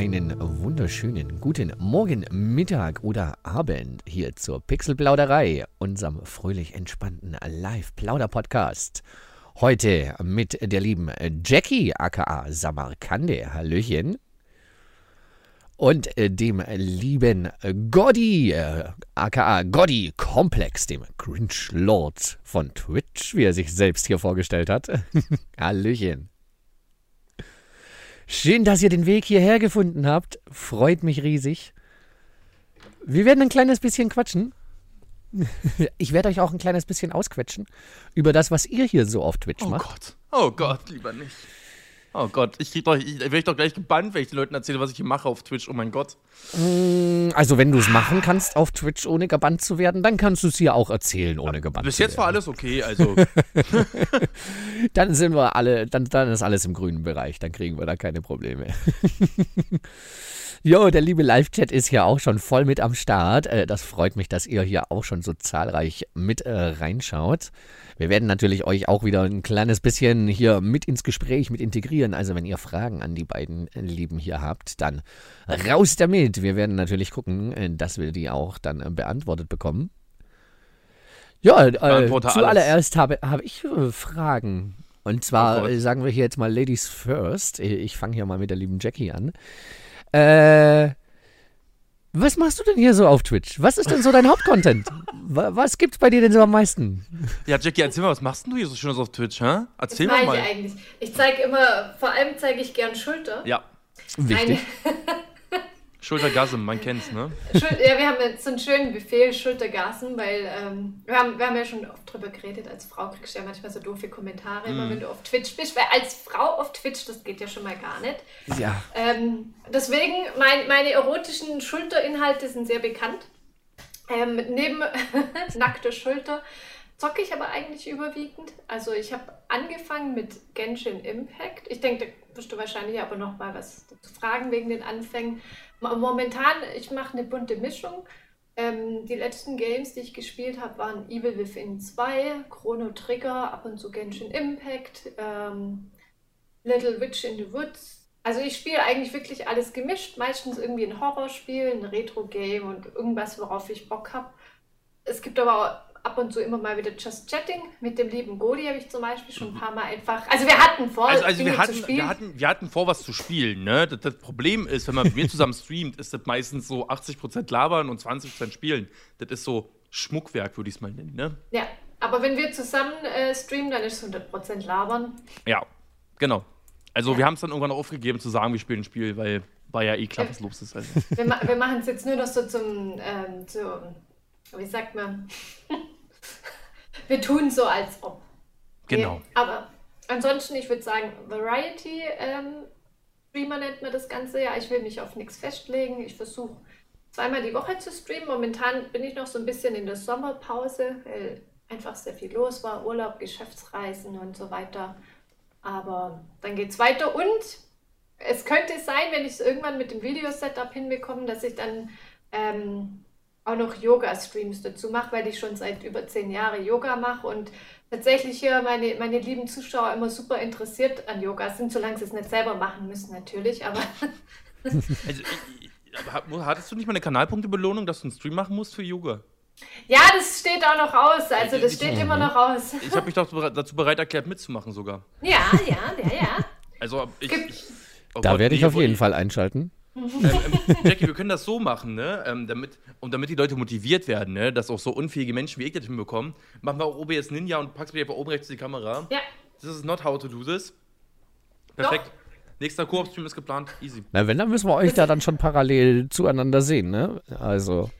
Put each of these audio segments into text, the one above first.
einen wunderschönen guten Morgen, Mittag oder Abend hier zur Pixelplauderei, unserem fröhlich entspannten Live-Plauder-Podcast. Heute mit der lieben Jackie, aka Samarkande. Hallöchen. Und dem lieben Goddy, äh, aka Goddy Complex, dem Cringe Lord von Twitch, wie er sich selbst hier vorgestellt hat. Hallöchen. Schön, dass ihr den Weg hierher gefunden habt. Freut mich riesig. Wir werden ein kleines bisschen quatschen. Ich werde euch auch ein kleines bisschen ausquetschen über das, was ihr hier so auf Twitch Oh macht. Gott. Oh Gott, lieber nicht. Oh Gott, ich krieg doch, ich, werde doch gleich gebannt, wenn ich den Leuten erzähle, was ich hier mache auf Twitch. Oh mein Gott. Also, wenn du es machen kannst auf Twitch, ohne gebannt zu werden, dann kannst du es hier auch erzählen, ohne gebannt Bis zu jetzt war werden. alles okay, also. Dann sind wir alle, dann, dann ist alles im grünen Bereich, dann kriegen wir da keine Probleme. Jo, der liebe Live-Chat ist hier auch schon voll mit am Start. Äh, Das freut mich, dass ihr hier auch schon so zahlreich mit äh, reinschaut. Wir werden natürlich euch auch wieder ein kleines bisschen hier mit ins Gespräch mit integrieren. Also wenn ihr Fragen an die beiden Lieben hier habt, dann raus damit. Wir werden natürlich gucken, äh, dass wir die auch dann beantwortet bekommen. Ja, äh, zuallererst habe, habe ich äh, Fragen. Und zwar Oh sagen wir hier jetzt mal Ladies first. Ich fange hier mal mit der lieben Jackie an. Äh, was machst du denn hier so auf Twitch? Was ist denn so dein Hauptcontent? Wa- Was gibt's bei dir denn so am meisten? Ja, Jackie, erzähl mal, was machst denn du hier so Schönes auf Twitch, hä? Das Erzähl mache mir ich mal. eigentlich. Ich zeige immer, vor allem zeige ich gern Schulter. Ja, Wichtig. Schultergasm, man kennt's, ne? Schul ja, wir haben jetzt so einen schönen Befehl, Schultergasen, weil ähm, wir, haben, wir haben ja schon oft drüber geredet, als Frau kriegst du ja manchmal so doofe Kommentare, immer Mhm. wenn du auf Twitch bist, weil als Frau auf Twitch, das geht ja schon mal gar nicht. Ja. Ähm, deswegen, mein, meine erotischen Schulterinhalte sind sehr bekannt. Ähm, neben nackter Schulter zocke ich aber eigentlich überwiegend. Also ich habe angefangen mit Genshin Impact. Ich denke, da wirst du wahrscheinlich aber noch mal was zu fragen wegen den Anfängen. Mo- Momentan, ich mache eine bunte Mischung. Ähm, die letzten Games, die ich gespielt habe, waren Evil Within 2, Chrono Trigger, ab und zu Genshin Impact, ähm, Little Witch in the Woods. Also ich spiele eigentlich wirklich alles gemischt, meistens irgendwie ein Horrorspiel, ein Retro-Game und irgendwas, worauf ich Bock habe. Es gibt aber ab und zu immer mal wieder Just Chatting. Mit dem lieben Goli habe ich zum Beispiel schon ein paar Mal einfach. Also wir hatten vor, Also, also Dinge wir, zu hatten, spielen. wir, hatten, wir hatten vor, was zu spielen, ne? Das, das Problem ist, wenn man mit mir zusammen streamt, ist das meistens so 80% labern und 20% spielen. Das ist so Schmuckwerk, würde ich es mal nennen, ne? Ja, aber wenn wir zusammen äh, streamen, dann ist es 100% labern. Ja, genau. Also Ja. wir haben es dann irgendwann aufgegeben zu sagen, wir spielen ein Spiel, weil war ja eh klar, was los ist. Also. Wir, ma wir machen es jetzt nur noch so zum, ähm, zu, wie sagt man? Wir tun so, als ob. Genau. Nee, aber ansonsten, ich würde sagen, Variety ähm, Streamer nennt man das Ganze ja. Ich will mich auf nichts festlegen. Ich versuche zweimal die Woche zu streamen. Momentan bin ich noch so ein bisschen in der Sommerpause, weil einfach sehr viel los war. Urlaub, Geschäftsreisen und so weiter. Aber dann geht es weiter und es könnte sein, wenn ich es irgendwann mit dem Videosetup hinbekomme, dass ich dann ähm, auch noch Yoga-Streams dazu mache, weil ich schon seit über zehn Jahren Yoga mache und tatsächlich hier meine, meine lieben Zuschauer immer super interessiert an Yoga sind, solange sie es nicht selber machen müssen natürlich, aber Also, aber hat- hattest du nicht mal eine Kanalpunktebelohnung, dass du einen Stream machen musst für Yoga? ja, das steht auch noch aus, also das steht immer noch aus. Ich habe mich doch dazu bereit erklärt, mitzumachen sogar. Ja, ja, ja, ja. Also ich. Ich oh Da Gott, werde ich nee, auf jeden Fall einschalten. Ähm, ähm, Jackie, wir können das so machen, ne? Ähm, damit, und damit die Leute motiviert werden, ne? Dass auch so unfähige Menschen wie ich das hinbekommen, machen wir auch OBS Ninja und packst mir einfach oben rechts die Kamera. Ja, This is not how to do this. Perfekt. Nächster Koop-Stream ist geplant. Easy. Na, wenn, dann müssen wir euch da dann schon parallel zueinander sehen, ne? Also,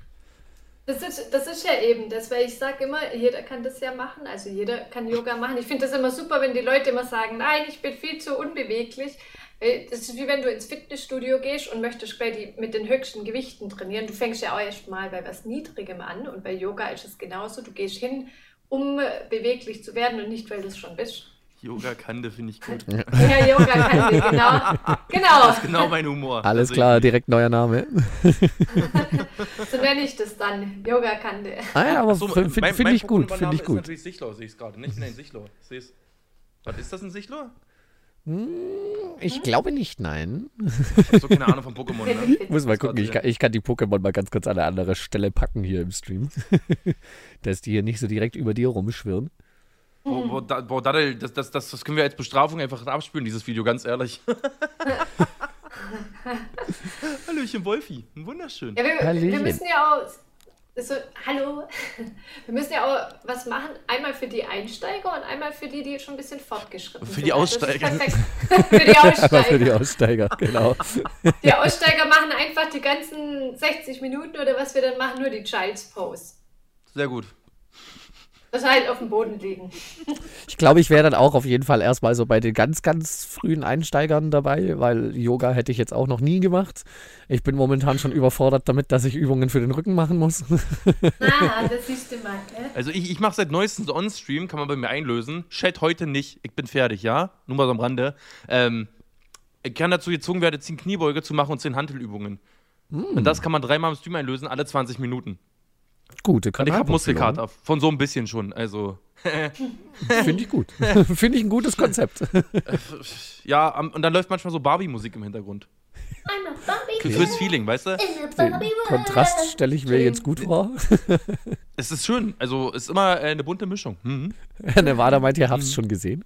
Das ist, das ist ja eben das, weil ich sage immer, jeder kann das ja machen, also jeder kann Yoga machen. Ich finde das immer super, wenn die Leute immer sagen, nein, ich bin viel zu unbeweglich. Weil Das ist wie wenn du ins Fitnessstudio gehst und möchtest gleich die, mit den höchsten Gewichten trainieren. Du fängst ja auch erst mal bei was Niedrigem an und bei Yoga ist es genauso. Du gehst hin, um äh, beweglich zu werden und nicht, weil du es schon bist. Yoga Kande finde ich gut. Ja, Yoga kann dir, genau. Genau, Genau mein Humor. alles Also klar, ich- direkt neuer Name. so nenne ich das dann. Yoga kann dir. Ah ja, aber so, finde find ich gut, finde ich ist gut. natürlich Sichlor, sehe ich es gerade. Nicht nein, es. Was ist das ein Sichlor? Ich glaube nicht, nein. Ich hab so keine Ahnung von Pokémon, ne? Ich muss mal gucken, ich kann, ich kann die Pokémon mal ganz kurz an eine andere Stelle packen hier im Stream. Dass die hier nicht so direkt über dir rumschwirren. Boah, boah, da, boah Daddel, das, das, das, das können wir als Bestrafung einfach abspülen, dieses Video, ganz ehrlich. Hallöchen, Wolfi. Wunderschön. Ja, wir, wir müssen ja auch. So, hallo. Wir müssen ja auch was machen. Einmal für die Einsteiger und einmal für die, die schon ein bisschen fortgeschritten Für sind. die Also das ist Aussteiger. für die Aussteiger. für die Aussteiger, genau. Die Aussteiger machen einfach die ganzen 60 Minuten oder was wir dann machen, nur die Child's Pose. Sehr gut. Das halt auf dem Boden liegen. Ich glaube, ich wäre dann auch auf jeden Fall erstmal so bei den ganz, ganz frühen Einsteigern dabei, weil Yoga hätte ich jetzt auch noch nie gemacht. Ich bin momentan schon überfordert damit, dass ich Übungen für den Rücken machen muss. Ah, das siehst du mal. Ne? Also ich, ich mache seit neuestem so on-stream, kann man bei mir einlösen. Chat heute nicht, ich bin fertig, ja? Nur mal so am Rande. Ähm, ich kann dazu gezwungen werden, 10 Kniebeuge zu machen und 10 Hantelübungen. Und das kann man dreimal im Stream einlösen, alle 20 Minuten. Gute Und ich habe Muskelkater, von so ein bisschen schon. Also, Finde ich gut. Finde ich ein gutes Konzept. ja, und dann läuft manchmal so Barbie-Musik im Hintergrund. Barbie Fürs Feeling, weißt du? Den. Kontrast stelle ich mir jetzt gut vor. Es ist schön. Also, es ist immer äh, eine bunte Mischung. Mhm. Nevada meint, ihr habt es schon gesehen.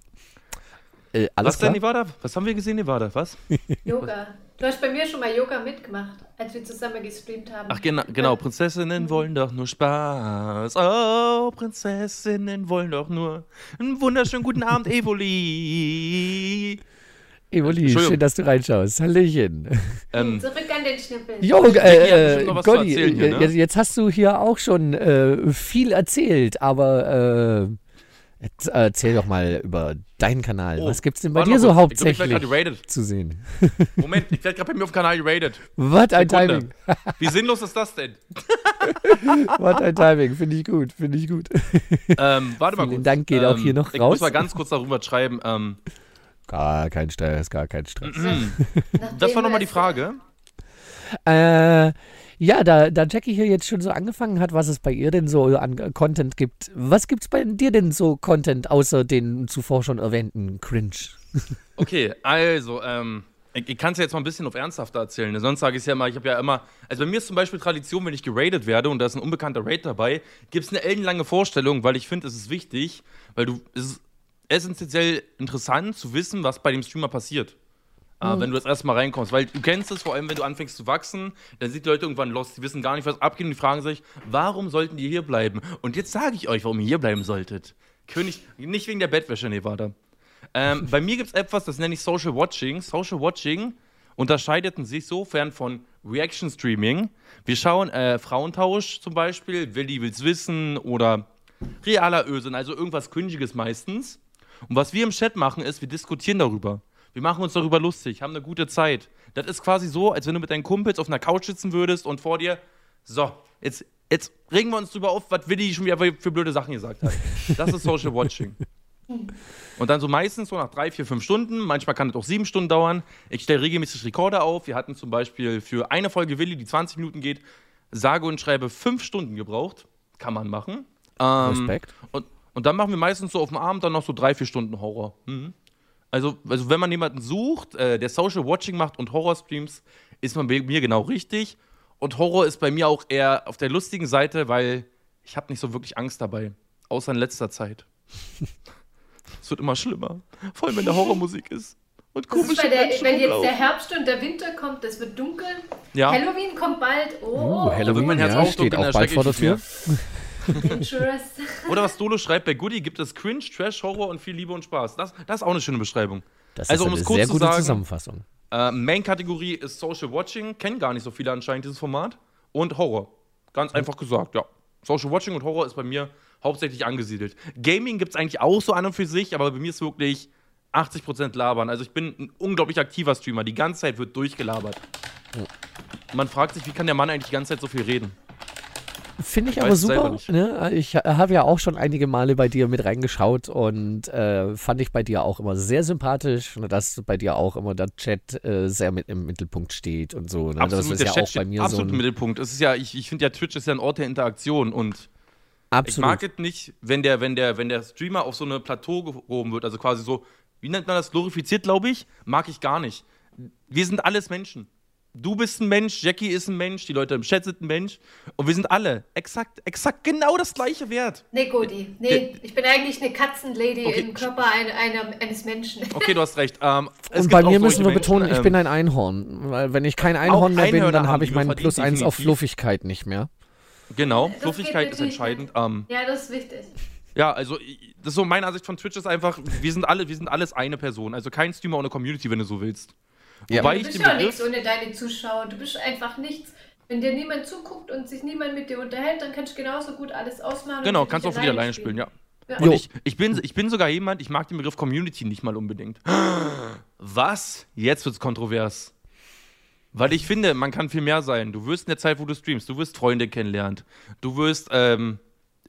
Äh, alles Was denn, klar? Nevada? Was haben wir gesehen, Nevada? Was? Yoga. Du hast bei mir schon mal Yoga mitgemacht, als wir zusammen gestreamt haben. Ach, genau, genau. Prinzessinnen wollen doch nur Spaß. Oh, Prinzessinnen wollen doch nur einen wunderschönen guten Abend, Evoli. Evoli, Entschuldigung. schön, dass du reinschaust. Hallöchen. Ähm, Zurück an den Schnippel. Jo, äh, äh, Gotti, hier, ne? jetzt, jetzt hast du hier auch schon äh, viel erzählt, aber äh, jetzt erzähl doch mal über deinen Kanal. Oh, Was gibt's denn bei dir so kurz. Ich glaub, ich hauptsächlich zu sehen? Moment, ich werde gerade bei mir auf dem Kanal geradet. Was ein. Timing. Wie sinnlos ist das denn? Was ein Timing. Finde ich gut, finde ich gut. Ähm, warte mal Vielen kurz. Dank, geht ähm, auch hier noch ich raus. muss mal ganz kurz darüber schreiben. Ähm, Gar kein Stress, gar kein Stress. das war nochmal die Frage. Äh, ja, da, da Jackie hier jetzt schon so angefangen hat, was es bei ihr denn so an Content gibt. Was gibt's bei dir denn so Content außer den zuvor schon erwähnten Cringe? Okay, also, ähm, ich, ich kann es ja jetzt mal ein bisschen auf ernsthafter erzählen. ne? Sonst sage ich es ja immer, ich habe ja immer, also bei mir ist zum Beispiel Tradition, wenn ich geradet werde und da ist ein unbekannter Raid dabei, gibt es eine ellenlange Vorstellung, weil ich finde, es ist wichtig, weil du, es ist essentiell interessant zu wissen, was bei dem Streamer passiert. Äh, wenn du das erste Mal reinkommst. Weil du kennst es, vor allem wenn du anfängst zu wachsen, dann sind die Leute irgendwann lost, die wissen gar nicht, was abgeht und die fragen sich, warum sollten die hier bleiben? Und jetzt sage ich euch, warum ihr hier bleiben solltet. König, nicht wegen der Bettwäsche, nee, warte. Ähm, bei mir gibt es etwas, das nenne ich Social Watching. Social Watching unterscheidet sich sofern von Reaction Streaming. Wir schauen äh, Frauentausch zum Beispiel, Willi will's wissen oder realer Ösinn, also irgendwas Cringiges meistens. Und was wir im Chat machen, ist, wir diskutieren darüber. Wir machen uns darüber lustig, haben eine gute Zeit. Das ist quasi so, als wenn du mit deinen Kumpels auf einer Couch sitzen würdest und vor dir, so, jetzt, jetzt regen wir uns drüber auf, was Willi schon wieder für, blöde Sachen gesagt hat. Das ist Social Watching. Und dann so meistens so nach drei, vier, fünf Stunden, manchmal kann es auch sieben Stunden dauern. Ich stelle regelmäßig Rekorder auf. Wir hatten zum Beispiel für eine Folge Willi, die 20 Minuten geht, sage und schreibe fünf Stunden gebraucht. Kann man machen. Ähm, Respekt. Und, und dann machen wir meistens so auf dem Abend dann noch so drei, vier Stunden Horror. Mhm. Also, also wenn man jemanden sucht, äh, der Social Watching macht und Horror-Streams, ist man bei mir genau richtig. Und Horror ist bei mir auch eher auf der lustigen Seite, weil ich habe nicht so wirklich Angst dabei. Außer in letzter Zeit. Es wird immer schlimmer. Vor allem, wenn der Horrormusik ist. Und Menschen wenn jetzt der Herbst und der Winter kommt, es wird dunkel. Ja. Halloween kommt bald. Oh, Uh, wird Halloween mein Herz ja, auch steht auch bald vor der Tür. dangerous. Oder was Dolo schreibt, bei Goody gibt es Cringe, Trash, Horror und viel Liebe und Spaß. Das, das ist auch eine schöne Beschreibung. Das Also, ist um eine es kurz sehr zu gute sagen- Zusammenfassung. Äh, Main-Kategorie ist Social Watching. Kennen gar nicht so viele anscheinend dieses Format. Und Horror. Ganz einfach gesagt, ja. Social Watching und Horror ist bei mir hauptsächlich angesiedelt. Gaming gibt es eigentlich auch so an und für sich, aber bei mir ist wirklich 80% labern. Also ich bin ein unglaublich aktiver Streamer. Die ganze Zeit wird durchgelabert. Man fragt sich, wie kann der Mann eigentlich die ganze Zeit so viel reden? Finde ich Ich aber super. Ne? Ich habe ja auch schon einige Male bei dir mit reingeschaut und äh, fand ich bei dir auch immer sehr sympathisch, ne, dass bei dir auch immer der Chat äh, sehr mit im Mittelpunkt steht und so. Ne? das ist der ja Chat auch bei mir so absolut im ein, Mittelpunkt. Es ist ja, ich, ich finde ja, Twitch ist ja ein Ort der Interaktion und Ich absolut. mag es nicht, wenn der, wenn, der, wenn der Streamer auf so eine Plateau gehoben wird, also quasi so, wie nennt man das, glorifiziert, glaube ich, mag ich gar nicht. Wir sind alles Menschen. Du bist ein Mensch, Jackie ist ein Mensch, die Leute im Chat sind ein Mensch und wir sind alle exakt, exakt genau das gleiche Wert. Nee, Godi, nee, ich bin eigentlich eine Katzenlady Okay. im Körper ein, einer, eines Menschen. Okay, du hast recht. Ähm, es Und bei mir müssen wir Menschen, betonen, ich ähm, bin ein Einhorn. Weil wenn ich kein Einhorn mehr bin, dann habe ich meinen Plus eins auf definitiv. Fluffigkeit nicht mehr. Genau, Das Fluffigkeit ist entscheidend. Ähm, Ja, das ist wichtig. ja, also das ist so meine Ansicht von Twitch ist einfach, wir sind alle, wir sind alles eine Person. Also kein Streamer ohne Community, wenn du so willst. Ja. Wobei Du ich bist den ja Begriff, nichts ohne deine Zuschauer. Du bist einfach nichts. Wenn dir niemand zuguckt und sich niemand mit dir unterhält, dann kannst du genauso gut alles ausmachen. genau, kannst auch für dich alleine spielen, ja. Ja. Und ich, ich, bin, ich bin sogar jemand, ich mag den Begriff Community nicht mal unbedingt. Was? Jetzt wird's kontrovers. Weil ich finde, man kann viel mehr sein. Du wirst in der Zeit, wo du streamst, du wirst Freunde kennenlernen. Du wirst ähm,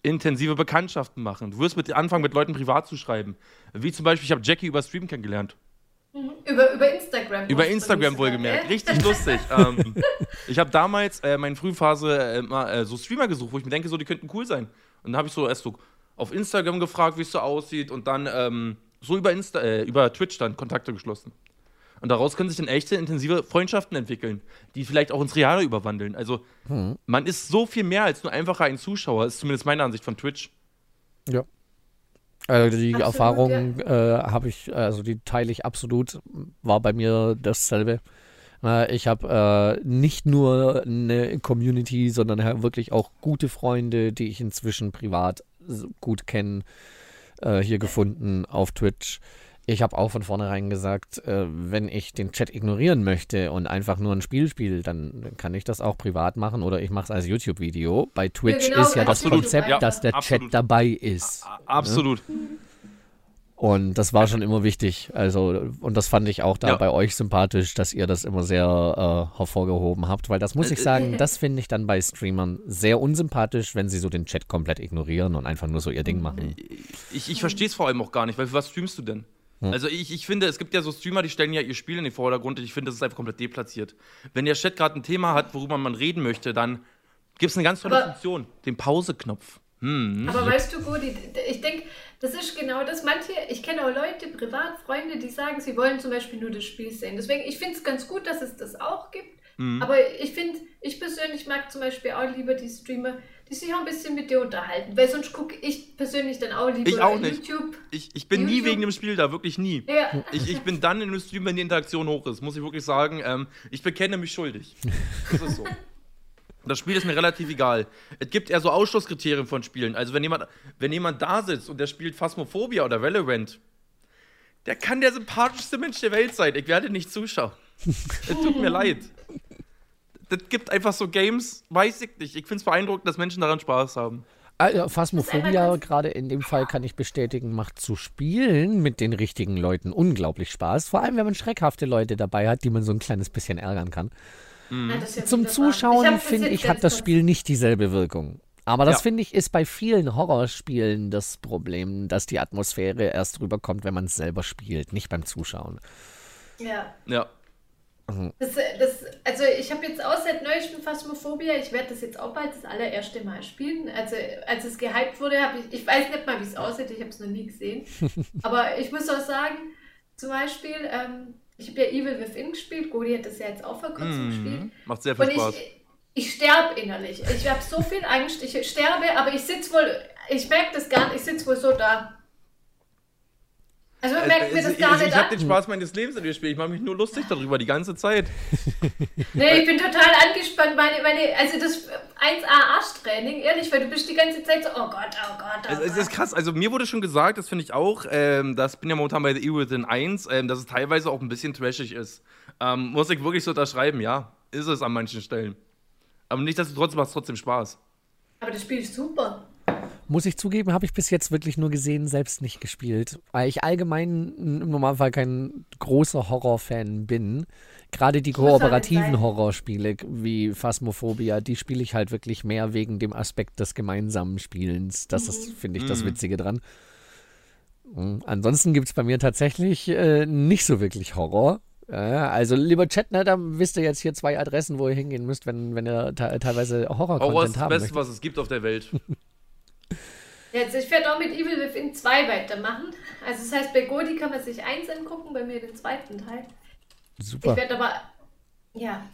intensive Bekanntschaften machen. Du wirst mit, anfangen, mit Leuten privat zu schreiben. Wie zum Beispiel, ich habe Jackie über Stream kennengelernt. Über, über Instagram. Über Instagram wohlgemerkt. Richtig lustig. ähm, ich habe damals äh, meine Frühphase äh, immer äh, so Streamer gesucht, wo ich mir denke, so, die könnten cool sein. Und dann habe ich so erst so auf Instagram gefragt, wie es so aussieht und dann ähm, so über, Insta äh, über Twitch dann Kontakte geschlossen. Und daraus können sich dann echte, intensive Freundschaften entwickeln, die vielleicht auch ins Reale überwandeln. Also, man ist so viel mehr als nur einfacher ein Zuschauer, ist zumindest meine Ansicht von Twitch. Ja. Also die Absolut, Erfahrung äh, habe ich, also die teile ich absolut, war bei mir dasselbe. Äh, ich habe äh, nicht nur eine Community, sondern wirklich auch gute Freunde, die ich inzwischen privat gut kenne, äh, hier gefunden auf Twitch. Ich habe auch von vornherein gesagt, äh, wenn ich den Chat ignorieren möchte und einfach nur ein Spiel spiele, dann kann ich das auch privat machen oder ich mache es als YouTube-Video. Bei Twitch genau, ist ja das Absolut, Konzept, ja, dass der absolut. Chat dabei ist. Absolut. Und das war schon immer wichtig. Also, und das fand ich auch da Ja. bei euch sympathisch, dass ihr das immer sehr äh, hervorgehoben habt, weil das muss ich sagen, das finde ich dann bei Streamern sehr unsympathisch, wenn sie so den Chat komplett ignorieren und einfach nur so ihr Ding machen. Ich, ich verstehe es vor allem auch gar nicht, weil für was streamst du denn? Also ich, ich finde, es gibt ja so Streamer, die stellen ja ihr Spiel in den Vordergrund und ich finde, das ist einfach komplett deplatziert. Wenn der Chat gerade ein Thema hat, worüber man reden möchte, dann gibt es eine ganz tolle Aber- Funktion, den Pause-Knopf. Hm. Aber weißt du, Gudi, ich denke, das ist genau das. Manche, ich kenne auch Leute, privat, Freunde, die sagen, sie wollen zum Beispiel nur das Spiel sehen. Deswegen, ich finde es ganz gut, dass es das auch gibt. Mhm. Aber ich finde, ich persönlich mag zum Beispiel auch lieber die Streamer, die sich auch ein bisschen mit dir unterhalten. Weil sonst gucke ich persönlich dann auch lieber Ich auch nicht. YouTube. Ich, ich bin nie YouTube. wegen dem Spiel da, wirklich nie. Ja, Ich, ich bin dann in dem Stream, wenn die Interaktion hoch ist, muss ich wirklich sagen, ähm, ich bekenne mich schuldig. Das ist so. Das Spiel ist mir relativ egal. Es gibt eher so Ausschlusskriterien von Spielen. Also wenn jemand, wenn jemand da sitzt und der spielt Phasmophobia oder Valorant, der kann der sympathischste Mensch der Welt sein. Ich werde nicht zuschauen. Es tut mir leid. Das gibt einfach so Games, weiß ich nicht. Ich finde es beeindruckend, dass Menschen daran Spaß haben. Also, Phasmophobia, gerade in dem Fall kann ich bestätigen, macht zu spielen mit den richtigen Leuten unglaublich Spaß. Vor allem, wenn man schreckhafte Leute dabei hat, die man so ein kleines bisschen ärgern kann. Ist ja Zum Zuschauen, finde ich, hat das Spiel nicht dieselbe Wirkung. Aber das Ja. finde ich ist bei vielen Horrorspielen das Problem, dass die Atmosphäre erst rüberkommt, wenn man es selber spielt, nicht beim Zuschauen. Ja. Ja. Das, das, also ich habe jetzt auch seit neuestem Phasmophobia, ich werde das jetzt auch bald das allererste Mal spielen. Also als es gehypt wurde, habe ich, ich weiß nicht mal, wie es aussieht, ich habe es noch nie gesehen. Aber ich muss auch sagen, zum Beispiel, ähm, ich habe ja Evil Within gespielt, Godi hat das ja jetzt auch vor kurzem gespielt. Mhm. Macht sehr viel Und Spaß. ich, ich sterbe innerlich. Ich habe so viel Angst, ich sterbe, aber ich sitze wohl, ich merke das gar nicht, ich sitze wohl so da. Also man merkt mir das gar nicht ich habe an. den Spaß meines Lebens in dem Spiel. Ich mache mich nur lustig darüber die ganze Zeit. Nee, ich bin total angespannt. Meine, meine, also das 1A Arschtraining, ehrlich, weil du bist die ganze Zeit so, oh Gott, oh Gott, oh Es, es Gott. ist krass. Also mir wurde schon gesagt, das finde ich auch, ähm, das bin ja momentan bei The Evil Within 1, ähm, dass es teilweise auch ein bisschen trashig ist. Ähm, muss ich wirklich so unterschreiben, ja. Ist es an manchen Stellen. Aber nicht, dass trotzdem macht es trotzdem Spaß. Aber das Spiel ist super. Muss ich zugeben, habe ich bis jetzt wirklich nur gesehen, selbst nicht gespielt. Weil ich allgemein im Normalfall kein großer Horrorfan bin. Gerade die kooperativen. Horrorspiele wie Phasmophobia, die spiele ich halt wirklich mehr wegen dem Aspekt des gemeinsamen Spielens. Das ist, finde ich, das Witzige dran. Mhm. Ansonsten gibt es bei mir tatsächlich äh, nicht so wirklich Horror. Ja, also lieber Chat, ne, da wisst ihr jetzt hier zwei Adressen, wo ihr hingehen müsst, wenn, wenn ihr te teilweise Horror ist Horror-Content das haben Beste, möchtet. was es gibt auf der Welt. Jetzt, ich werde auch mit Evil Within 2 weitermachen. Also das heißt, bei Godi kann man sich eins angucken, bei mir den zweiten Teil. Super. Ich werde aber, ja.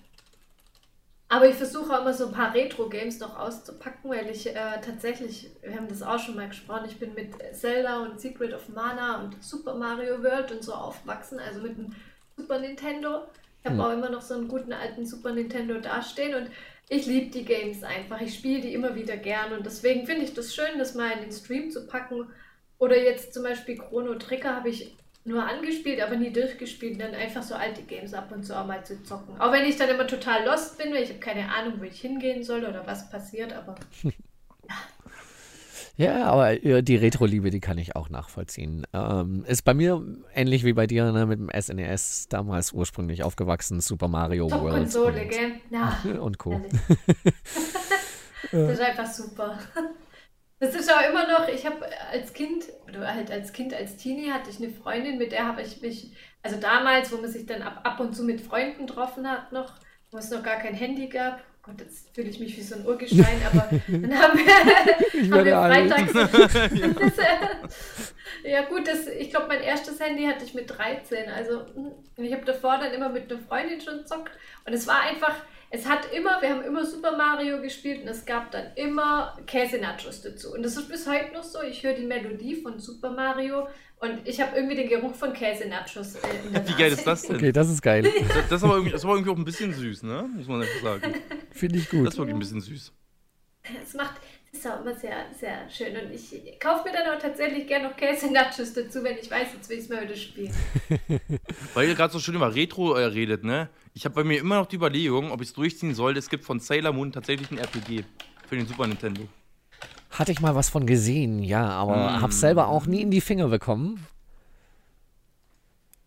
Aber ich versuche auch immer so ein paar Retro-Games noch auszupacken, weil ich äh, tatsächlich, wir haben das auch schon mal gesprochen, ich bin mit Zelda und Secret of Mana und Super Mario World und so aufgewachsen, also mit dem Super Nintendo. Ich habe Hm. auch immer noch so einen guten alten Super Nintendo dastehen und ich liebe die Games einfach. Ich spiele die immer wieder gern und deswegen finde ich das schön, das mal in den Stream zu packen. Oder jetzt zum Beispiel Chrono Trigger habe ich nur angespielt, aber nie durchgespielt. Und dann einfach so alte Games ab und zu auch mal zu zocken. Auch wenn ich dann immer total lost bin, weil ich habe keine Ahnung, wo ich hingehen soll oder was passiert, aber Ja, aber äh, die Retro-Liebe, die kann ich auch nachvollziehen. Ähm, ist bei mir ähnlich wie bei dir, ne, mit dem SNES, damals ursprünglich aufgewachsen, Super Mario World Top-Konsole, und, gell? Ja, und Co. das ist einfach super. Das ist auch immer noch, ich habe als Kind, oder halt als Kind, als Teenie, hatte ich eine Freundin, mit der habe ich mich, also damals, wo man sich dann ab, ab und zu mit Freunden getroffen hat noch, wo es noch gar kein Handy gab. Gott, jetzt fühle ich mich wie so ein Urgestein, aber dann haben wir, haben wir. Das, äh, ja, gut, das, ich glaube, mein erstes Handy hatte ich mit 13. Also, mm, ich habe davor dann immer mit einer Freundin schon gezockt. Und es war einfach, es hat immer, wir haben immer Super Mario gespielt und es gab dann immer Käse-Nachos dazu. Und das ist bis heute noch so. Ich höre die Melodie von Super Mario und ich habe irgendwie den Geruch von Käse-Nachos. Äh, in der Wie geil ist das denn? Okay, das ist geil. Das, das, ist aber irgendwie, das aber irgendwie auch ein bisschen süß, ne? Muss man einfach sagen. Finde ich Das gut. ist wirklich ein bisschen süß. Es macht, es ist auch immer sehr, sehr schön. Und ich kaufe mir dann auch tatsächlich gerne noch Käse-Nachos dazu, wenn ich weiß, jetzt will ich es mal wieder spielen. Weil ihr gerade so schön über Retro äh, redet, ne? Ich habe bei mir immer noch die Überlegung, ob ich es durchziehen soll. Es gibt von Sailor Moon tatsächlich ein RPG für den Super Nintendo. Hatte ich mal was von gesehen, ja, aber Mm. hab's selber auch nie in die Finger bekommen.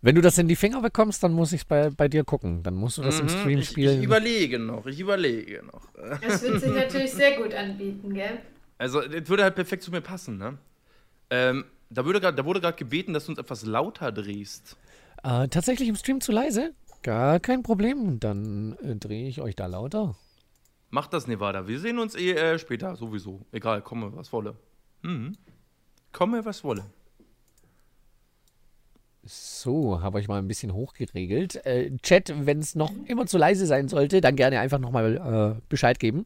Wenn du das in die Finger bekommst, dann muss ich bei, bei dir gucken. Dann musst du das im Mhm, Stream ich, spielen. Ich überlege noch, ich überlege noch. Das wird sich natürlich sehr gut anbieten, gell? Also, das würde halt perfekt zu mir passen, ne? Ähm, da, würde grad, da wurde gerade gebeten, dass du uns etwas lauter drehst. Äh, tatsächlich im Stream zu leise? Gar kein Problem. Dann äh, drehe ich euch da lauter. Mach das, Nevada. Wir sehen uns eh äh, später, sowieso. Egal, komme, was wolle. Mhm. Komme, was wolle. So, habe ich mal ein bisschen hochgeregelt. Äh, Chat, wenn es noch immer zu leise sein sollte, dann gerne einfach nochmal äh, Bescheid geben.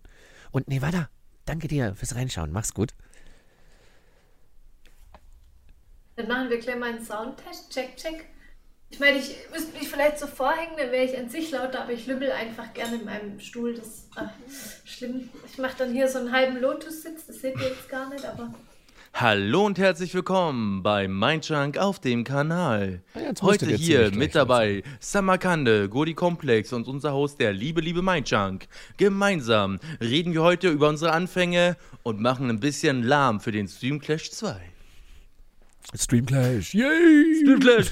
Und Nevada, danke dir fürs Reinschauen. Mach's gut. Dann machen wir gleich mal einen Soundtest. Check, check. Ich meine, ich müsste mich vielleicht so vorhängen, dann wäre ich an sich lauter, aber ich lümmel einfach gerne in meinem Stuhl. Das ist ach, schlimm. Ich mache dann hier so einen halben Lotus-Sitz, das seht ihr jetzt gar nicht, aber Hallo und herzlich willkommen bei Mindjunk auf dem Kanal. Ah, du Heute hier mit dabei Samarkande, Godi Komplex und unser Host, der liebe, liebe Mindjunk. Gemeinsam reden wir heute über unsere Anfänge und machen ein bisschen Lahm für den Stream Clash 2. Stream Clash. Yay! Stream Clash!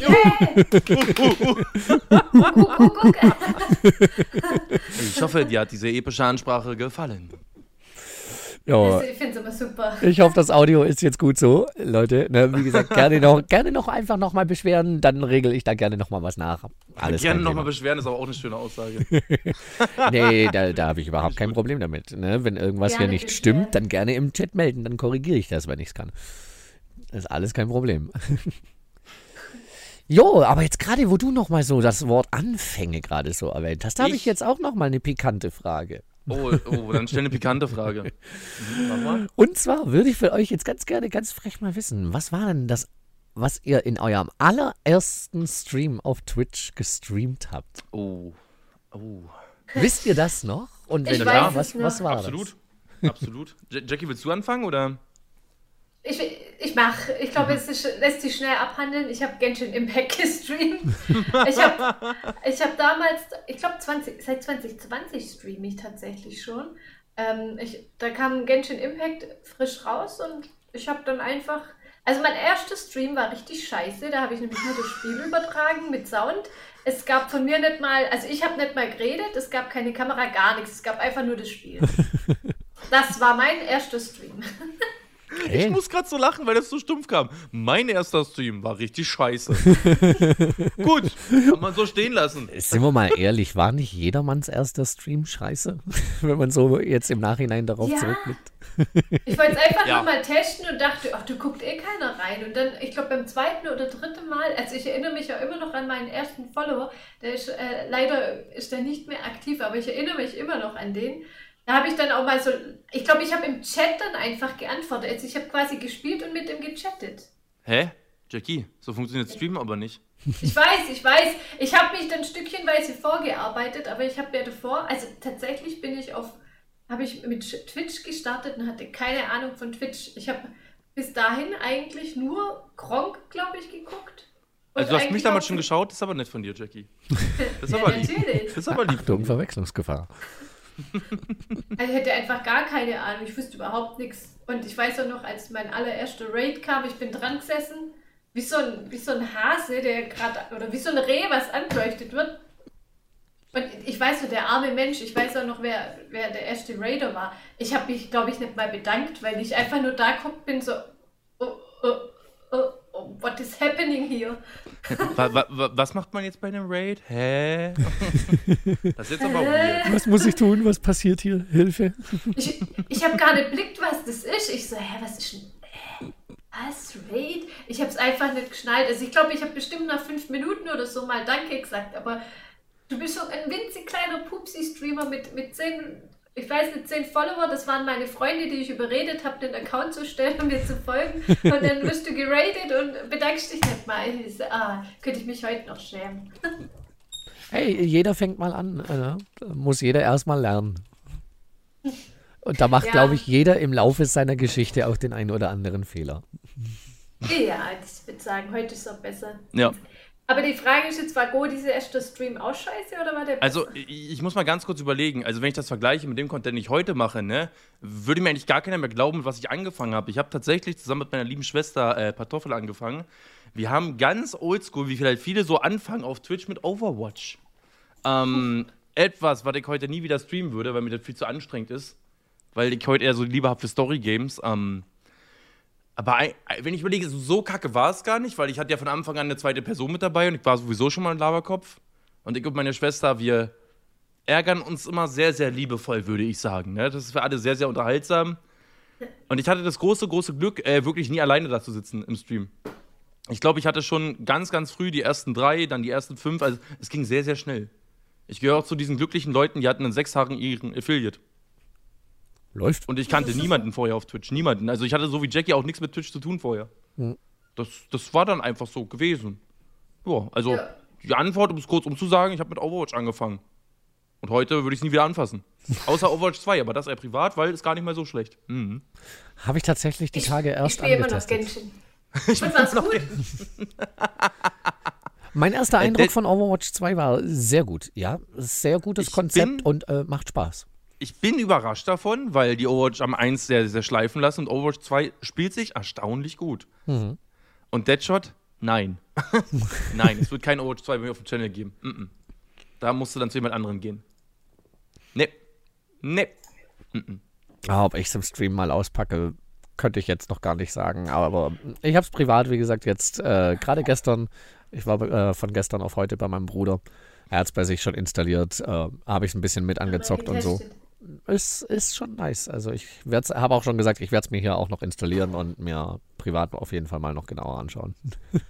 Ich hoffe, dir hat diese epische Ansprache gefallen. Ja, Ich finde es immer super. ich hoffe, das Audio ist jetzt gut so, Leute. Ne, wie gesagt, gerne noch, gerne noch einfach nochmal beschweren, dann regel ich da gerne nochmal was nach. Alles Gerne nochmal beschweren, ist aber auch eine schöne Aussage. Nee, da, da habe ich überhaupt kein Problem damit. Ne? Wenn irgendwas hier Gerne nicht beschweren. stimmt, dann gerne im Chat melden, dann korrigiere ich das, wenn ich es kann. Das ist alles kein Problem. Jo, aber jetzt gerade, wo du nochmal so das Wort Anfänge gerade so erwähnt hast, da habe ich jetzt auch nochmal eine pikante Frage. Oh, oh, dann stell eine pikante Frage. Und zwar würde ich für euch jetzt ganz gerne, ganz frech mal wissen, was war denn das, was ihr in eurem allerersten Stream auf Twitch gestreamt habt? Oh. Oh. Wisst ihr das noch? Und wenn ja, was, noch. was war Absolut. Absolut. Ja- Jackie, willst du anfangen oder? Ich, ich mache, ich glaube, es ist, lässt sich schnell abhandeln. Ich habe Genshin Impact gestreamt. Ich habe ich hab damals, ich glaube, 20, seit 2020 streame ich tatsächlich schon. Ähm, ich, da kam Genshin Impact frisch raus und ich habe dann einfach. Also mein erster Stream war richtig scheiße. Da habe ich nämlich nur das Spiel übertragen mit Sound. Es gab von mir nicht mal, also ich habe nicht mal geredet, es gab keine Kamera, gar nichts. Es gab einfach nur das Spiel. Das war mein erster Stream. Ich Hey. muss gerade so lachen, weil das so stumpf kam. Mein erster Stream war richtig scheiße. Gut, kann man so stehen lassen. Sind wir mal ehrlich, war nicht jedermanns erster Stream scheiße? Wenn man so jetzt im Nachhinein darauf Ja. zurückblickt. Ich wollte es einfach Ja. nur mal testen und dachte, ach, du guckt eh keiner rein. Und dann, ich glaube, beim zweiten oder dritten Mal, also ich erinnere mich ja immer noch an meinen ersten Follower, der ist, äh, leider ist der nicht mehr aktiv, aber ich erinnere mich immer noch an den. Da habe ich dann auch mal so, ich glaube, ich habe im Chat dann einfach geantwortet. Also ich habe quasi gespielt und mit ihm gechattet. Hä? Jackie, so funktioniert Streamen aber nicht. Ich weiß, ich weiß. Ich habe mich dann stückchenweise vorgearbeitet, aber ich habe ja davor, also tatsächlich bin ich auf, habe ich mit Twitch gestartet und hatte keine Ahnung von Twitch. Ich habe bis dahin eigentlich nur Gronk, glaube ich, geguckt. Also du hast mich damals schon geschaut, das ist aber nett von dir, Jackie. Das ist Ja, aber lieb. natürlich. Das ist aber lieb. Achtung. Verwechslungsgefahr. Also ich hatte einfach gar keine Ahnung. Ich wusste überhaupt nichts. Und ich weiß auch noch, als mein allererster Raid kam, ich bin dran gesessen, wie so ein, wie so ein Hase, der gerade, oder wie so ein Reh, was angeleuchtet wird. Und ich weiß so, der arme Mensch, ich weiß auch noch, wer, wer der erste Raider war. Ich habe mich, glaube ich, nicht mal bedankt, weil ich einfach nur da geguckt bin, so, oh, oh, oh, what is happening here? Wa wa wa was macht man jetzt bei einem Raid? Hä? Das ist jetzt aber weird. Was muss ich tun? Was passiert hier? Hilfe. Ich, ich habe gar nicht blickt, was das ist. Ich so, hä, was ist denn. Hä? Was? Raid? Ich habe es einfach nicht geschnallt. Also ich glaube, ich habe bestimmt nach fünf Minuten oder so mal Danke gesagt, aber du bist so ein winzig kleiner Pupsi-Streamer mit, mit zehn, ich weiß nicht, zehn Follower. Das waren meine Freunde, die ich überredet habe, den Account zu stellen und mir zu folgen. Und dann wirst du geradet und bedankst dich nicht mal. Ich so, ah, könnte ich mich heute noch schämen. Hey, jeder fängt mal an. Äh, da muss jeder erstmal lernen. Und da macht, Ja. glaube ich, jeder im Laufe seiner Geschichte auch den einen oder anderen Fehler. Ja, ich würde sagen, heute ist es auch besser. Ja. Aber die Frage ist jetzt, war Go dieser erste Stream auch scheiße oder war der Also, ich ich muss mal ganz kurz überlegen. Also, wenn ich das vergleiche mit dem Content, den ich heute mache, ne, würde mir eigentlich gar keiner mehr glauben, was ich angefangen habe. Ich habe tatsächlich zusammen mit meiner lieben Schwester äh, Kartoffel angefangen. Wir haben ganz oldschool, wie vielleicht viele so anfangen, auf Twitch mit Overwatch. Ähm, etwas, was ich heute nie wieder streamen würde, weil mir das viel zu anstrengend ist. Weil ich heute eher so Liebe habe für Story-Games. Ähm, aber wenn ich überlege, so, kacke war es gar nicht, weil ich hatte ja von Anfang an eine zweite Person mit dabei und ich war sowieso schon mal ein Laberkopf. Und ich und meine Schwester, wir ärgern uns immer sehr, sehr liebevoll, würde ich sagen. Ne? Das ist für alle sehr, sehr unterhaltsam. Und ich hatte das große, große Glück, äh, wirklich nie alleine da zu sitzen im Stream. Ich glaube, ich hatte schon ganz, ganz früh die ersten drei, dann die ersten fünf. Also es ging sehr, sehr schnell. Ich gehöre auch zu diesen glücklichen Leuten, die hatten in sechs Tagen ihren Affiliate. Läuft. Und ich kannte niemanden vorher auf Twitch. Niemanden. Also ich hatte so wie Jackie auch nichts mit Twitch zu tun vorher. Hm. Das, das war dann einfach so gewesen. Ja, also Ja. die Antwort, um es kurz umzusagen, ich habe mit Overwatch angefangen. Und heute würde ich es nie wieder anfassen. Außer Overwatch 2, aber das eher privat, weil ist gar nicht mal so schlecht. Mhm. Habe ich tatsächlich die Tage ich erst spiele immer noch. Genshin. Und war's gut? Mein erster Äh, Eindruck von Overwatch 2 war sehr gut. Ja, sehr gutes Ich Konzept bin- und äh, macht Spaß. Ich bin überrascht davon, weil die Overwatch am 1 sehr, sehr schleifen lassen und Overwatch 2 spielt sich erstaunlich gut. Mhm. Und Deadshot? Nein. Nein, es wird kein Overwatch 2 bei mir auf dem Channel geben. Mm-mm. Da musst du dann zu jemand anderem gehen. Nee. Nee. Ah, ob ich es im Stream mal auspacke, könnte ich jetzt noch gar nicht sagen. Aber ich habe es privat, wie gesagt, jetzt äh, gerade gestern, ich war äh, von gestern auf heute bei meinem Bruder. Er hat es bei sich schon installiert, äh, habe ich es ein bisschen mit angezockt und so. Getestet. Ist, ist schon nice. Also ich habe auch schon gesagt, ich werde es mir hier auch noch installieren und mir privat auf jeden Fall mal noch genauer anschauen.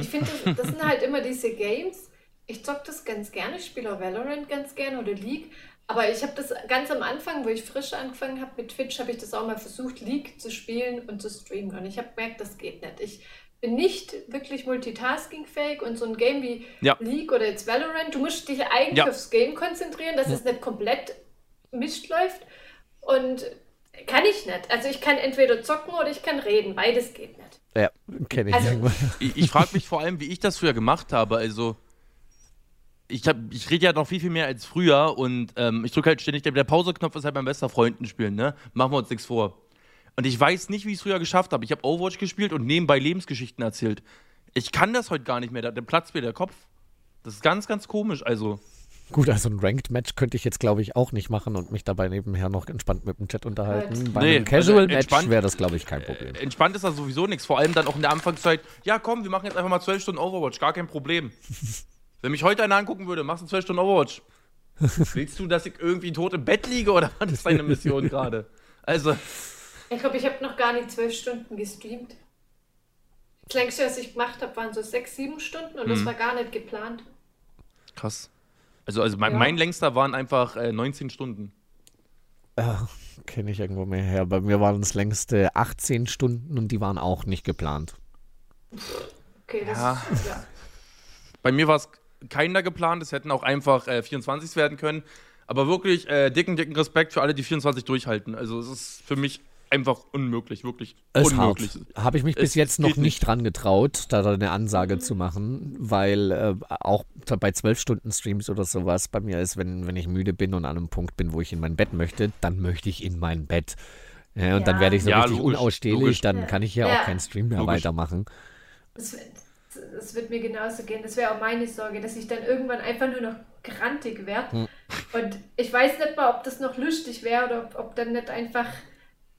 Ich finde, das, das sind halt immer diese Games. Ich zock das ganz gerne, ich spiele auch Valorant ganz gerne oder League. Aber ich habe das ganz am Anfang, wo ich frisch angefangen habe mit Twitch, habe ich das auch mal versucht, League zu spielen und zu streamen. Und ich habe gemerkt, das geht nicht. Ich bin nicht wirklich multitaskingfähig und so ein Game wie Ja. League oder jetzt Valorant, du musst dich eigentlich Ja. aufs Game konzentrieren, dass es nicht komplett mischt läuft. Und kann ich nicht. Also ich kann entweder zocken oder ich kann reden. Beides geht nicht. Ja, kenne ich. Also- irgendwo. Ich, ich frage mich vor allem, wie ich das früher gemacht habe. Also, ich, hab, ich rede ja noch viel, viel mehr als früher und ähm, ich drücke halt ständig, der, der Pause-Knopf ist halt mein bester Freund spielen, ne? Machen wir uns nichts vor. Und ich weiß nicht, wie ich es früher geschafft habe. Ich habe Overwatch gespielt und nebenbei Lebensgeschichten erzählt. Ich kann das heute gar nicht mehr, da, da platzt mir der Kopf. Das ist ganz, ganz komisch. Also, Gut, also ein Ranked-Match könnte ich jetzt, glaube ich, auch nicht machen und mich dabei nebenher noch entspannt mit dem Chat unterhalten. Bei Nee, einem Casual-Match also wäre das, glaube ich, kein Problem. Äh, entspannt ist da sowieso nichts. Vor allem dann auch in der Anfangszeit. Ja, komm, wir machen jetzt einfach mal 12 Stunden Overwatch. Gar kein Problem. Wenn mich heute einer angucken würde, machst du 12 Stunden Overwatch. Willst du, dass ich irgendwie tot im Bett liege oder was ist deine Mission gerade? Also, Ich glaube, ich habe noch gar nicht zwölf Stunden gestreamt. Das längste, was ich gemacht habe, waren so sechs, sieben Stunden und das war gar nicht geplant. krass. Also, also mein, Ja. mein längster waren einfach äh, 19 Stunden. Ja, kenne ich irgendwo mehr her. Bei mir waren es längste 18 Stunden und die waren auch nicht geplant. Okay, das Ja. ist ja. Bei mir war es keiner geplant. Es hätten auch einfach äh, 24 werden können. Aber wirklich äh, dicken, dicken Respekt für alle, die 24 durchhalten. Also, es ist für mich einfach unmöglich. Wirklich Ist unmöglich. Habe ich mich Es bis jetzt noch nicht nicht. dran getraut, da eine Ansage zu machen, weil äh, auch bei zwölf Stunden Streams oder sowas bei mir ist, wenn, wenn ich müde bin und an einem Punkt bin, wo ich in mein Bett möchte, dann möchte ich in mein Bett. Ja, und dann Ja. werde ich so Ja, richtig logisch, unausstehlich, logisch. dann kann ich ja, Ja. auch keinen Stream mehr Logisch. weitermachen. Das, das wird mir genauso gehen. Das wäre auch meine Sorge, dass ich dann irgendwann einfach nur noch grantig werde. Hm. Und ich weiß nicht mal, ob das noch lustig wäre oder ob, ob dann nicht einfach.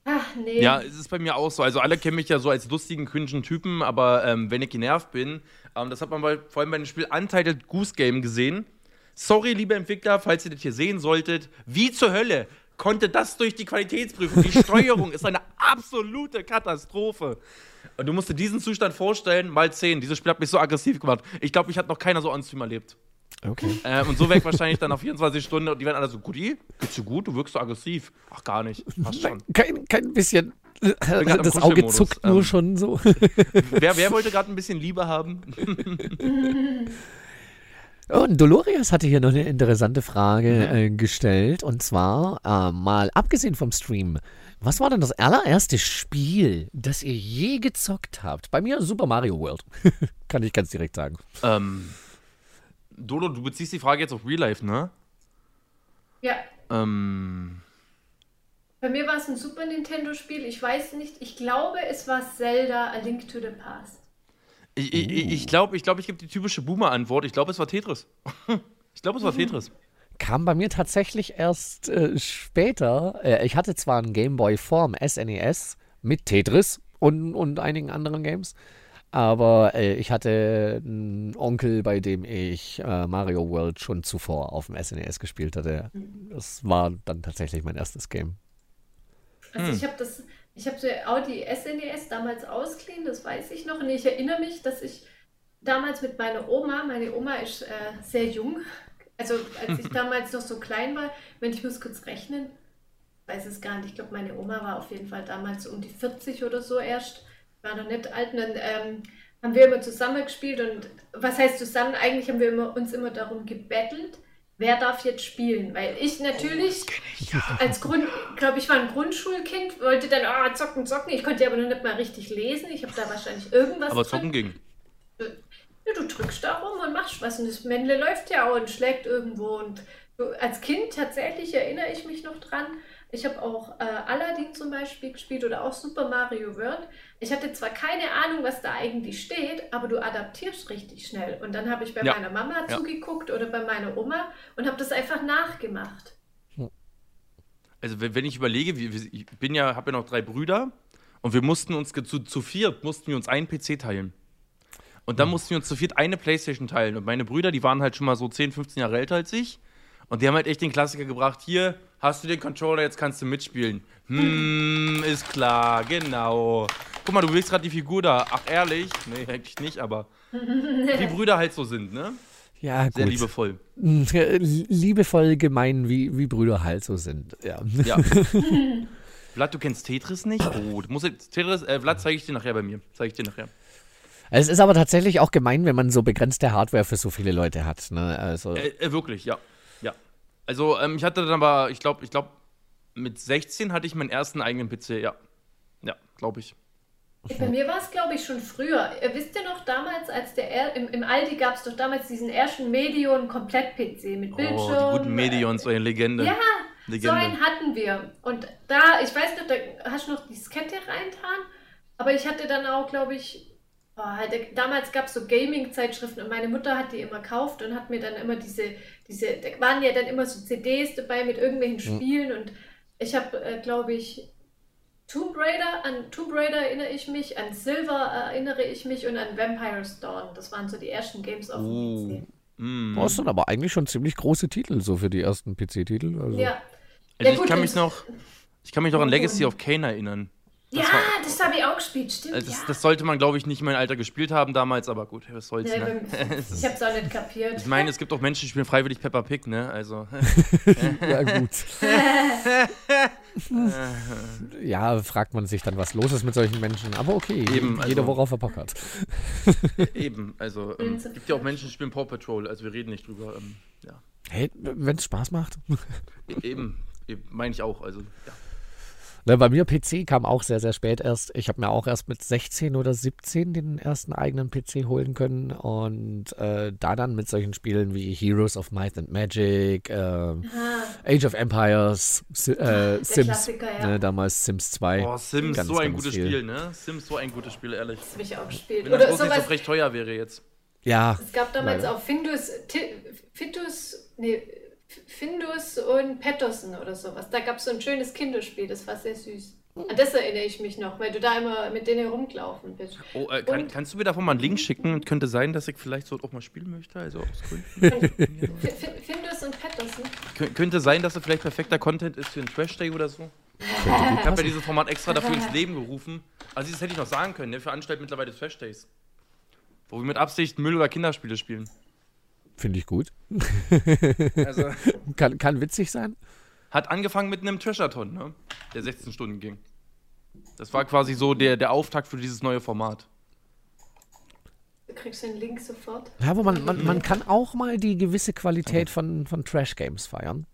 Ach, nee. Ja, es ist bei mir auch so. Also alle kennen mich ja so als lustigen, cringen Typen, aber ähm, wenn ich genervt bin, ähm, das hat man bei, vor allem bei dem Spiel Untitled Goose Game gesehen. Sorry, liebe Entwickler, falls ihr das hier sehen solltet. Wie zur Hölle konnte das durch die Qualitätsprüfung? Die Steuerung ist eine absolute Katastrophe. Und du musst dir diesen Zustand vorstellen, mal 10. Dieses Spiel hat mich so aggressiv gemacht. Ich glaube, mich hat noch keiner so Stream erlebt. Okay. Äh, und so weg wahrscheinlich dann nach 24 Stunden und die werden alle so, Guti, geht's dir gut? Du wirkst so aggressiv. Ach, gar nicht. Passt schon. Kein, kein bisschen. Das Auge zuckt nur ähm. schon so. Wer, wer wollte gerade ein bisschen Liebe haben? Und Dolorius hatte hier noch eine interessante Frage äh, gestellt. Und zwar, äh, mal abgesehen vom Stream, was war denn das allererste Spiel, das ihr je gezockt habt? Bei mir Super Mario World. Kann ich ganz direkt sagen. ähm, Dodo, du beziehst die Frage jetzt auf Real Life, ne? ja. Ähm, Bei mir war es ein Super Nintendo-Spiel. Ich weiß nicht. Ich glaube, es war Zelda A Link to the Past. ich ich, ich, ich glaube, ich, glaub, ich gebe die typische Boomer-Antwort. Ich glaube, es war Tetris. ich glaube, es war Tetris. Kam bei mir tatsächlich erst äh, später. Äh, ich hatte zwar einen Game Boy Form SNES mit Tetris und, und einigen anderen Games. Aber äh, ich hatte einen Onkel, bei dem ich äh, Mario World schon zuvor auf dem SNES gespielt hatte. Das war dann tatsächlich mein erstes Game. Also ich habe das, ich habe so auch die SNES damals ausgeliehen, das weiß ich noch. Und ich erinnere mich, dass ich damals mit meiner Oma, meine Oma ist äh, sehr jung, also als ich damals noch so klein war, wenn ich muss kurz rechnen, weiß es gar nicht, ich glaube meine Oma war auf jeden Fall damals um die 40 oder so erst, war noch nicht alt. Und dann ähm, haben wir immer zusammen gespielt und was heißt zusammen? Eigentlich haben wir immer, uns immer darum gebettelt, wer darf jetzt spielen? Weil ich natürlich als Grund, glaube ich, war ein Grundschulkind, wollte dann ah, zocken, zocken. Ich konnte aber noch nicht mal richtig lesen. Ich habe da wahrscheinlich irgendwas Aber drin. zocken ging. Ja, du drückst da rum und machst was. Und das Männle läuft ja auch und schlägt irgendwo. Und als Kind tatsächlich erinnere ich mich noch dran. Ich habe auch äh, Aladdin zum Beispiel gespielt oder auch Super Mario World. Ich hatte zwar keine Ahnung, was da eigentlich steht, aber du adaptierst richtig schnell. Und dann habe ich bei Ja. meiner Mama Ja. zugeguckt oder bei meiner Oma und habe das einfach nachgemacht. Also, wenn ich überlege, ich bin ja, habe ja noch drei Brüder und wir mussten uns zu, zu viert mussten wir uns einen PC teilen. Und dann mussten wir uns zu viert eine Playstation teilen. Und meine Brüder, die waren halt schon mal so 10, 15 Jahre älter als ich. Und die haben halt echt den Klassiker gebracht: Hier, hast du den Controller, jetzt kannst du mitspielen. Hm, ist klar, genau. Guck mal, du bewegst gerade die Figur da. Ach, ehrlich? Nee, eigentlich nicht, aber wie Brüder halt so sind, ne? Ja, Sehr gut. liebevoll. Äh, Liebevoll gemein, wie, wie Brüder halt so sind. Ja. Ja. Vlad, du kennst Tetris nicht? Oh, du musst jetzt, Tetris, äh, Vlad zeige ich dir nachher bei mir. Zeige ich dir nachher. Es ist aber tatsächlich auch gemein, wenn man so begrenzte Hardware für so viele Leute hat. Ne? Also, Äh, äh, wirklich, ja. Also, ähm, ich hatte dann aber, ich glaube, ich glaube, mit 16 hatte ich meinen ersten eigenen PC, ja. Ja, glaube ich. Bei mir war es, glaube ich, schon früher. Ihr wisst ja noch damals, als der er im, im Aldi gab es doch damals diesen ersten Medion Komplett-PC mit Bildschirm. Oh, die guten Medions, eine Legende. Ja, so Legende. einen hatten wir. Und da, ich weiß noch, da hast du noch die Skette reintan, aber ich hatte dann auch, glaube ich, Oh, halt, damals gab es so Gaming-Zeitschriften und meine Mutter hat die immer gekauft und hat mir dann immer diese, diese, da waren ja dann immer so CDs dabei mit irgendwelchen Spielen und ich habe, äh, glaube ich, Tomb Raider, an Tomb Raider erinnere ich mich, an Silver erinnere ich mich und an Vampire's Dawn. Das waren so die ersten Games auf dem Oh. PC. Mm. Das sind aber eigentlich schon ziemlich große Titel, so für die ersten PC-Titel. Also. Ja. Also Ja, ich gut, kann mich noch, ich kann mich noch an. Legacy of Kane erinnern. Ja, war- das habe ich auch gespielt, stimmt. Äh, Das, ja. das sollte man, glaube ich, nicht in meinem Alter gespielt haben damals, aber gut, was soll's, Ja, ne? ich habe es auch nicht kapiert. Ich meine, es gibt auch Menschen, die spielen freiwillig Peppa Pig, ne? Also, Ja, gut. ja, fragt man sich dann, was los ist mit solchen Menschen. Aber okay, Eben, jeder, also- worauf er Bock hat. eben, also, ähm, of gibt ja auch Menschen, die spielen Paw Patrol, also wir reden nicht drüber, ähm, ja. Hey, wenn es Spaß macht. E- Eben, eben meine ich auch, also, ja. Ne, bei mir PC kam auch sehr, sehr spät erst. Ich habe mir auch erst mit 16 oder 17 den ersten eigenen PC holen können und äh, da dann mit solchen Spielen wie Heroes of Might and Magic, äh, Age of Empires, Si äh, Sims, Klassiker, ja. ne, damals Sims 2. Boah, Sims, Ganz, so ein gutes viel. Spiel, ne? Sims, so ein gutes Spiel, ehrlich. Das habe ich auch gespielt. Wenn das Oder bloß nicht sowas. so recht teuer wäre jetzt. Ja, Es gab damals Leider. auch Findus, Findus, nee, Findus und Patterson oder sowas. Da gab es so ein schönes Kinderspiel, das war sehr süß. An das erinnere ich mich noch, weil du da immer mit denen rumgelaufen bist. Oh, äh, kann, kannst du mir davon mal einen Link schicken? Könnte sein, dass ich vielleicht so auch mal spielen möchte, also aus Gründen. Fi- Fi- Findus und Patterson. Kö- könnte sein, dass es vielleicht perfekter Content ist für einen Trash Day oder so. Ich habe ja dieses Format extra dafür ins Leben gerufen. Also das hätte ich noch sagen können, ne? Veranstaltet mittlerweile Trash Days. Wo wir mit Absicht Müll- oder Kinderspiele spielen. Finde ich gut. Also Kann, kann witzig sein. hat angefangen mit einem Trashathon, ne? Der 16 Stunden ging. Das war quasi so der, der Auftakt für dieses neue Format. Du kriegst den Link sofort. Ja, aber man, man, man kann auch mal die gewisse Qualität von, von Trash-Games feiern.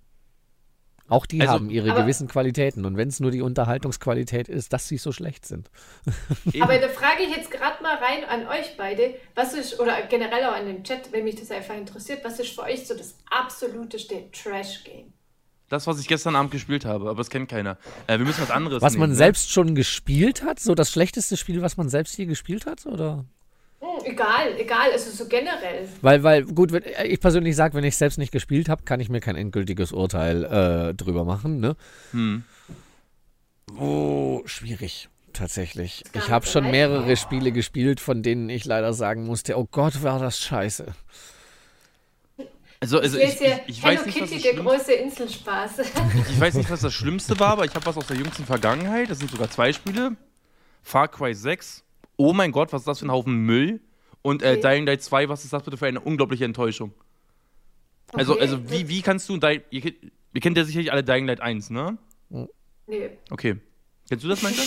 Auch die Also- haben ihre Aber- gewissen Qualitäten. Und wenn es nur die Unterhaltungsqualität ist, dass sie so schlecht sind. Aber da frage ich jetzt gerade mal rein an euch beide, was ist, oder generell auch an den Chat, wenn mich das einfach interessiert, was ist für euch so das absoluteste Trash-Game? Das, was ich gestern Abend gespielt habe, aber das kennt keiner. Äh, wir müssen was anderes Was nehmen, man ne? selbst schon gespielt hat? So das schlechteste Spiel, was man selbst je gespielt hat? Oder? Hm, egal, egal, also so generell. Weil, weil, gut, wenn, ich persönlich sage, wenn ich selbst nicht gespielt habe, kann ich mir kein endgültiges Urteil äh, drüber machen. Ne? Hm. Oh, schwierig. Tatsächlich. Ich habe schon mehrere Spiele gespielt, von denen ich leider sagen musste, oh Gott, war das scheiße. Also, also ich, ist ich, ja ich, Hello weiß nicht, was Kitty, das der Schlimmste, große Inselspaß. ich weiß nicht, was das Schlimmste war, aber ich habe was aus der jüngsten Vergangenheit. Das sind sogar zwei Spiele. Far Cry 6. Oh mein Gott, was ist das für ein Haufen Müll? Und äh, Okay. Dying Light 2, was ist das bitte für eine unglaubliche Enttäuschung? Also, Okay. also wie, wie kannst du, ihr, kennt- ihr kennt ja sicherlich alle Dying Light 1, ne? nee. Okay. Kennst du das, meinst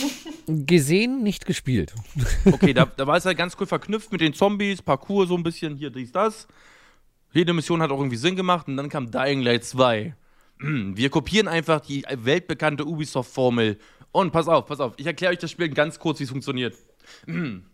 du? Gesehen, nicht gespielt. Okay, da, da war es halt ganz cool verknüpft mit den Zombies, Parcours so ein bisschen, hier, dies, das. Jede Mission hat auch irgendwie Sinn gemacht und dann kam Dying Light 2. Hm, Wir kopieren einfach die weltbekannte Ubisoft-Formel. Und pass auf, pass auf, ich erkläre euch das Spiel ganz kurz, wie es funktioniert.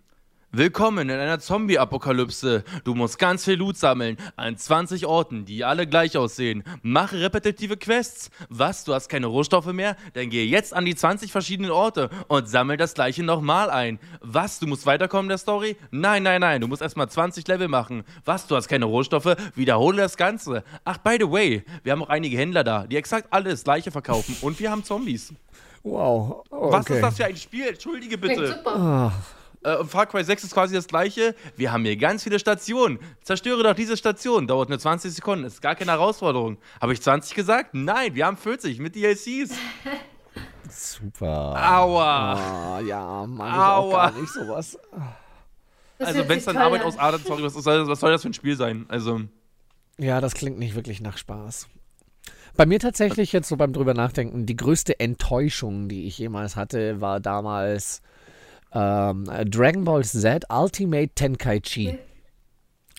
Willkommen in einer Zombie-Apokalypse. Du musst ganz viel Loot sammeln an 20 Orten, die alle gleich aussehen. Mache repetitive Quests. Was, du hast keine Rohstoffe mehr? Dann gehe jetzt an die 20 verschiedenen Orte und sammel das gleiche nochmal ein. Was, du musst weiterkommen in der Story? Nein, nein, nein, du musst erstmal 20 Level machen. Was, du hast keine Rohstoffe? Wiederhole das Ganze. Ach, by the way, wir haben auch einige Händler da, die exakt alles gleiche verkaufen und wir haben Zombies. Wow. Oh, Was okay. ist das für ein Spiel? Entschuldige bitte. super. Äh, und Far Cry 6 ist quasi das gleiche. Wir haben hier ganz viele Stationen. Zerstöre doch diese Station. Dauert nur 20 Sekunden. Ist gar keine Herausforderung. Habe ich 20 gesagt? Nein, wir haben 40 mit DLCs. Super. Aua. Ah, ja, auch Aua. gar nicht sowas. Das Also, wenn es dann Arbeit an. ausartet, sorry, was soll, was soll das für ein Spiel sein? Also, Ja, das klingt nicht wirklich nach Spaß. Bei mir tatsächlich jetzt so beim drüber nachdenken, die größte Enttäuschung, die ich jemals hatte, war damals ähm, Dragon Ball Z Ultimate Tenkaichi.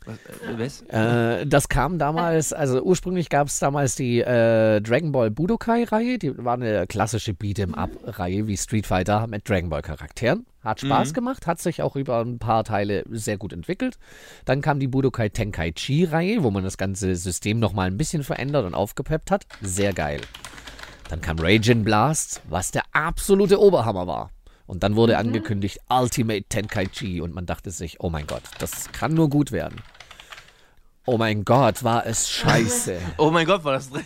Was? Äh, was? Äh, das kam damals, also ursprünglich gab es damals die äh, Dragon Ball Budokai-Reihe, die war eine klassische Beat'em-up-Reihe wie Street Fighter mit Dragon Ball-Charakteren. Hat Spaß gemacht, hat sich auch über ein paar Teile sehr gut entwickelt. Dann kam die Budokai Tenkaichi-Reihe, wo man das ganze System nochmal ein bisschen verändert und aufgepeppt hat. Sehr geil. Dann kam Raging Blast, was der absolute Oberhammer war. Und dann wurde angekündigt Ultimate Tenkaichi und man dachte sich, oh mein Gott, das kann nur gut werden. Oh mein Gott, war es scheiße. Oh mein Gott, war das Dreck.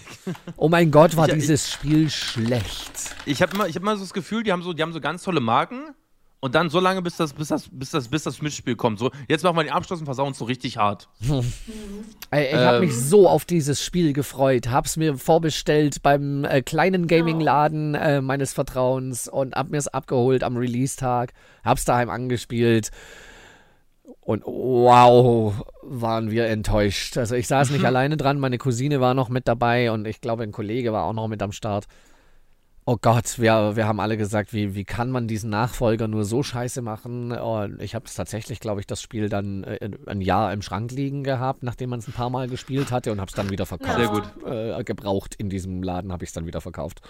Oh mein Gott, war Ich- dieses Spiel schlecht. Ich habe immer, ich hab immer so das Gefühl, die haben so, die haben so ganz tolle Marken und dann so lange, bis das, bis das, bis das, bis das Mitspiel kommt. So, jetzt machen wir den Abschluss und versauen es so richtig hart. Ey, ich habe Ähm. mich so auf dieses Spiel gefreut, hab's mir vorbestellt beim äh, kleinen Gaming-Laden äh, meines Vertrauens und hab mir's abgeholt am Release-Tag, hab's daheim angespielt und wow, waren wir enttäuscht. Also ich saß nicht alleine dran, meine Cousine war noch mit dabei und ich glaube ein Kollege war auch noch mit am Start. Oh Gott, wir, wir haben alle gesagt, wie, wie kann man diesen Nachfolger nur so scheiße machen? Und ich habe es tatsächlich, glaube ich, das Spiel dann äh, ein Jahr im Schrank liegen gehabt, nachdem man es ein paar Mal gespielt hatte und habe es dann wieder verkauft. Sehr gut. Äh, gebraucht in diesem Laden habe ich es dann wieder verkauft.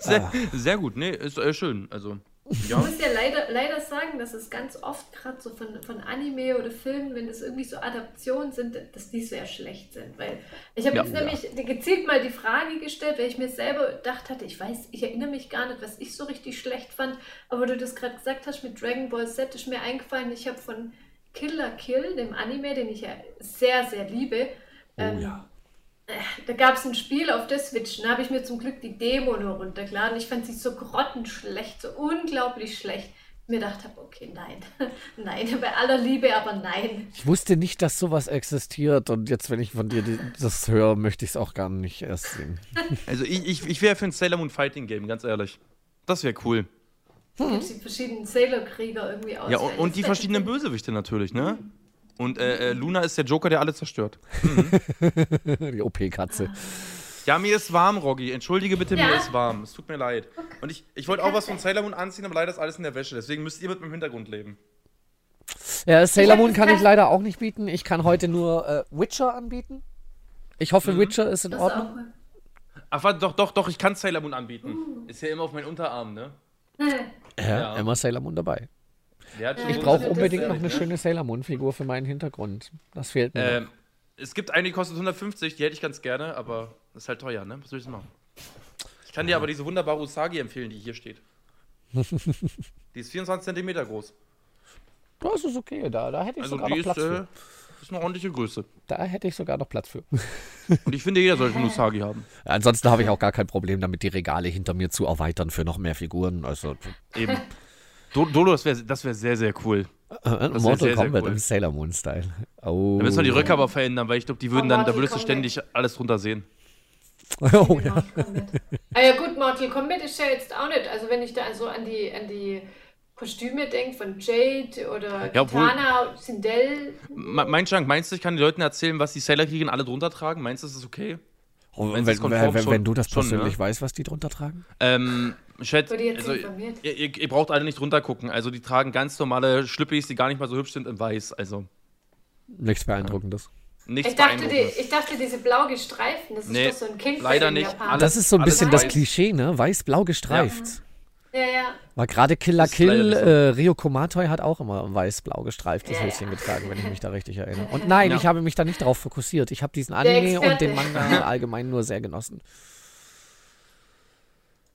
Sehr, sehr gut, nee, ist äh, schön. Also, Ich ja. muss ja leider, leider sagen, dass es ganz oft gerade so von, von Anime oder Filmen, wenn das irgendwie so Adaptionen sind, dass die sehr schlecht sind. Weil ich habe Ja. jetzt nämlich gezielt mal die Frage gestellt, weil ich mir selber gedacht hatte, ich weiß, ich erinnere mich gar nicht, was ich so richtig schlecht fand, aber du das gerade gesagt hast mit Dragon Ball Z, ist mir eingefallen, ich habe von Killer Kill, dem Anime, den ich ja sehr, sehr liebe, ähm, da gab es ein Spiel auf der Switch, da habe ich mir zum Glück die Demo nur runtergeladen. Ich fand sie so grottenschlecht, so unglaublich schlecht. Mir gedacht habe, okay, nein, nein, bei aller Liebe, aber nein. Ich wusste nicht, dass sowas existiert und jetzt, wenn ich von dir das höre, möchte ich es auch gar nicht erst sehen. Also, ich, ich, ich wäre für ein Sailor Moon Fighting Game, ganz ehrlich. Das wäre cool. Gibt die verschiedenen Sailor-Krieger irgendwie aus. Ja, und, und die verschiedenen Bösewichte natürlich, ne? Und äh, äh, Luna ist der Joker, der alle zerstört. die OP-Katze. Ja, mir ist warm, Roggi. Entschuldige bitte, Ja. mir ist warm. Es tut mir leid. Und ich, ich wollte auch was von Sailor Moon anziehen, aber leider ist alles in der Wäsche. Deswegen müsst ihr mit meinem Hintergrund leben. Ja, Sailor Moon kann ich leider auch nicht bieten. Ich kann heute nur äh, Witcher anbieten. Ich hoffe, Mhm. Witcher ist in Das Ordnung. auch. Ach, warte, doch, doch, doch, ich kann Sailor Moon anbieten. Ist ja immer auf meinen Unterarm, ne? Ja, Ja. immer Sailor Moon dabei. Ich brauche das unbedingt ist noch eine ne? schöne Sailor Moon-Figur für meinen Hintergrund. Das fehlt mir. Ähm, es gibt eine, die kostet 150, die hätte ich ganz gerne, aber das ist halt teuer, ne? Was soll ich denn machen? Ich kann dir aber diese wunderbare Usagi empfehlen, die hier steht. die ist 24 cm groß. Das ist okay, da, da hätte ich Also sogar noch ist, Platz äh, für. ist eine ordentliche Größe. Da hätte ich sogar noch Platz für. Und ich finde, jeder sollte eine Usagi haben. Ansonsten habe ich auch gar kein Problem damit, die Regale hinter mir zu erweitern für noch mehr Figuren. Also Eben. Do- Dolo, das wäre das wär sehr, sehr cool. äh, wär Mortal sehr, sehr Kombat cool. im Sailor Moon-Style. Oh. Da müssen wir die Röcke aber verändern, weil ich glaube, die würden Oh, dann, da würdest du ständig alles drunter sehen. oh, ja. Mortal Kombat. ah ja gut, Mortal Kombat ist ja jetzt auch nicht, also wenn ich da so an die, an die Kostüme denke von Jade oder Ja, Kitana, Sindel, Me- Mein Schank, meinst du, ich kann den Leuten erzählen, was die Sailor-Kriegerin alle drunter tragen? Meinst du, das ist okay? Und Wenn wenn, wenn, du das schon, persönlich ne? weißt, was die drunter tragen? Ähm, Chat, also, informiert. ihr, ihr, ihr braucht alle nicht drunter gucken. Also, die tragen ganz normale Schlüppis, die gar nicht mal so hübsch sind in weiß. Also, Nichts Beeindruckendes. nichts Ich dachte, die, Beeindruckendes. ich dachte, diese blau gestreiften, das ist Nee, doch so ein King leider nicht. Japan. Das ist so ein alles bisschen das weiß. Klischee, ne? Weiß-blau gestreift. Ja, ja. Weil gerade Killer Das Kill, so. äh, Rio Komatoi hat auch immer weiß-blau gestreiftes Ja, Höschen getragen, wenn ich mich da richtig erinnere. Und nein, Ja. ich habe mich da nicht drauf fokussiert. Ich habe diesen Anime und den Manga allgemein nur sehr genossen.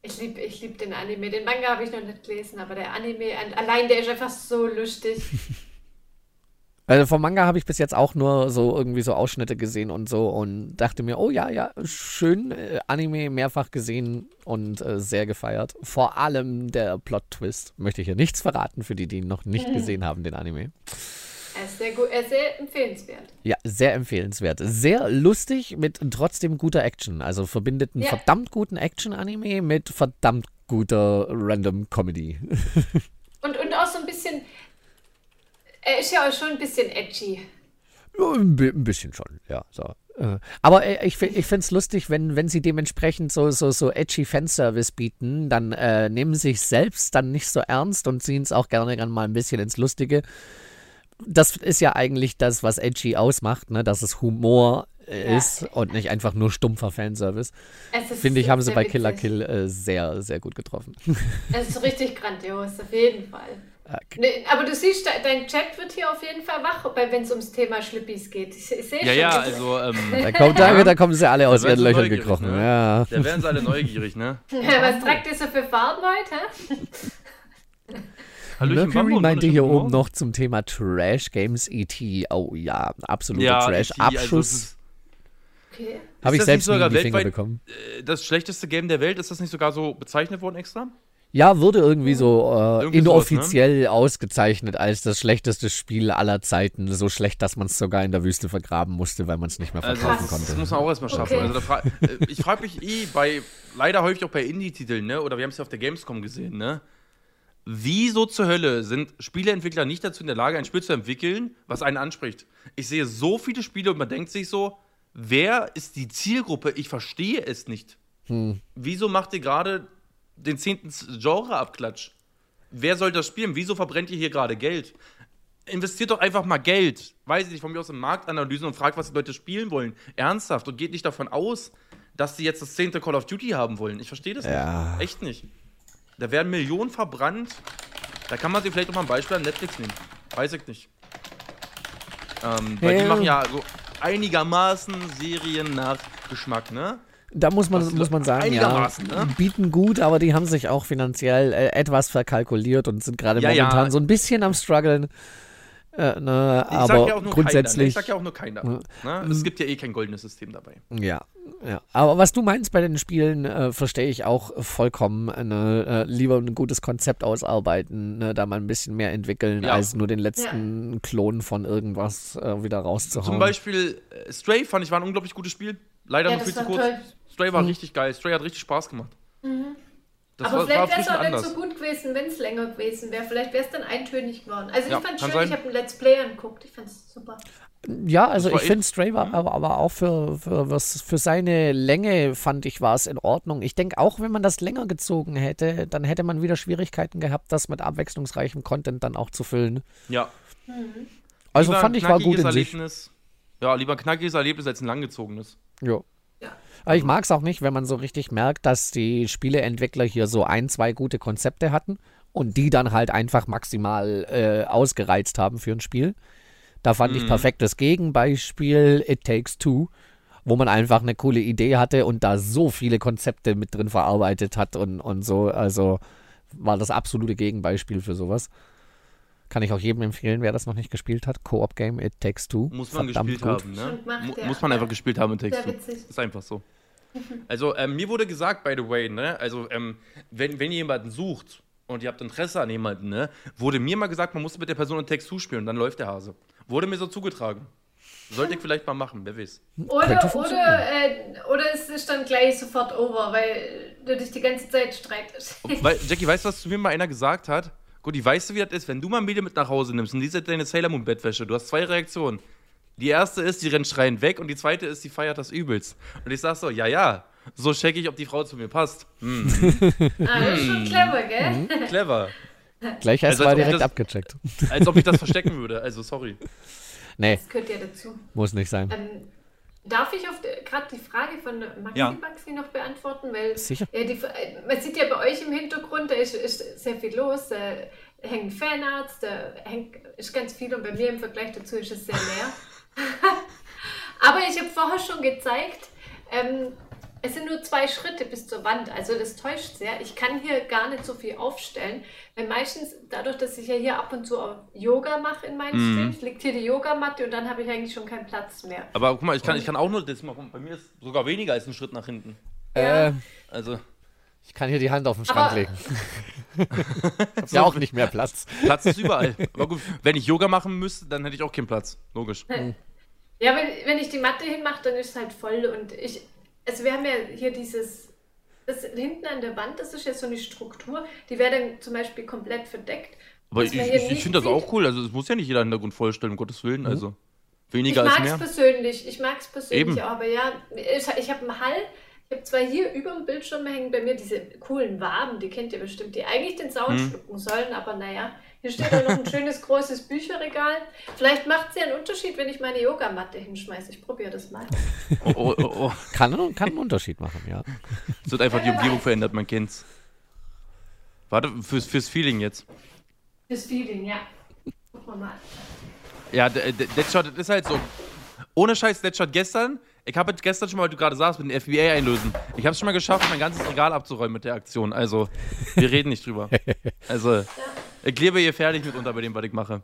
Ich liebe ich lieb den Anime. Den Manga habe ich noch nicht gelesen, aber der Anime, an- allein der ist einfach so lustig. Also vom Manga habe ich bis jetzt auch nur so irgendwie so Ausschnitte gesehen und so und dachte mir, oh ja, ja, schön, äh, Anime mehrfach gesehen und äh, sehr gefeiert. Vor allem der Plot-Twist. Möchte ich hier nichts verraten für die, die noch nicht gesehen haben, den Anime. Er ist sehr gut, er ist sehr empfehlenswert. Ja, sehr empfehlenswert. Sehr lustig mit trotzdem guter Action. Also verbindet einen Ja. verdammt guten Action-Anime mit verdammt guter Random Comedy. Und, und auch so ein bisschen, er ist ja auch schon ein bisschen edgy. Ja, ein, ein bisschen schon, ja. So. Äh, Aber äh, ich, ich finde es lustig, wenn, wenn sie dementsprechend so, so, so edgy Fanservice bieten, dann äh, nehmen sie sich selbst dann nicht so ernst und ziehen es auch gerne dann mal ein bisschen ins Lustige. Das ist ja eigentlich das, was edgy ausmacht, ne? dass es Humor äh, Ja. ist und nicht einfach nur stumpfer Fanservice. Finde ich, haben sie bei Killer. Kill äh, sehr, sehr gut getroffen. Es ist richtig grandios, auf jeden Fall. Nee, aber du siehst, dein Chat wird hier auf jeden Fall wach, wenn es ums Thema Schlippis geht. Ich, ich sehe ja, schon. ja, also. Ähm, Da, kommt, da, da kommen sie alle aus ihren Löchern gekrochen. ne? Ja. da werden sie alle neugierig, ne? Was tragt ihr so für Farben heute? Hallöchen, Bambo Mercury und meinte hier oben noch zum Thema Trash Games ET. Oh ja, absoluter Ja, Trash. ET, also Okay. habe ich das selbst nie in sogar die Finger weltweit- bekommen. äh, das schlechteste Game der Welt, ist das nicht sogar so bezeichnet worden extra? Ja, wurde irgendwie so äh, Irgendwie sowas, ne? inoffiziell ausgezeichnet als das schlechteste Spiel aller Zeiten. So schlecht, dass man es sogar in der Wüste vergraben musste, weil man es nicht mehr Also, verkaufen das, konnte. das muss man auch erstmal schaffen. Okay. Also, fra äh, ich frage mich eh bei, leider häufig auch bei Indie-Titeln, ne? oder wir haben es ja auf der Gamescom gesehen, ne? Wieso zur Hölle sind Spieleentwickler nicht dazu in der Lage, ein Spiel zu entwickeln, was einen anspricht? Ich sehe so viele Spiele und man denkt sich so, wer ist die Zielgruppe? Ich verstehe es nicht. Wieso macht ihr gerade den zehnten Genre-Abklatsch? Wer soll das spielen? Wieso verbrennt ihr hier gerade Geld? Investiert doch einfach mal Geld. Weiß ich nicht, von mir aus in Marktanalysen und fragt, was die Leute spielen wollen. Ernsthaft. Und geht nicht davon aus, dass sie jetzt das zehnte Call of Duty haben wollen. Ich verstehe das Ja. nicht. Echt nicht. Da werden Millionen verbrannt. Da kann man sich vielleicht noch mal ein Beispiel an Netflix nehmen. Weiß ich nicht. Ähm, weil die Ja. machen ja so einigermaßen Serien nach Geschmack, ne? Da muss man, muss man sagen, ja, ne? bieten gut, aber die haben sich auch finanziell äh, etwas verkalkuliert und sind gerade Ja, ja. momentan so ein bisschen am struggeln. Äh, ne, Ich aber sag ja auch nur grundsätzlich, keiner. ne? Ich sag ja auch nur keiner. Ne? Es gibt ja eh kein goldenes System dabei. ja, ja. Aber was du meinst bei den Spielen, äh, verstehe ich auch vollkommen. Ne, äh, lieber ein gutes Konzept ausarbeiten, ne, da mal ein bisschen mehr entwickeln, Ja. als nur den letzten Klon von irgendwas äh, wieder rauszuhauen. Zum Beispiel äh, Stray fand ich war ein unglaublich gutes Spiel. Leider Ja, nur viel zu kurz. toll. Stray war richtig geil. Stray hat richtig Spaß gemacht. Das aber war, vielleicht wäre es auch nicht so gut gewesen, wenn es länger gewesen wäre. Vielleicht wäre es dann eintönig geworden. Also Ja, ich fand kann schön, sein. ich habe ein Let's Play angeguckt. Ich fand es super. Ja, also ich finde echt- Stray war aber, aber auch für, für, was, für seine Länge fand ich war es in Ordnung. Ich denke auch, wenn man das länger gezogen hätte, dann hätte man wieder Schwierigkeiten gehabt, das mit abwechslungsreichem Content dann auch zu füllen. Ja. Also Lieber fand ich war gut knackiges in sich. Erlebnis. Ja, lieber ein knackiges Erlebnis als ein langgezogenes. Ja. Aber ich mag es auch nicht, wenn man so richtig merkt, dass die Spieleentwickler hier so ein, zwei gute Konzepte hatten und die dann halt einfach maximal äh, ausgereizt haben für ein Spiel. Da fand ich perfektes Gegenbeispiel It Takes Two, wo man einfach eine coole Idee hatte und da so viele Konzepte mit drin verarbeitet hat und, und so. Also war das absolute Gegenbeispiel für sowas. Kann ich auch jedem empfehlen, wer das noch nicht gespielt hat. Co-op-Game It Takes Two. Muss man Verdammt gespielt gut. haben, ne? Ja. Muss man einfach gespielt haben in Text. Sehr witzig. Ist einfach so. Also, ähm, mir wurde gesagt, by the way, ne, also, ähm, wenn, wenn ihr jemanden sucht und ihr habt Interesse an jemanden, ne, wurde mir mal gesagt, man muss mit der Person in Text spielen und dann läuft der Hase. Wurde mir so zugetragen. Sollte ich vielleicht mal machen, wer weiß. Oder, oder, äh, oder es ist dann gleich sofort over, weil du dich die ganze Zeit streitest. Weil, Jackie, weißt du, was zu mir mal einer gesagt hat? Gut, die weißt du, wie das ist, wenn du mal ein Mädel mit nach Hause nimmst und die ist deine Sailor Moon Bettwäsche, du hast zwei Reaktionen. Die erste ist, die rennt schreiend weg und die zweite ist, die feiert das übelst. Und ich sag so, ja, ja, so check ich, ob die Frau zu mir passt. Hm, Ah, das ist schon clever, gell? clever. Gleich erst Also, mal als ob direkt das- abgecheckt. Als ob ich das verstecken würde, also sorry. Nee, Das gehört ja dazu. muss nicht sein. Ähm, darf ich gerade die Frage von Maxi Ja. Baxi noch beantworten? Weil Sicher. Ja, die, man sieht ja bei euch im Hintergrund, da ist, ist sehr viel los. Da hängen Fanarts, da hängt, ist ganz viel und bei mir im Vergleich dazu ist es sehr leer. Aber ich habe vorher schon gezeigt, ähm, es sind nur zwei Schritte bis zur Wand, also das täuscht sehr. Ich kann hier gar nicht so viel aufstellen, weil meistens dadurch, dass ich ja hier ab und zu auch Yoga mache in meinen Mhm. Streams, liegt hier die Yogamatte und dann habe ich eigentlich schon keinen Platz mehr. Aber guck mal, ich kann, ich kann auch nur das machen. Bei mir ist sogar weniger als ein Schritt nach hinten. Äh, Also, ich kann hier die Hand auf den Schrank Aber- legen. Hab ja auch nicht mehr Platz. Platz ist überall. Aber gut, wenn ich Yoga machen müsste, dann hätte ich auch keinen Platz. Logisch. Ja, wenn, wenn ich die Matte hinmache, dann ist es halt voll und ich, also wir haben ja hier dieses, das hinten an der Wand, das ist ja so eine Struktur, die wäre dann zum Beispiel komplett verdeckt. Aber ich, ich, ich finde das auch cool. Also, es muss ja nicht jeder Hintergrund vollstellen, um Gottes Willen. Also, Ich weniger mag ist es mehr. persönlich, ich mag es persönlich Eben. auch, aber ja, ich, ich habe einen Hall, ich habe zwar hier über dem Bildschirm hängen bei mir diese coolen Waben, die kennt ihr bestimmt, die eigentlich den Sound Hm. schlucken sollen, aber naja, hier steht auch noch ein schönes großes Bücherregal. Vielleicht macht es ja einen Unterschied, wenn ich meine Yogamatte hinschmeiße. Ich probiere das mal. Oh, oh, oh, oh. Kann, kann einen Unterschied machen, ja. Es wird einfach die Umgebung verändert, man kennt's. Warte, fürs, fürs Feeling jetzt. Fürs Feeling, ja. Gucken wir mal. Ja, Deadshot das ist halt so. Ohne Scheiß, Deadshot gestern. Ich habe gestern schon mal, weil du gerade sagst, mit dem FBA einlösen. Ich habe es schon mal geschafft, mein ganzes Regal abzuräumen mit der Aktion. Also, wir reden nicht drüber. Also, ich lebe hier fertig mitunter bei dem, was ich mache.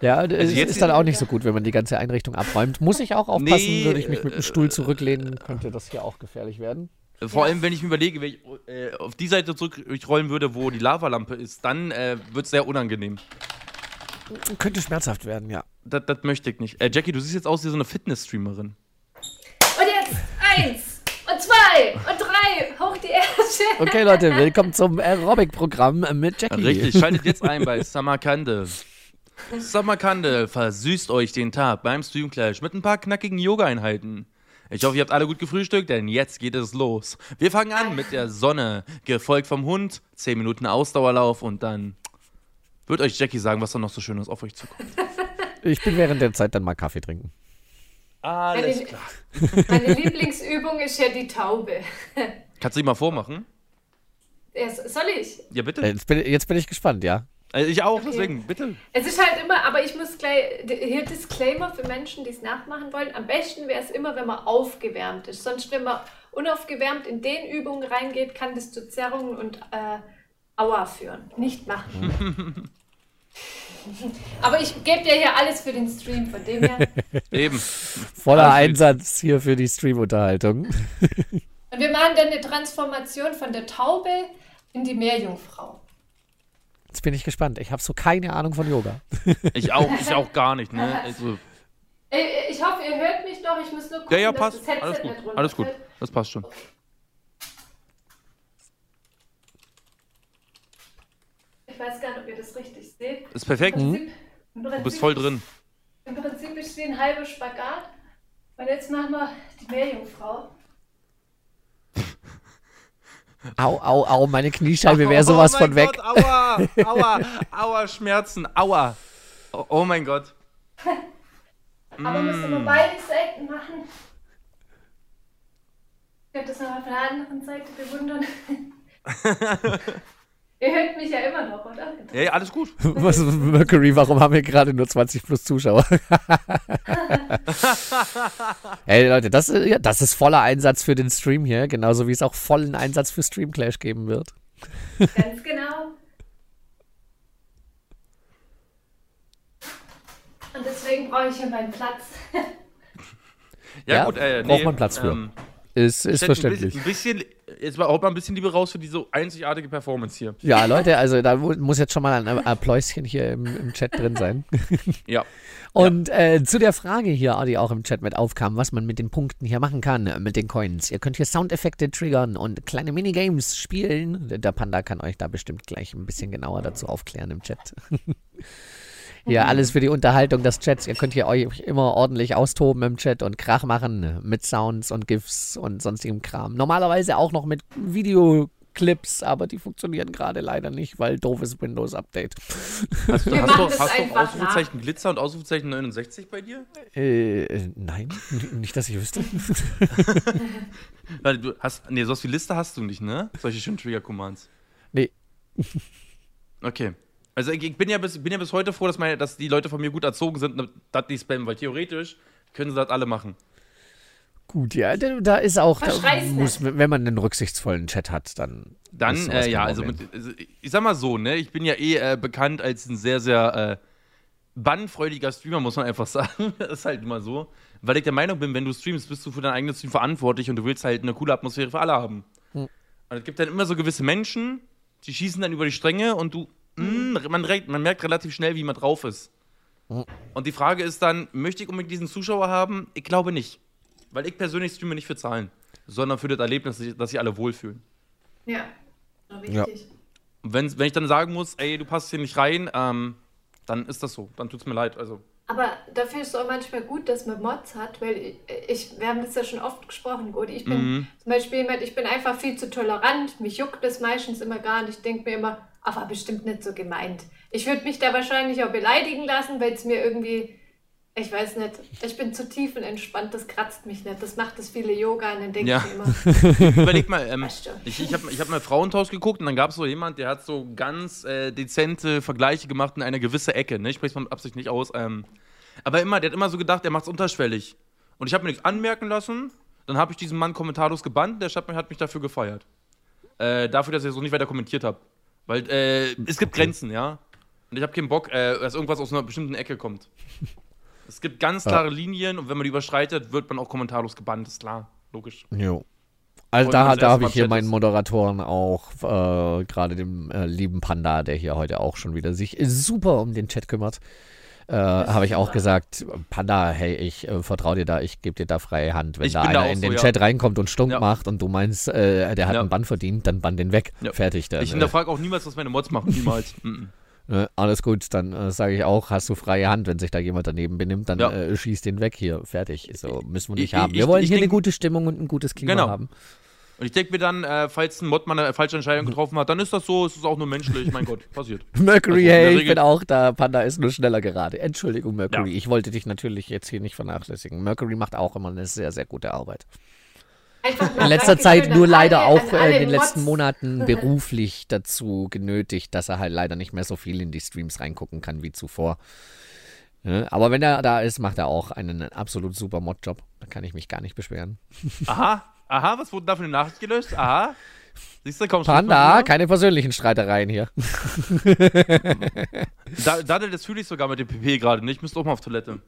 Ja, es Also jetzt- ist dann auch nicht so gut, wenn man die ganze Einrichtung abräumt. Muss ich auch aufpassen, Nee, würde ich mich mit dem äh, Stuhl zurücklehnen, könnte das hier auch gefährlich werden. Vor Ja. allem, wenn ich mir überlege, wenn ich äh, auf die Seite zurückrollen würde, wo die Lavalampe ist, dann äh, wird es sehr unangenehm. Könnte schmerzhaft werden, ja. Das, das möchte ich nicht. Äh, Jackie, du siehst jetzt aus wie so eine Fitness-Streamerin. Und jetzt eins und zwei und drei. Hoch die erste. Okay, Leute, willkommen zum Aerobic-Programm mit Jackie. Richtig, schaltet jetzt ein bei Samarkande. Samarkande versüßt euch den Tag beim Streamclash mit ein paar knackigen Yoga-Einheiten. Ich hoffe, ihr habt alle gut gefrühstückt, denn jetzt geht es los. Wir fangen an mit der Sonne, gefolgt vom Hund, 10 Minuten Ausdauerlauf und dann wird euch Jackie sagen, was da noch so Schönes auf euch zukommt. Ich bin während der Zeit dann mal Kaffee trinken. Alles Meine- klar. Meine Lieblingsübung ist ja die Taube. Kannst du die mal vormachen? Ja, soll ich? Ja, bitte. Äh, Jetzt bin, jetzt bin ich gespannt, ja. Also ich auch, deswegen, bitte. Es ist halt immer, aber ich muss gleich, hier Disclaimer für Menschen, die es nachmachen wollen. Am besten wäre es immer, wenn man aufgewärmt ist. Sonst, wenn man unaufgewärmt in den Übungen reingeht, kann das zu Zerrungen und äh, Aua führen. Nicht machen. aber ich gebe dir hier alles für den Stream, von dem her. Eben. Voller Alles. Einsatz hier für die Stream-Unterhaltung. Und wir machen dann eine Transformation von der Taube in die Meerjungfrau. Jetzt bin ich gespannt. Ich habe so keine Ahnung von Yoga. Ich auch, ich auch gar nicht, ne? Also, Ey, Ich hoffe, ihr hört mich noch. Ich muss nur gucken, ja, ja, dass passt. das Headset Alles gut. Alles gut. Das passt schon. Ich weiß gar nicht, ob ihr das richtig seht. Ist perfekt. Im Prinzip, im Du bist Prinzip voll drin. Im Prinzip ist sie ein halber Spagat. Und jetzt machen wir die Meerjungfrau. Au, au, au, meine Kniescheibe wäre sowas oh mein von weg. Gott, aua, aua, aua, Schmerzen, aua. Oh, oh mein Gott. Aber müssen Mm. wir beide Seiten machen. Ich werde das nochmal von der anderen Seite bewundern. Ihr hört mich ja immer noch, oder? Ja, ja, alles gut. Was, Mercury, warum haben wir gerade nur 20 plus Zuschauer? Ey, Leute, das, ist- ja, das ist voller Einsatz für den Stream hier, genauso wie es auch vollen Einsatz für Stream Clash geben wird. Ganz genau. Und deswegen brauche ich hier meinen Platz. Ja, Ja, gut, äh, braucht nee, man Platz für. ähm, Ist, ist Chat, ein verständlich. bisschen, ein bisschen, jetzt mal, haut mal ein bisschen Liebe raus für diese einzigartige Performance hier. Ja, Leute, also da mu- muss jetzt schon mal ein Appläuschen hier im, im Chat drin sein. Ja. Und äh, zu der Frage hier, die auch im Chat mit aufkam, was man mit den Punkten hier machen kann, äh, mit den Coins. Ihr könnt hier Soundeffekte triggern und kleine Minigames spielen. Der Panda kann euch da bestimmt gleich ein bisschen genauer dazu aufklären im Chat. Ja, alles für die Unterhaltung des Chats. Ihr könnt hier euch immer ordentlich austoben im Chat und Krach machen mit Sounds und GIFs und sonstigem Kram. Normalerweise auch noch mit Videoclips, aber die funktionieren gerade leider nicht, weil doofes Windows-Update. Hast du, hast du, hast du Ausrufezeichen Glitzer und Ausrufezeichen 69 bei dir? Äh, äh, nein, nicht, dass ich wüsste. Weil du hast, nee, sowas wie Liste hast du nicht, ne? Solche schönen Trigger-Commands. Nee. Okay. Also ich, ich bin, ja bis, bin ja bis heute froh, dass, meine, dass die Leute von mir gut erzogen sind, dass die spammen, weil theoretisch können sie das alle machen. Gut, ja, da ist auch, da muss, wenn man einen rücksichtsvollen Chat hat, dann. Dann, äh, ja, also, mit, also ich sag mal so, ne, ich bin ja eh äh, bekannt als ein sehr, sehr äh, bannfreudiger Streamer, muss man einfach sagen. das ist halt immer so. Weil ich der Meinung bin, wenn du streamst, bist du für deinen eigenen Stream verantwortlich und du willst halt eine coole Atmosphäre für alle haben. Hm. Und es gibt dann immer so gewisse Menschen, die schießen dann über die Stränge und du, mh, man, re- man merkt relativ schnell, wie man drauf ist. Hm. Und die Frage ist dann, möchte ich unbedingt diesen Zuschauer haben? Ich glaube nicht. Weil ich persönlich streame nicht für Zahlen, sondern für das Erlebnis, dass sich- alle wohlfühlen. Ja, richtig. Und wenn, wenn ich dann sagen muss, ey, du passt hier nicht rein, ähm, dann ist das so. Dann tut's mir leid. Also, Aber dafür ist es auch manchmal gut, dass man Mods hat, weil ich, ich wir haben das ja schon oft gesprochen, Godi. Ich bin Mhm. zum Beispiel jemand, ich bin einfach viel zu tolerant. Mich juckt das meistens immer gar nicht. Ich denke mir immer, war bestimmt nicht so gemeint. Ich würde mich da wahrscheinlich auch beleidigen lassen, weil es mir irgendwie Ich weiß nicht. Ich bin zu tiefenentspannt, das kratzt mich nicht. Das macht das viele Yoga und dann denke Ja. ich immer. Überleg mal, ähm, ich, ich habe ich hab mal Frauentausch geguckt und dann gab es so jemand, der hat so ganz äh, dezente Vergleiche gemacht in einer gewissen Ecke. Ne? Ich spreche es mit Absicht nicht aus. Ähm, aber immer, der hat immer so gedacht, er macht es unterschwellig. Und ich habe mir nichts anmerken lassen. Dann habe ich diesen Mann kommentarlos gebannt. Der hat mich, hat mich dafür gefeiert. Äh, dafür, dass ich so nicht weiter kommentiert habe. Weil äh, es gibt Grenzen, ja. Und ich habe keinen Bock, äh, dass irgendwas aus einer bestimmten Ecke kommt. Es gibt ganz klare Linien und wenn man die überschreitet, wird man auch kommentarlos gebannt, ist klar. Logisch. Jo. Also da, da habe ich hier meinen Moderatoren auch, äh, gerade dem äh, lieben Panda, der hier heute auch schon wieder sich super um den Chat kümmert, äh, habe ich auch gesagt, Panda, hey, ich äh, vertraue dir da, ich gebe dir da freie Hand. Wenn Ich da da einer auch in so, den ja. Chat reinkommt und stunk Ja. macht und du meinst, äh, der hat Ja. einen Bann verdient, dann bann den weg. Ja. Fertig dann. Ich äh, hinterfrage auch niemals, was meine Mods machen. Niemals. äh, alles gut, dann äh, sage ich auch, hast du freie Hand, wenn sich da jemand daneben benimmt, dann Ja. äh, schieß den weg hier. Fertig. So müssen wir nicht Ich- haben. ich- Wir wollen ich hier eine denk- gute Stimmung und ein gutes Klima Genau. haben. Und ich denke mir dann, äh, falls ein Mod mal eine falsche Entscheidung getroffen hat, dann ist das so, es ist auch nur menschlich. mein Gott, passiert. Mercury, Also hey, ich bin auch da. Panda ist nur schneller gerade. Entschuldigung, Mercury. Ja. Ich wollte dich natürlich jetzt hier nicht vernachlässigen. Mercury macht auch immer eine sehr, sehr gute Arbeit. In letzter Zeit nur leider alle- auch an äh, in den letzten Mods. Monaten beruflich dazu genötigt, dass er halt leider nicht mehr so viel in die Streams reingucken kann wie zuvor. Ja, aber wenn er da ist, macht er auch einen absolut super Mod-Job. Da kann ich mich gar nicht beschweren. Aha, aha, was wurde da für eine Nachricht gelöscht? Aha. Siehst du, komm schon. Panda, keine persönlichen Streitereien hier. Da, da, das fühle ich sogar mit dem PP gerade nicht. Ich müsste auch mal auf Toilette.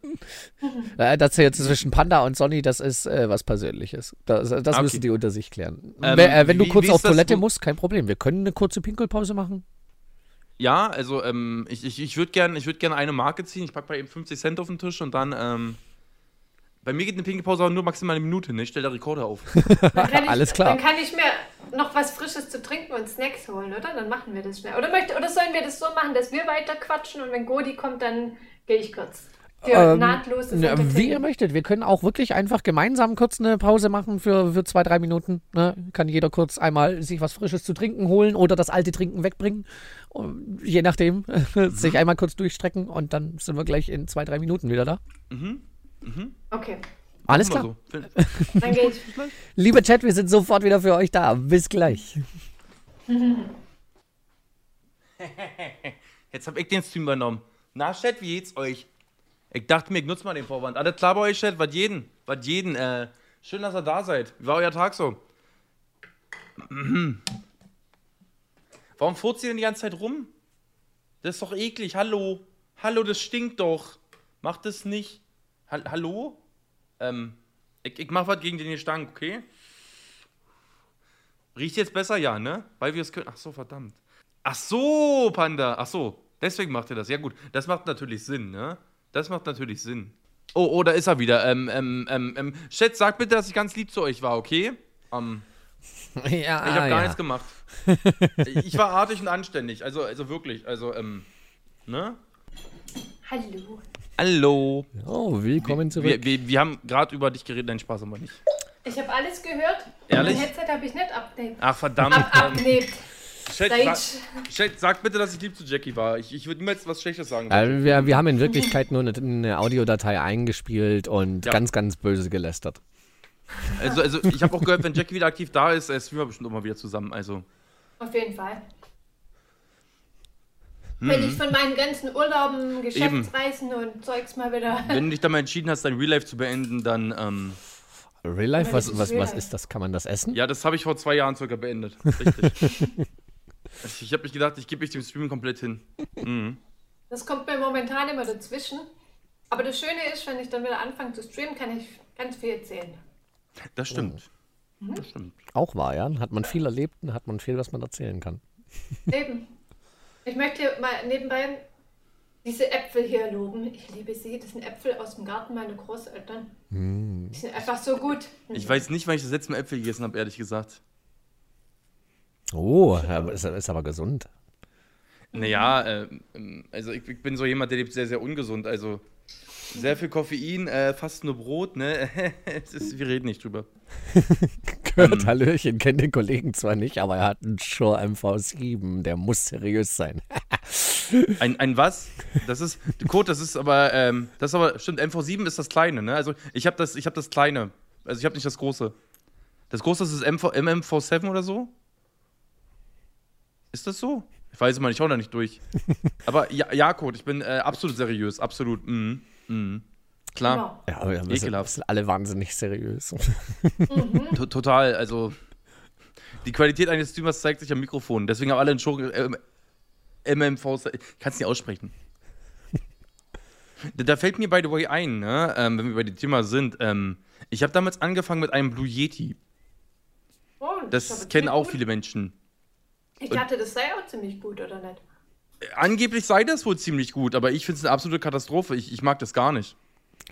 Äh, Das jetzt zwischen Panda und Sonny, das ist äh, was Persönliches. Das, das Okay. müssen die unter sich klären. Ähm, wenn äh, wenn du wie- kurz wie auf das, Toilette musst, kein Problem. Wir können eine kurze Pinkelpause machen. Ja, also ähm, ich, ich, ich würde gerne würd gern eine Marke ziehen. Ich packe bei eben 50 Cent auf den Tisch und dann. Ähm, bei mir geht eine Pinkelpause aber nur maximal eine Minute, ne? Ich stelle der Rekorder auf. Dann kann ich, Alles klar. Dann kann ich mir noch was Frisches zu trinken und Snacks holen, oder? Dann machen wir das schnell. Oder, möchte, oder sollen wir das so machen, dass wir weiter quatschen und wenn Godi kommt, dann gehe ich kurz. Für Ähm, nahtloses Na, wie ihr möchtet. Wir können auch wirklich einfach gemeinsam kurz eine Pause machen für, für zwei, drei Minuten. Ne? Kann jeder kurz einmal sich was Frisches zu trinken holen oder das alte Trinken wegbringen. Und je nachdem, sich einmal kurz durchstrecken und dann sind wir gleich in zwei, drei Minuten wieder da. Okay, Alles klar. So. dann gehe ich. Liebe Chat, wir sind sofort wieder für euch da. Bis gleich. Jetzt hab ich den Stream übernommen. Na, Chat, wie geht's euch? Ich dachte mir, ich nutze mal den Vorwand. Alles klar bei euch, Chat? Was jeden? Was jeden? Äh, schön, dass ihr da seid. Wie war euer Tag so? Mhm. Warum furzt ihr denn die ganze Zeit rum? Das ist doch eklig. Hallo. Hallo, das stinkt doch. Macht das nicht. Hall Hallo? Ähm, ich, ich mach was gegen den Gestank, okay? Riecht jetzt besser, ja, ne? Weil wir es können. Ach so, verdammt. Ach so, Panda. Ach so, deswegen macht er das. Ja gut, das macht natürlich Sinn, ne? Das macht natürlich Sinn. Oh, oh, da ist er wieder. Ähm, ähm, ähm, ähm. Chat, sag bitte, dass ich ganz lieb zu euch war, okay? Ähm, Ja, ich habe gar ja. nichts gemacht. ich war artig und anständig. Also, also wirklich. Also, ähm, ne? Hallo. Hallo. Oh, willkommen zurück. Wir, wir, wir haben gerade über dich geredet. Nein, Spaß aber nicht. Ich habe alles gehört. Ehrlich? Mein Headset habe ich nicht abnehmen. Ach, verdammt. Ab, abnebt. Chat, sag, Chat, sag bitte, dass ich lieb zu Jackie war. Ich, ich würde niemals was Schlechtes sagen. Äh, wir, wir haben in Wirklichkeit nur eine, eine Audiodatei eingespielt und Ja. ganz, ganz böse gelästert. Also, also ich habe auch gehört, wenn Jackie wieder aktiv da ist, äh, streamen wir bestimmt mal wieder zusammen. Also, Auf jeden Fall. Wenn ich von meinen ganzen Urlauben, Geschäftsreisen und Zeugs mal wieder. wenn du dich dann mal entschieden hast, dein Real Life zu beenden, dann, ähm, Real Life, was, was, was ist das? Kann man das essen? ja, das habe ich vor zwei Jahren circa beendet. Richtig. ich habe mich gedacht, ich gebe mich dem Stream komplett hin. Mhm. Das kommt mir momentan immer dazwischen. Aber das Schöne ist, wenn ich dann wieder anfange zu streamen, kann ich ganz viel erzählen. Das stimmt. Das stimmt. Auch wahr, ja. Hat man viel erlebt und hat man viel, was man erzählen kann. Eben. Ich möchte mal nebenbei diese Äpfel hier loben. Ich liebe sie. Das sind Äpfel aus dem Garten meiner Großeltern. Die sind einfach so gut. Ich weiß nicht, wann ich das letzte Mal Äpfel gegessen habe, ehrlich gesagt. Oh, ist, ist aber gesund. Naja, äh, also ich, ich bin so jemand, der lebt sehr, sehr ungesund. Also sehr viel Koffein, äh, fast nur Brot, ne? ist, wir reden nicht drüber. Gehört, Hallöchen, kennt den Kollegen zwar nicht, aber er hat einen Shure MV7, der muss seriös sein. Ein, ein was? Das ist, Code, das ist aber, ähm, das ist aber, stimmt, MV7 ist das kleine, ne? Also ich habe das, ich habe das kleine. Also ich habe nicht das große. Das große ist das MV, MMV7 oder so? Ist das so? Ich weiß es mal, ich hau da nicht durch. aber ja, ja Code, ich bin äh, absolut seriös, absolut. Mhm. Mhm. Klar. Ja, aber wir sind, sind alle wahnsinnig seriös. To- Total, also die Qualität eines Streamers zeigt sich am Mikrofon. Deswegen haben alle einen Show. Ähm, MMV. Kannst nicht aussprechen. da, da fällt mir by the way ein, ne, ähm, wenn wir bei dem Thema sind. Ähm, ich habe damals angefangen mit einem Blue Yeti. Oh, Das kennen auch gut. viele Menschen. Ich dachte, das sei auch ziemlich gut, oder nicht? Angeblich sei das wohl ziemlich gut, aber ich finde es eine absolute Katastrophe. Ich, ich mag das gar nicht.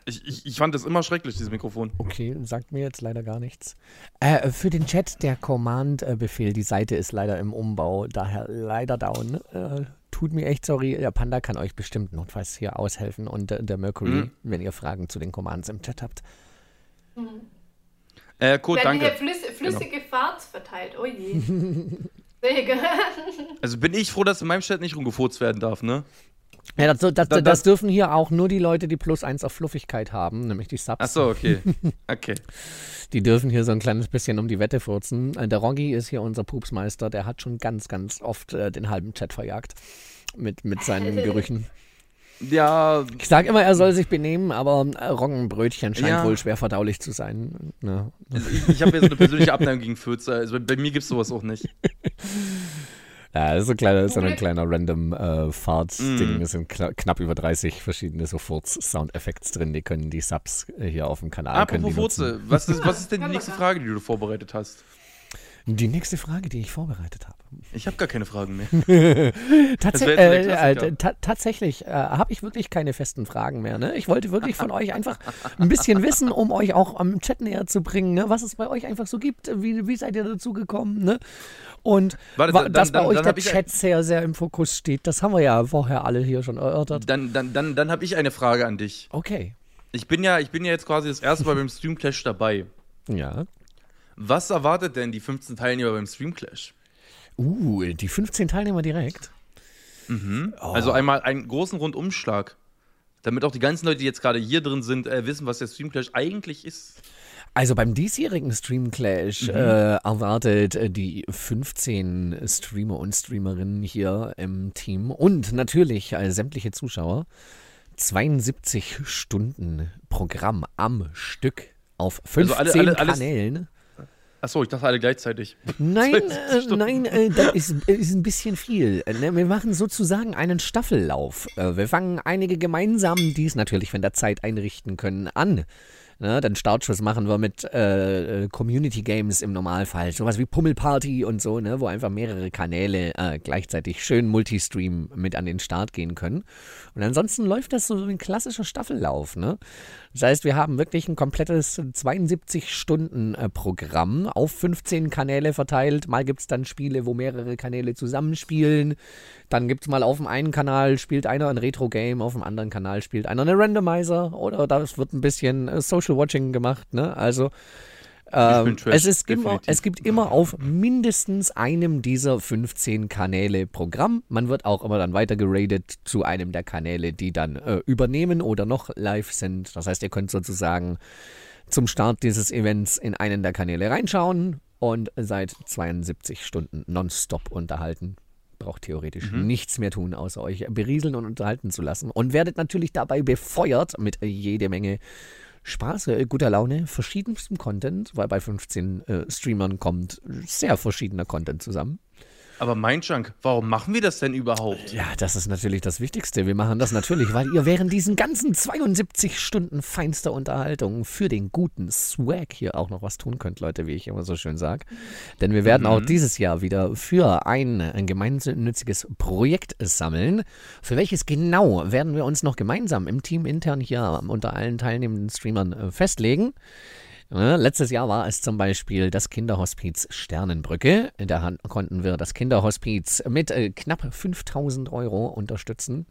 Ich, ich, ich fand das immer schrecklich, dieses Mikrofon. Okay, sagt mir jetzt leider gar nichts. Äh, für den Chat der Command-Befehl, die Seite ist leider im Umbau, daher leider down. Äh, tut mir echt sorry, der Panda kann euch bestimmt notfalls hier aushelfen und äh, der Mercury, Mhm. wenn ihr Fragen zu den Commands im Chat habt. Äh, Code, Werden hier danke. flüss flüssige Farts verteilt. Oh je. Also bin ich froh, dass in meinem Chat nicht rumgefurzt werden darf, ne? Ja, das, das, das, Da- das das- dürfen hier auch nur die Leute, die plus eins auf Fluffigkeit haben, nämlich die Subs. Ach so, okay. Okay. Die dürfen hier so ein kleines bisschen um die Wette furzen. Äh, Der Roggi ist hier unser Pupsmeister, der hat schon ganz, ganz oft äh, den halben Chat verjagt mit, mit seinen Gerüchen. Ja, Ich sage immer, er soll sich benehmen, aber äh, Roggenbrötchen scheint Ja. wohl schwer verdaulich zu sein. Ne? Also ich, ich habe ja so eine persönliche Abneigung gegen Fürze. Also bei, bei mir gibt es sowas auch nicht. Ja, das ist so, ein kleiner, so ein kleiner random äh, Fart-Ding. Mm. Es sind kla- knapp über 30 verschiedene so Furz-Soundeffekts drin, die können die Subs äh, hier auf dem Kanal können die Apropos. Furze, was ist, was ist denn die nächste. Frage, die du vorbereitet hast? Die nächste Frage, die ich vorbereitet habe. Ich habe gar keine Fragen mehr. Tats äh, äh, tatsächlich äh, habe ich wirklich keine festen Fragen mehr. Ne? Ich wollte wirklich von euch einfach ein bisschen wissen, um euch auch am Chat näher zu bringen, ne? was es bei euch einfach so gibt. Wie, wie seid ihr dazu gekommen? Ne? Und Warte, wa- dann- dass bei dann- euch dann der Chat sehr, sehr im Fokus steht, das haben wir ja vorher alle hier schon erörtert. Dann, dann, dann, dann habe ich eine Frage an dich. Okay. Ich bin ja, ich bin ja jetzt quasi das erste Mal beim Stream Clash dabei. Ja. Was erwartet denn die 15 Teilnehmer beim Stream Clash? Uh, die 15 Teilnehmer direkt. Oh. Also einmal einen großen Rundumschlag. Damit auch die ganzen Leute, die jetzt gerade hier drin sind, äh, wissen, was der Stream Clash eigentlich ist. Also beim diesjährigen Stream Clash Mhm. äh, erwartet äh, die 15 Streamer und Streamerinnen hier im Team und natürlich äh, sämtliche Zuschauer 72 Stunden Programm am Stück auf 15 Also alle- alle- Kanälen. Achso, ich dachte alle gleichzeitig. Nein, 72 äh, nein, äh, das ist, ist ein bisschen viel. Äh, ne, Wir machen sozusagen einen Staffellauf. Äh, Wir fangen einige gemeinsam, die es natürlich von der Zeit einrichten können, an. Ne, den Startschuss machen wir mit äh, äh, Community Games im Normalfall. Sowas wie Pummelparty und so, ne, wo einfach mehrere Kanäle äh, gleichzeitig schön Multistream mit an den Start gehen können. Und ansonsten läuft das so wie ein klassischer Staffellauf. Ne? Das heißt, wir haben wirklich ein komplettes 72-Stunden-Programm auf 15 Kanäle verteilt. Mal gibt es dann Spiele, wo mehrere Kanäle zusammenspielen. Dann gibt es mal auf dem einen Kanal spielt einer ein Retro-Game, auf dem anderen Kanal spielt einer eine Randomizer oder das wird ein bisschen äh, Social Watching gemacht. Ne? Also ähm, es, ist immer, es gibt immer auf mindestens einem dieser 15 Kanäle Programm. Man wird auch immer dann weiter geradet zu einem der Kanäle, die dann äh, übernehmen oder noch live sind. Das heißt, ihr könnt sozusagen zum Start dieses Events in einen der Kanäle reinschauen und seid 72 Stunden nonstop unterhalten. Braucht theoretisch nichts mehr tun, außer euch berieseln und unterhalten zu lassen. Und werdet natürlich dabei befeuert mit jede Menge Spaß, äh, guter Laune, verschiedenstem Content, weil bei 15 äh, Streamern kommt sehr verschiedener Content zusammen. Aber mein Junk, warum machen wir das denn überhaupt? Ja, das ist natürlich das Wichtigste. Wir machen das natürlich, weil ihr während diesen ganzen 72 Stunden feinster Unterhaltung für den guten Swag hier auch noch was tun könnt, Leute, wie ich immer so schön sage. Denn wir werden auch dieses Jahr wieder für ein, ein gemeinnütziges Projekt sammeln. Für welches genau werden wir uns noch gemeinsam im Team intern hier unter allen teilnehmenden Streamern äh, festlegen. Ja, letztes Jahr war es zum Beispiel das Kinderhospiz Sternenbrücke. Da han- konnten wir das Kinderhospiz mit äh, knapp 5000 Euro unterstützen.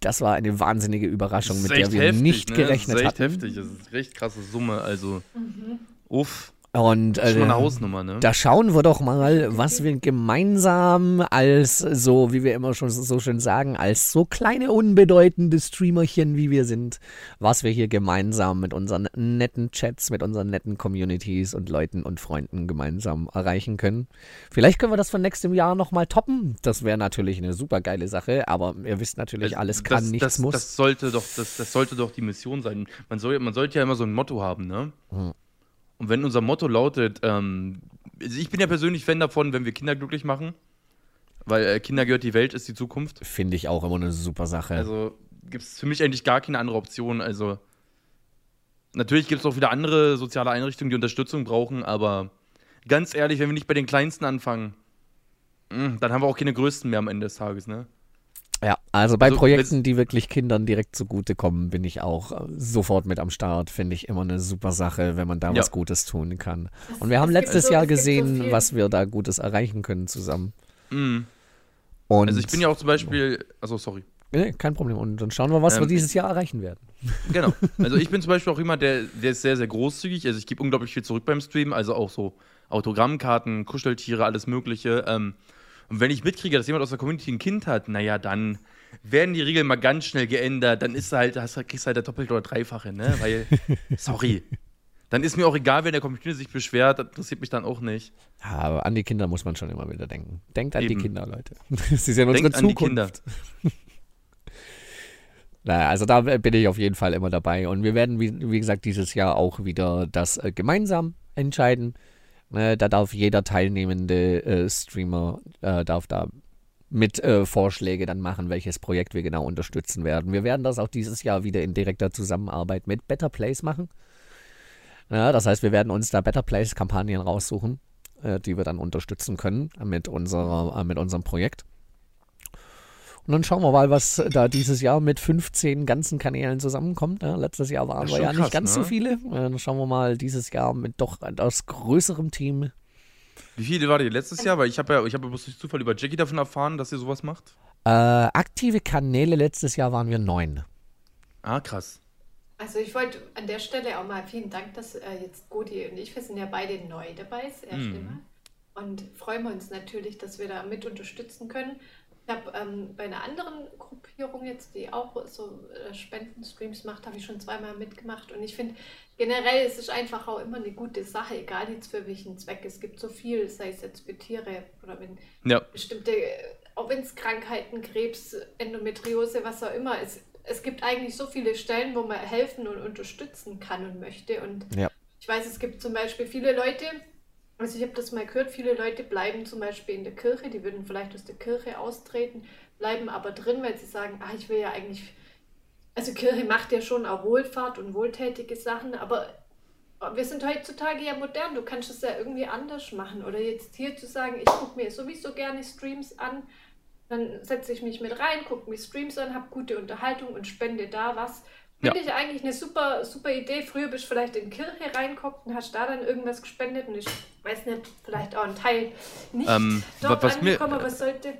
Das war eine wahnsinnige Überraschung, mit der wir nicht ne? gerechnet das ist echt hatten. heftig, das ist eine recht krasse Summe, also uff. Und Das ist schon äh, mal eine Hausnummer, ne? da schauen wir doch mal, was wir gemeinsam als so, wie wir immer schon so schön sagen, als so kleine unbedeutende Streamerchen, wie wir sind, was wir hier gemeinsam mit unseren netten Chats, mit unseren netten Communities und Leuten und Freunden gemeinsam erreichen können. Vielleicht können wir das von nächstem Jahr nochmal toppen. Das wäre natürlich eine super geile Sache, aber ihr wisst natürlich, alles kann, das, nichts das, muss. Das sollte, doch, das, das sollte doch die Mission sein. Man, soll, man sollte ja immer so ein Motto haben, ne? Hm. Und wenn unser Motto lautet, ähm, also ich bin ja persönlich Fan davon, wenn wir Kinder glücklich machen, weil äh, Kinder gehört die Welt, ist die Zukunft. Finde ich auch immer eine super Sache. Also gibt es für mich eigentlich gar keine andere Option. Also natürlich gibt es auch wieder andere soziale Einrichtungen, die Unterstützung brauchen, aber ganz ehrlich, wenn wir nicht bei den Kleinsten anfangen, mh, dann haben wir auch keine Größten mehr am Ende des Tages, ne? Ja, also bei Also, Projekten, die wirklich Kindern direkt zugutekommen, bin ich auch äh, sofort mit am Start. Finde ich immer eine super Sache, wenn man da Ja. was Gutes tun kann. Und wir haben letztes so- Jahr so gesehen, viel. was wir da Gutes erreichen können zusammen. Mhm. Und Also ich bin ja auch zum Beispiel, also sorry. Nee, kein Problem. Und dann schauen wir, was wir Ähm, dieses Jahr erreichen werden. Genau. Also ich bin zum Beispiel auch jemand, der, der ist sehr, sehr großzügig. Also ich gebe unglaublich viel zurück beim Stream. Also auch so Autogrammkarten, Kuscheltiere, alles Mögliche. Ähm, und wenn ich mitkriege, dass jemand aus der Community ein Kind hat, naja, dann werden die Regeln mal ganz schnell geändert. Dann ist halt, hast, kriegst du halt der Doppelte oder Dreifache, ne? Weil, sorry. Dann ist mir auch egal, wenn der Community sich beschwert. Das interessiert mich dann auch nicht. Ja, aber an die Kinder muss man schon immer wieder denken. Denkt an die Eben. Kinder, Leute. Sie sind unsere Denkt an die Zukunft. Kinder. Naja, also da bin ich auf jeden Fall immer dabei. Und wir werden, wie, wie gesagt, dieses Jahr auch wieder das äh, gemeinsam entscheiden. Ne, da darf jeder teilnehmende äh, Streamer äh, darf da mit äh, Vorschläge dann machen, welches Projekt wir genau unterstützen werden. Wir werden das auch dieses Jahr wieder in direkter Zusammenarbeit mit Better Place machen. Ja, das heißt, wir werden uns da Better Place Kampagnen raussuchen, äh, die wir dann unterstützen können mit, unserer, äh, mit unserem Projekt. Und dann schauen wir mal, was da dieses Jahr mit 15 ganzen Kanälen zusammenkommt. Ja, letztes Jahr waren ist wir ja nicht krass, ganz so ne? viele. Äh, Dann schauen wir mal dieses Jahr mit doch etwas größerem Team. Wie viele war die letztes Jahr? Weil ich habe ja, ich habe ja bloß durch Zufall über Jackie davon erfahren, dass ihr sowas macht. Äh, aktive Kanäle letztes Jahr waren wir neun. Ah, krass. Also ich wollte an der Stelle auch mal vielen Dank, dass äh, jetzt Godi und ich, wir sind ja beide neu dabei, das erste Mhm. Mal. Und freuen wir uns natürlich, dass wir da mit unterstützen können. Ich habe ähm, bei einer anderen Gruppierung jetzt, die auch so äh, Spendenstreams macht, habe ich schon zweimal mitgemacht. Und ich finde generell ist es einfach auch immer eine gute Sache, egal jetzt für welchen Zweck. Es gibt so viel, sei es jetzt für Tiere oder wenn Ja. bestimmte, auch wenn es Krankheiten, Krebs, Endometriose, was auch immer, es, es gibt eigentlich so viele Stellen, wo man helfen und unterstützen kann und möchte. Und Ja. ich weiß, es gibt zum Beispiel viele Leute, also ich habe das mal gehört, viele Leute bleiben zum Beispiel in der Kirche, die würden vielleicht aus der Kirche austreten, bleiben aber drin, weil sie sagen, ah, ich will ja eigentlich, also Kirche macht ja schon auch Wohlfahrt und wohltätige Sachen, aber wir sind heutzutage ja modern, du kannst es ja irgendwie anders machen. Oder jetzt hier zu sagen, ich gucke mir sowieso gerne Streams an, dann setze ich mich mit rein, gucke mir Streams an, habe gute Unterhaltung und spende da was. Finde Ja. ich eigentlich eine super, super Idee. Früher bist du vielleicht in die Kirche reinguckt und hast da dann irgendwas gespendet und ich weiß nicht, vielleicht auch ein Teil nicht Ähm, dort was mir- angekommen, aber es sollte.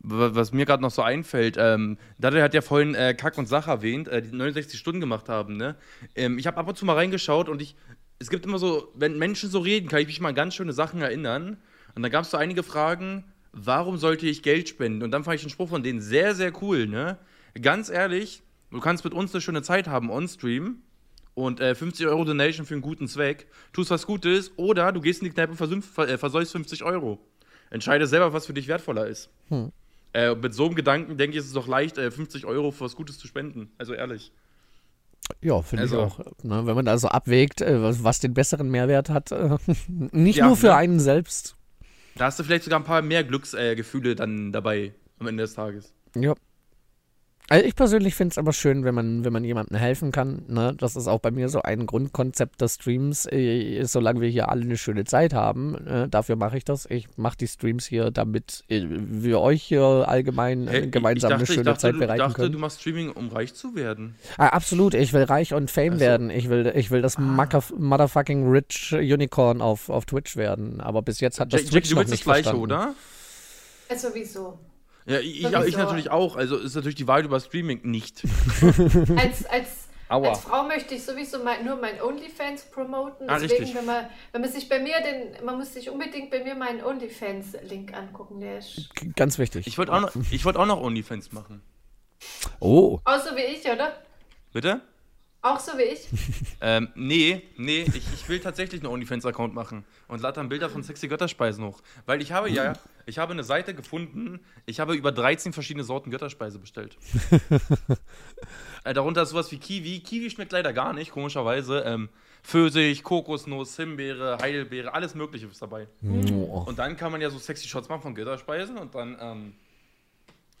Wa- Was mir gerade noch so einfällt, ähm, Dada hat ja vorhin äh, Kack und Sach erwähnt, äh, die 69 Stunden gemacht haben, ne? Ähm, ich habe ab und zu mal reingeschaut und ich, es gibt immer so, wenn Menschen so reden, kann ich mich mal an ganz schöne Sachen erinnern. Und da gab es so einige Fragen, warum sollte ich Geld spenden? Und dann fand ich den Spruch von denen sehr, sehr cool, ne? Ganz ehrlich, du kannst mit uns eine schöne Zeit haben on-stream und äh, 50 Euro Donation für einen guten Zweck, tust was Gutes oder du gehst in die Kneipe und äh, versäust 50 Euro. Entscheide selber, was für dich wertvoller ist. Äh, mit so einem Gedanken denke ich, ist es doch leicht, äh, 50 Euro für was Gutes zu spenden. Also ehrlich. Ja, finde Also- ich auch. Ne, wenn man da so abwägt, äh, was, was den besseren Mehrwert hat, äh, nicht Ja, nur für ne? einen selbst. Da hast du vielleicht sogar ein paar mehr Glücksgefühle äh, dann dabei am Ende des Tages. Ja. Also ich persönlich finde es aber schön, wenn man, wenn man jemandem helfen kann. Ne? Das ist auch bei mir so ein Grundkonzept des Streams. Äh, solange wir hier alle eine schöne Zeit haben, äh, dafür mache ich das. Ich mache die Streams hier, damit äh, wir euch hier allgemein äh, gemeinsam ich dachte, eine schöne ich dachte, Zeit du, bereiten dachte, können. du machst Streaming, um reich zu werden. Ah, absolut, ich will reich und Fame Ach so. werden. Ich will, ich will das Mucker- motherfucking rich Unicorn auf, auf Twitch werden. Aber bis jetzt hat das Twitch du noch willst das nicht Gleiche, verstanden. oder? äh, sowieso. Ja, ich, ich, ich natürlich auch. Also ist natürlich die Wahrheit über Streaming nicht. als, als, Aua. Als Frau möchte ich sowieso mein, nur mein OnlyFans promoten. Ah, Deswegen, richtig. wenn man, wenn man sich bei mir den, man muss sich unbedingt bei mir meinen OnlyFans-Link angucken. Der ist Ganz wichtig. Ich wollte auch, noch- ich wollt auch noch OnlyFans machen. oh, auch so wie ich, oder? Bitte? Auch so wie ich. Ähm, nee, nee, ich, ich will tatsächlich einen OnlyFans-Account machen und lade dann Bilder von sexy Götterspeisen hoch. Weil ich habe ja, ich habe eine Seite gefunden, ich habe über 13 verschiedene Sorten Götterspeise bestellt. äh, darunter ist sowas wie Kiwi. Kiwi schmeckt leider gar nicht, komischerweise. Ähm, Pfirsich, Kokosnuss, Himbeere, Heidelbeere, alles Mögliche ist dabei. oh. Und dann kann man ja so sexy Shots machen von Götterspeisen und dann, ähm,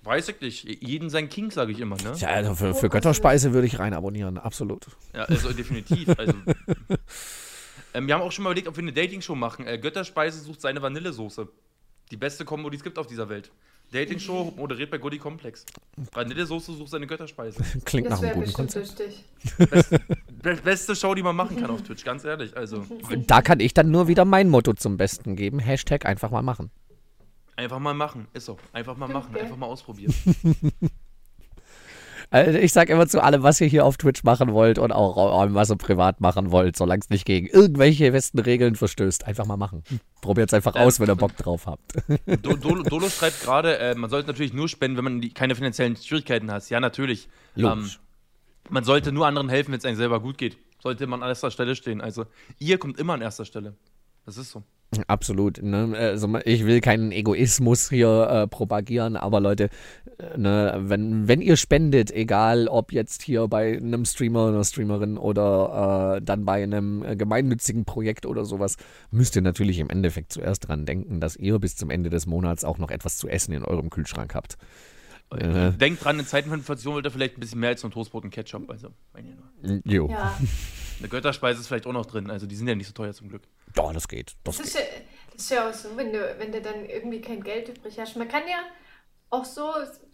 weiß ich nicht, jeden sein King, sage ich immer, ne? Ja, also für, für Götterspeise würde ich rein abonnieren, absolut. Ja, also definitiv. Also, ähm, wir haben auch schon mal überlegt, ob wir eine Dating-Show machen. Äh, Götterspeise sucht seine Vanillesoße. Die beste Kombo, die es gibt auf dieser Welt. Dating-Show moderiert bei Goody Complex. Vanillesoße sucht seine Götterspeise. Klingt nach Das einem wäre guten Konzept. lustig. Be beste Show, die man machen kann auf Twitch, ganz ehrlich. Also, Da kann ich dann nur wieder mein Motto zum Besten geben. Hashtag einfach mal machen. Einfach mal machen. Ist so. Einfach mal machen. Okay. Einfach mal ausprobieren. Also ich sag immer zu allem, was ihr hier auf Twitch machen wollt und auch was ihr privat machen wollt, solange es nicht gegen irgendwelche festen Regeln verstößt, einfach mal machen. Probiert es einfach aus, wenn ihr Bock drauf habt. Do Dolo, Dolo schreibt gerade, äh, man sollte natürlich nur spenden, wenn man die, keine finanziellen Schwierigkeiten hat. Ja, natürlich. Ähm, man sollte nur anderen helfen, wenn es einem selber gut geht. Sollte man an erster Stelle stehen. Also, ihr kommt immer an erster Stelle. Das ist so. Absolut. Ne? Also ich will keinen Egoismus hier äh, propagieren, aber Leute, äh, ne, wenn, wenn ihr spendet, egal ob jetzt hier bei einem Streamer, einer Streamerin oder äh, dann bei einem äh, gemeinnützigen Projekt oder sowas, müsst ihr natürlich im Endeffekt zuerst dran denken, dass ihr bis zum Ende des Monats auch noch etwas zu essen in eurem Kühlschrank habt. Äh. Denkt dran, in Zeiten von Inflation wollt ihr vielleicht ein bisschen mehr als nur Toastbrot und Ketchup. Also, meine ich nur. Jo. Ja. Eine Götterspeise ist vielleicht auch noch drin. Also, die sind ja nicht so teuer zum Glück. Ja, das geht. Das Das ist, geht. ja, das ist ja auch so, wenn du, wenn du dann irgendwie kein Geld übrig hast. Man kann ja auch so,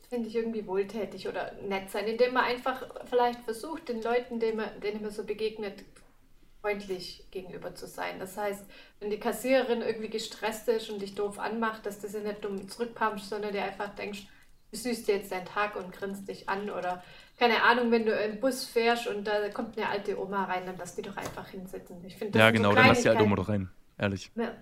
finde ich, irgendwie wohltätig oder nett sein, indem man einfach vielleicht versucht, den Leuten, denen man, denen man so begegnet, freundlich gegenüber zu sein. Das heißt, wenn die Kassiererin irgendwie gestresst ist und dich doof anmacht, dass du sie nicht dumm zurückpumpst, sondern dir einfach denkst, du süßt dir jetzt deinen Tag und grinst dich an oder keine Ahnung, wenn du im Bus fährst und da kommt eine alte Oma rein, dann lass die doch einfach hinsitzen. Ich finde, das Ja, sind so genau, dann lass die alte. Oma doch rein. Ehrlich. Ja.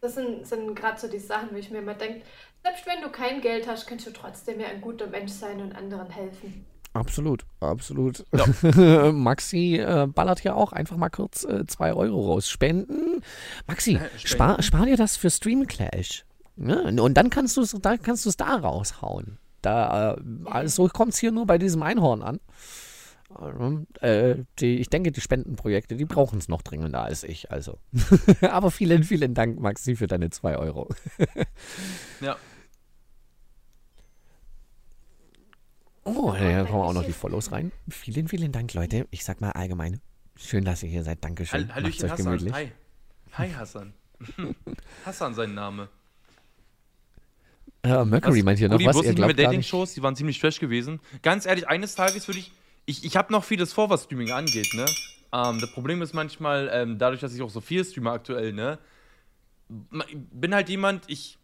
Das sind, sind gerade so die Sachen, wo ich mir immer denke, selbst wenn du kein Geld hast, kannst du trotzdem ja ein guter Mensch sein und anderen helfen. Absolut, absolut. Maxi äh, ballert hier auch einfach mal kurz 2 Euro raus. Spenden. Maxi, spar, spar dir das für Stream Clash. Ne? Und dann kannst du es da, kannst du's da raushauen. Da, äh, also kommt es hier nur bei diesem Einhorn an. Äh, die, ich denke, die Spendenprojekte, die brauchen es noch dringender als ich. Also. Aber vielen, vielen Dank, Maxi, für deine 2 Euro. Ja. Oh, da kommen auch noch die Follows rein. Vielen, vielen Dank, Leute. Ich sag mal allgemein, schön, dass ihr hier seid. Dankeschön. Hall Macht's Hallöchen Hassan. gemütlich. Hi. Hi Hassan. Hassan sein Name. Äh, Mercury meint hier noch Rudi, was. Ihr mit glaubt nicht. Dating-Shows, die waren ziemlich trash gewesen. Ganz ehrlich, eines Tages würde ich. Ich, ich habe noch vieles vor, was Streaming angeht, ne? Ähm, das Problem ist manchmal, ähm, dadurch, dass ich auch so viel streame aktuell, ne? Bin halt jemand, ich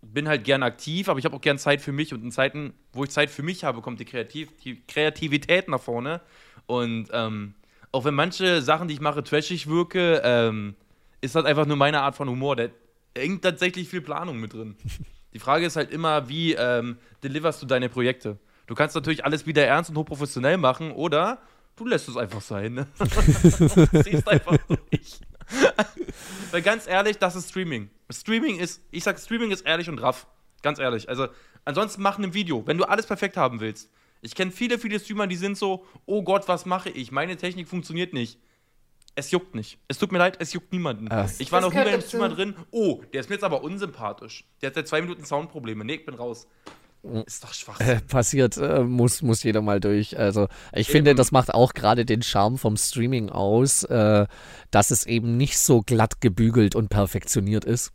bin halt gern aktiv, aber ich habe auch gern Zeit für mich und in Zeiten, wo ich Zeit für mich habe, kommt die, Kreativ die Kreativität nach vorne. Und ähm, auch wenn manche Sachen, die ich mache, trashig wirke, ähm, ist das einfach nur meine Art von Humor. Da hängt tatsächlich viel Planung mit drin. Die Frage ist halt immer, wie ähm, deliverst du deine Projekte? Du kannst natürlich alles wieder ernst und hochprofessionell machen oder du lässt es einfach sein. Ne? Ziehst einfach durch. Weil ganz ehrlich, das ist Streaming. Streaming ist, ich sag, Streaming ist ehrlich und raff. Ganz ehrlich. Also, ansonsten mach ein Video, wenn du alles perfekt haben willst. Ich kenne viele, viele Streamer, die sind so, oh Gott, was mache ich? Meine Technik funktioniert nicht. Es juckt nicht. Es tut mir leid, es juckt niemanden. Ah. Ich war Das noch nie bei einem Streamer drin. Oh, der ist mir jetzt aber unsympathisch. Der hat seit zwei Minuten Soundprobleme. Nee, ich bin raus. Ist doch schwach. Äh, passiert, äh, muss, muss jeder mal durch. Also ich finde, Eben. das macht auch gerade den Charme vom Streaming aus, äh, dass es eben nicht so glatt gebügelt und perfektioniert ist.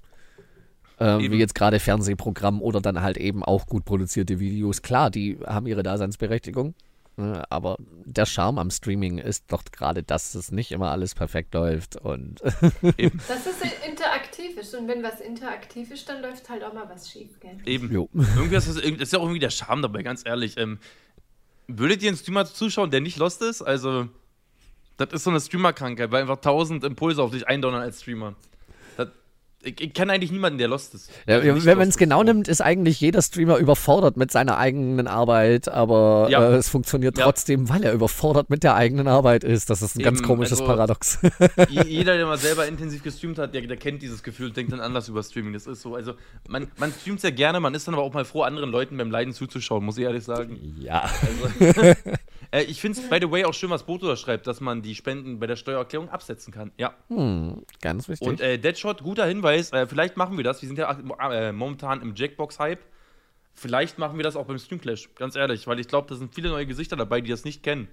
Äh, wie jetzt gerade Fernsehprogramm oder dann halt eben auch gut produzierte Videos. Klar, die haben ihre Daseinsberechtigung. Äh, Aber der Charme am Streaming ist doch gerade, dass es nicht immer alles perfekt läuft. Und Das ist interaktiv ist und wenn was interaktiv ist, dann läuft halt auch mal was schief, gell? Eben. jo. Irgendwie ist das, das ist ja auch irgendwie der Charme dabei, ganz ehrlich. Ähm, Würdet ihr einen Streamer zuschauen, der nicht lost ist? Also, das ist so eine Streamer-Krankheit, weil einfach tausend Impulse auf dich eindonnern als Streamer. Ich, ich kenne eigentlich niemanden, der lost ist. Ja, Also wenn man es genau ist. nimmt, ist eigentlich jeder Streamer überfordert mit seiner eigenen Arbeit, aber Ja. äh, es funktioniert Ja. trotzdem, weil er überfordert mit der eigenen Arbeit ist. Das ist ein ganz Eben, komisches also- Paradox. Je- Jeder, der mal selber intensiv gestreamt hat, der, der kennt dieses Gefühl und denkt dann anders über Streaming. Das ist so. Also, man, man streamt sehr gerne, man ist dann aber auch mal froh, anderen Leuten beim Leiden zuzuschauen, muss ich ehrlich sagen. ja. Also, äh, ich finde es, by the way, auch schön, was Boto da schreibt, dass man die Spenden bei der Steuererklärung absetzen kann. Ja. Hm, ganz wichtig. Und äh, Deadshot, guter Hinweis, äh, vielleicht machen wir das. Wir sind ja äh, momentan im Jackbox-Hype. Vielleicht machen wir das auch beim Streamclash, ganz ehrlich, weil ich glaube, da sind viele neue Gesichter dabei, die das nicht kennen.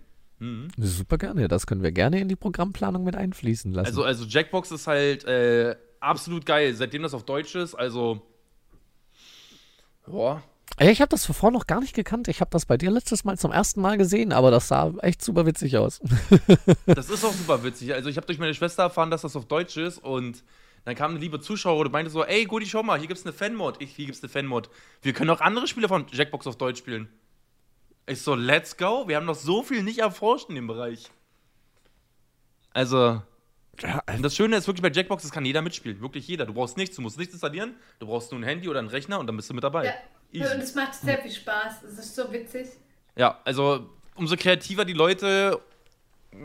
Super gerne. Das können wir gerne in die Programmplanung mit einfließen lassen. Also, also Jackbox ist halt äh, absolut geil, seitdem das auf Deutsch ist. Also, boah, ich habe das zuvor noch gar nicht gekannt. Ich habe das bei dir letztes Mal zum ersten Mal gesehen, aber das sah echt super witzig aus. das ist auch super witzig. Also, ich habe durch meine Schwester erfahren, dass das auf Deutsch ist und dann kam eine liebe Zuschauerin und meinte so: Ey, Gudi, schau mal, hier gibt's eine Fanmod. Ich, hier gibt's eine Fanmod. Wir können auch andere Spiele von Jackbox auf Deutsch spielen. Ich so, let's go. Wir haben noch so viel nicht erforscht in dem Bereich. Also, Ja, Und das Schöne ist wirklich bei Jackbox, das kann jeder mitspielen. Wirklich jeder. Du brauchst nichts, du musst nichts installieren. Du brauchst nur ein Handy oder einen Rechner und dann bist du mit dabei. Ja. Easy. Und es macht sehr viel Spaß. Es ist so witzig. Ja, also umso kreativer die Leute,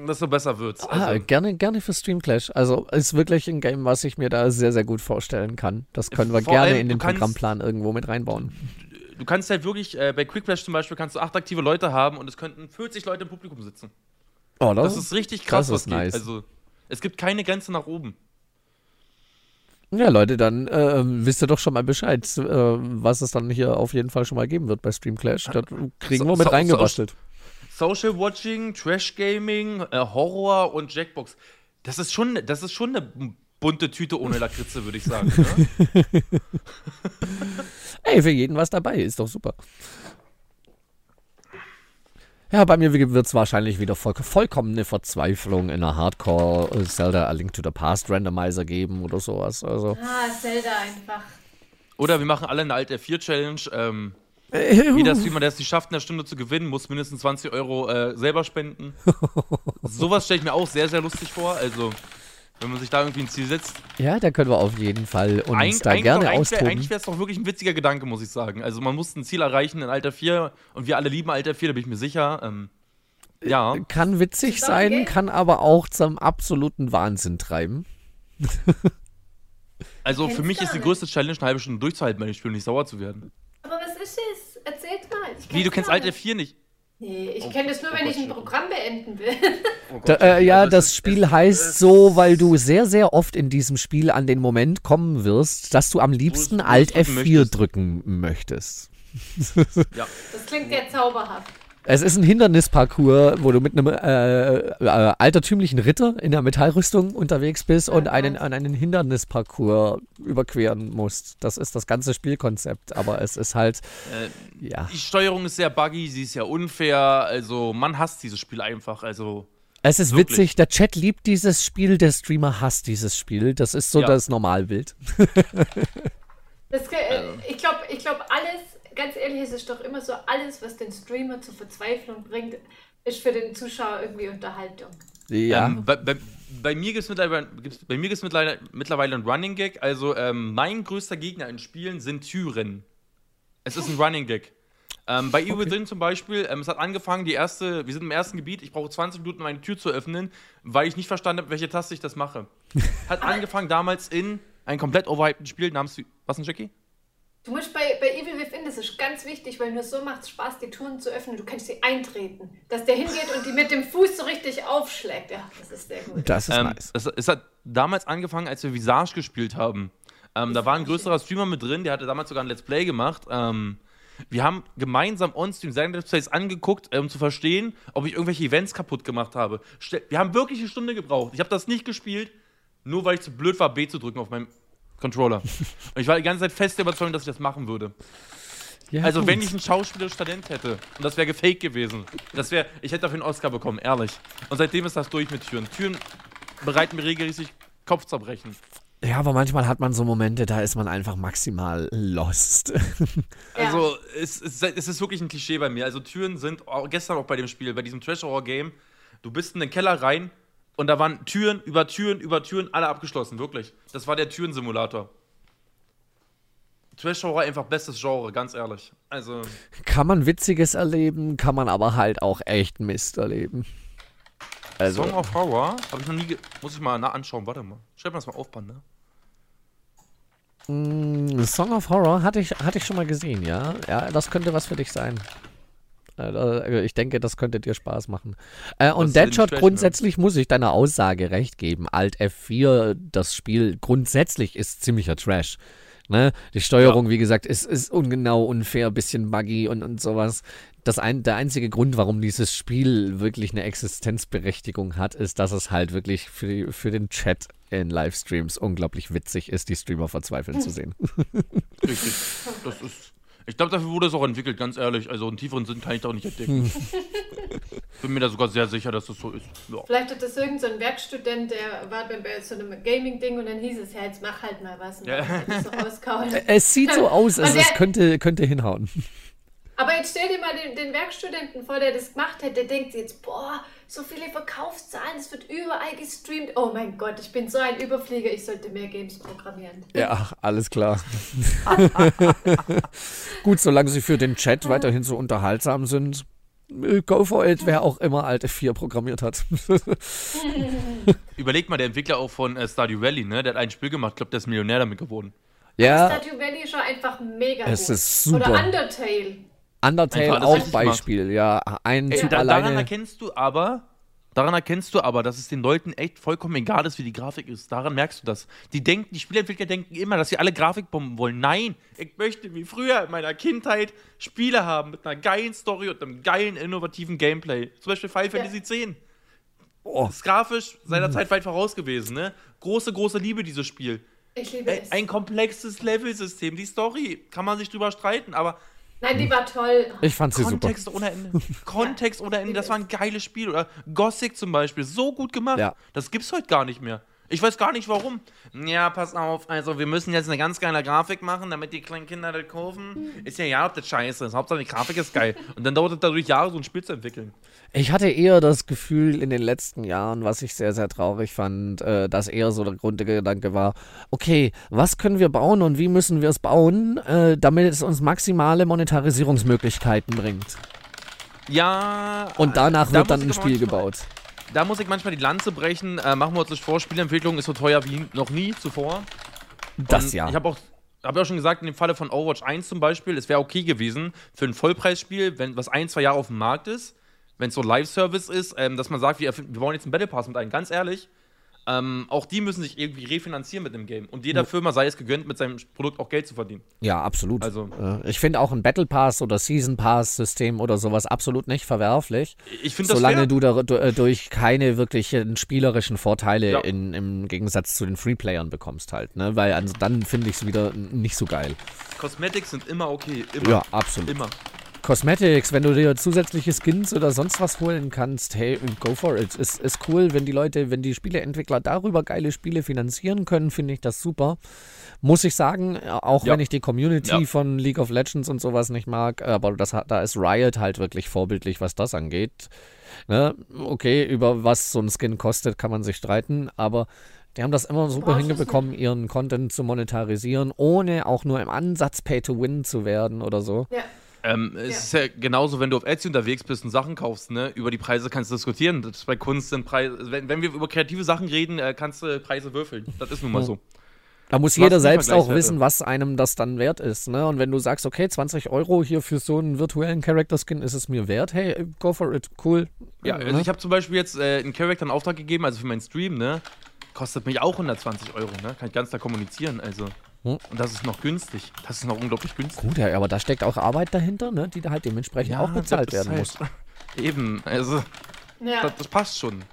desto besser wird's. Ah, Also, gerne, gerne für Streamclash. Also ist wirklich ein Game, was ich mir da sehr, sehr gut vorstellen kann. Das können wir Vor gerne allem, in den Programmplan irgendwo mit reinbauen. du kannst halt wirklich, äh, bei Quickflash zum Beispiel, kannst du acht aktive Leute haben und es könnten 40 Leute im Publikum sitzen. Oh, Das ist richtig krass, das was ist geht. nice. Also, es gibt keine Grenze nach oben. Ja, Leute, dann äh, wisst ihr doch schon mal Bescheid, äh, was es dann hier auf jeden Fall schon mal geben wird bei Streamclash. Das kriegen So- wir mit so- reingebastelt. Social Watching, Trash Gaming, äh, Horror und Jackbox. Das ist schon, das ist schon eine bunte Tüte ohne Lakritze, würde ich sagen. Ne? Ey, für jeden was dabei, ist doch super. Ja, bei mir wird es wahrscheinlich wieder voll, vollkommene Verzweiflung in einer Hardcore äh, Zelda A Link to the Past Randomizer geben oder sowas. Also. Ah, Zelda einfach. Oder wir machen alle eine alte 4 Challenge. Ähm, Äh, jeder Streamer, der es nicht schafft, in der Stunde zu gewinnen, muss mindestens 20 Euro äh, selber spenden. Sowas stelle ich mir auch sehr, sehr lustig vor. Also, wenn man sich da irgendwie ein Ziel setzt. Ja, da können wir auf jeden Fall uns Eig- da gerne doch- austoben. Eigentlich wäre es doch wirklich ein witziger Gedanke, muss ich sagen. Also, man muss ein Ziel erreichen in Alter 4 und wir alle lieben Alter 4, da bin ich mir sicher. Ähm, ja. Kann witzig sein, kann aber auch zum absoluten Wahnsinn treiben. Also, für mich ist die größte Challenge, eine halbe Stunde durchzuhalten, wenn ich spiele, nicht sauer zu werden. Aber was ist es? Erzählt mal. Ich Wie, du kenn's kennst gar Alter nicht. 4 nicht? Nee, ich Oh kenne das nur, Gott, wenn oh ich ein Gott, Programm beenden will. Oh Da, Gott. äh, ja, das ist- Spiel es- heißt so, weil du sehr, sehr oft in diesem Spiel an den Moment kommen wirst, dass du am liebsten Alt drücken F4 möchtest. drücken möchtest. Ja. Das klingt ja zauberhaft. Es ist ein Hindernisparcours, wo du mit einem äh, äh, altertümlichen Ritter in der Metallrüstung unterwegs bist und einen, an einen Hindernisparcours überqueren musst. Das ist das ganze Spielkonzept, aber es ist halt, Äh, ja. Die Steuerung ist sehr buggy, sie ist ja unfair. Also, man hasst dieses Spiel einfach. Also, Es ist Wirklich. witzig, der Chat liebt dieses Spiel, der Streamer hasst dieses Spiel. Das ist so Ja. das Normalbild. Das, äh, ich glaube, ich glaub, alles, ganz ehrlich, es ist doch immer so, alles, was den Streamer zur Verzweiflung bringt, ist für den Zuschauer irgendwie Unterhaltung. Ja. Ähm, bei, bei, bei mir gibt es mittlerweile, gibt's, bei mir gibt's mittlerweile, mittlerweile ein Running Gag. Also, ähm, mein größter Gegner in Spielen sind Türen. Es ist ein Running Gag. Ähm, bei Evil Okay. Within zum Beispiel, ähm, es hat angefangen, die erste, wir sind im ersten Gebiet, ich brauche 20 Minuten, um eine Tür zu öffnen, weil ich nicht verstanden habe, welche Taste ich das mache. Hat angefangen damals in ein komplett overhypten Spiel namens, was denn, Jackie? Du musst bei, bei Evil Within, das ist ganz wichtig, weil nur so macht es Spaß, die Touren zu öffnen. Du kannst sie eintreten. Dass der hingeht und die mit dem Fuß so richtig aufschlägt. Ja, das ist sehr gut. Das ist Ähm, nice. es, es hat damals angefangen, als wir Visage gespielt haben. Ähm, da war ein größerer Streamer mit drin, der hatte damals sogar ein Let's Play gemacht. Ähm, wir haben gemeinsam on-stream seine Let's Plays angeguckt, um zu verstehen, ob ich irgendwelche Events kaputt gemacht habe. Wir haben wirklich eine Stunde gebraucht. Ich habe das nicht gespielt, nur weil ich zu blöd war, B zu drücken auf meinem Controller. Und ich war die ganze Zeit fest der Überzeugung, dass ich das machen würde. Ja, Also, gut. wenn ich ein schauspielerisches Talent hätte und das wäre gefaked gewesen, das wäre, ich hätte dafür einen Oscar bekommen, ehrlich. Und seitdem ist das durch mit Türen. Türen bereiten mir regelmäßig Kopfzerbrechen. Ja, aber manchmal hat man so Momente, da ist man einfach maximal lost. Also, es, es, es ist wirklich ein Klischee bei mir. Also Türen sind, auch gestern auch bei dem Spiel, bei diesem Trash-Horror-Game, du bist in den Keller rein und da waren Türen über Türen über Türen, alle abgeschlossen, wirklich. Das war der Türensimulator. Trash-Horror einfach bestes Genre, ganz ehrlich. Also. Kann man Witziges erleben, kann man aber halt auch echt Mist erleben. Also, Song of Horror? Habe ich noch nie. Muss ich mal nah anschauen. Warte mal. Schreib mal das mal auf, ne? Mm, Song of Horror hatte ich, hatte ich schon mal gesehen, ja. Ja, das könnte was für dich sein. Äh, ich denke, das könnte dir Spaß machen. Äh, und Deadshot grundsätzlich muss ich deiner Aussage recht geben. Alt F4, das Spiel grundsätzlich ist ziemlicher Trash. Ne? Die Steuerung, ja. wie gesagt, ist, ist ungenau, unfair, bisschen buggy und, und sowas. Das ein, der einzige Grund, warum dieses Spiel wirklich eine Existenzberechtigung hat, ist, dass es halt wirklich für, für den Chat in Livestreams unglaublich witzig ist, die Streamer verzweifeln zu sehen. Richtig. Das ist ich glaube, dafür wurde es auch entwickelt, ganz ehrlich. Also einen tieferen Sinn kann ich da auch nicht entdecken. Bin mir da sogar sehr sicher, dass das so ist. Ja. Vielleicht hat das irgendein so Werkstudent, der war bei so einem Gaming-Ding und dann hieß es, ja, jetzt mach halt mal was. Ja. So es sieht so aus, also es könnte, könnte hinhauen. Aber jetzt stell dir mal den, den, Werkstudenten vor, der das gemacht hat, der denkt jetzt, boah, so viele Verkaufszahlen, es wird überall gestreamt. Oh mein Gott, ich bin so ein Überflieger, ich sollte mehr Games programmieren. Ja, alles klar. Gut, solange sie für den Chat weiterhin so unterhaltsam sind. Äh, Go for it, wer auch immer alte 4 programmiert hat. Überleg mal, der Entwickler auch von äh, Stardew Valley, ne? Der hat ein Spiel gemacht, ich glaube, der ist Millionär damit geworden. Ja. Stardew Valley ist schon einfach mega es gut. Ist super. Oder Undertale. Undertale auch Beispiel, gemacht. ja. Ein Ey, da, alleine. Daran erkennst du aber, daran erkennst du aber, dass es den Leuten echt vollkommen egal ist, wie die Grafik ist. Daran merkst du das. Die denken, die Spieleentwickler denken immer, dass sie alle Grafikbomben wollen. Nein, ich möchte wie früher in meiner Kindheit Spiele haben mit einer geilen Story und einem geilen, innovativen Gameplay. Zum Beispiel Final ja. Fantasy X. Oh. Das ist grafisch seinerzeit weit voraus gewesen, ne? Große, große Liebe, dieses Spiel. Ich liebe es. Ein komplexes Levelsystem. Die Story kann man sich drüber streiten, aber Nein, die war toll. Ich fand sie Kontext super. ohne Ende. Kontext ohne Ende. Das war ein geiles Spiel. Oder Gothic zum Beispiel. So gut gemacht. Ja. Das gibt's heute gar nicht mehr. Ich weiß gar nicht warum. Ja, pass auf, also wir müssen jetzt eine ganz geile Grafik machen, damit die kleinen Kinder das kaufen. Ist ja ja, ob das scheiße ist. Hauptsache die Grafik ist geil. Und dann dauert es dadurch Jahre, so ein Spiel zu entwickeln. Ich hatte eher das Gefühl in den letzten Jahren, was ich sehr, sehr traurig fand, äh, dass eher so der Grundgedanke war, okay, was können wir bauen und wie müssen wir es bauen, äh, damit es uns maximale Monetarisierungsmöglichkeiten bringt. Ja. Und danach da wird dann ein Spiel gebaut da muss ich manchmal die Lanze brechen. Äh, machen wir uns nicht vor, Spielentwicklung ist so teuer wie noch nie zuvor. Das Und ja. Ich habe auch, hab ja schon gesagt, in dem Falle von Overwatch 1 zum Beispiel, es wäre okay gewesen für ein Vollpreisspiel, wenn was ein, zwei Jahre auf dem Markt ist, wenn es so Live-Service ist, ähm, dass man sagt, wir, wir bauen jetzt einen Battle Pass mit ein. Ganz ehrlich, ähm, auch die müssen sich irgendwie refinanzieren mit dem Game. Und jeder Firma sei es gegönnt, mit seinem Produkt auch Geld zu verdienen. Ja, absolut. Also, äh, ich finde auch ein Battle Pass oder Season Pass System oder sowas absolut nicht verwerflich. Ich finde das Solange du dadurch äh, keine wirklichen spielerischen Vorteile ja. in, im Gegensatz zu den Freeplayern bekommst halt. Ne? Weil also dann finde ich es wieder nicht so geil. Cosmetics sind immer okay. Immer. Ja, absolut. Immer. Cosmetics, wenn du dir zusätzliche Skins oder sonst was holen kannst, hey, go for it. Ist, ist cool, wenn die Leute, wenn die Spieleentwickler darüber geile Spiele finanzieren können, finde ich das super. Muss ich sagen, auch ja. wenn ich die Community ja. von League of Legends und sowas nicht mag, aber das, da ist Riot halt wirklich vorbildlich, was das angeht. Ne? Okay, über was so ein Skin kostet, kann man sich streiten, aber die haben das immer super hingebekommen, ihren Content zu monetarisieren, ohne auch nur im Ansatz Pay-to-Win zu werden oder so. Ja. Ähm, es ja. ist ja genauso, wenn du auf Etsy unterwegs bist und Sachen kaufst, ne? Über die Preise kannst du diskutieren. Das bei Kunst sind Preise. Wenn, wenn wir über kreative Sachen reden, äh, kannst du Preise würfeln. Das ist nun mal so. Da muss jeder selbst auch wissen, was einem das dann wert ist. Ne? Und wenn du sagst, okay, 20 Euro hier für so einen virtuellen Character-Skin ist es mir wert, hey, go for it, cool. Ja, also ne? ich habe zum Beispiel jetzt äh, einen Charakter in Auftrag gegeben, also für meinen Stream, ne? Kostet mich auch 120 Euro, ne? Kann ich ganz da kommunizieren, also. Hm? Und das ist noch günstig. Das ist noch unglaublich günstig. Gut, ja, aber da steckt auch Arbeit dahinter, ne? die da halt dementsprechend ja, auch bezahlt werden halt muss. Eben, also ja. das, das, passt schon.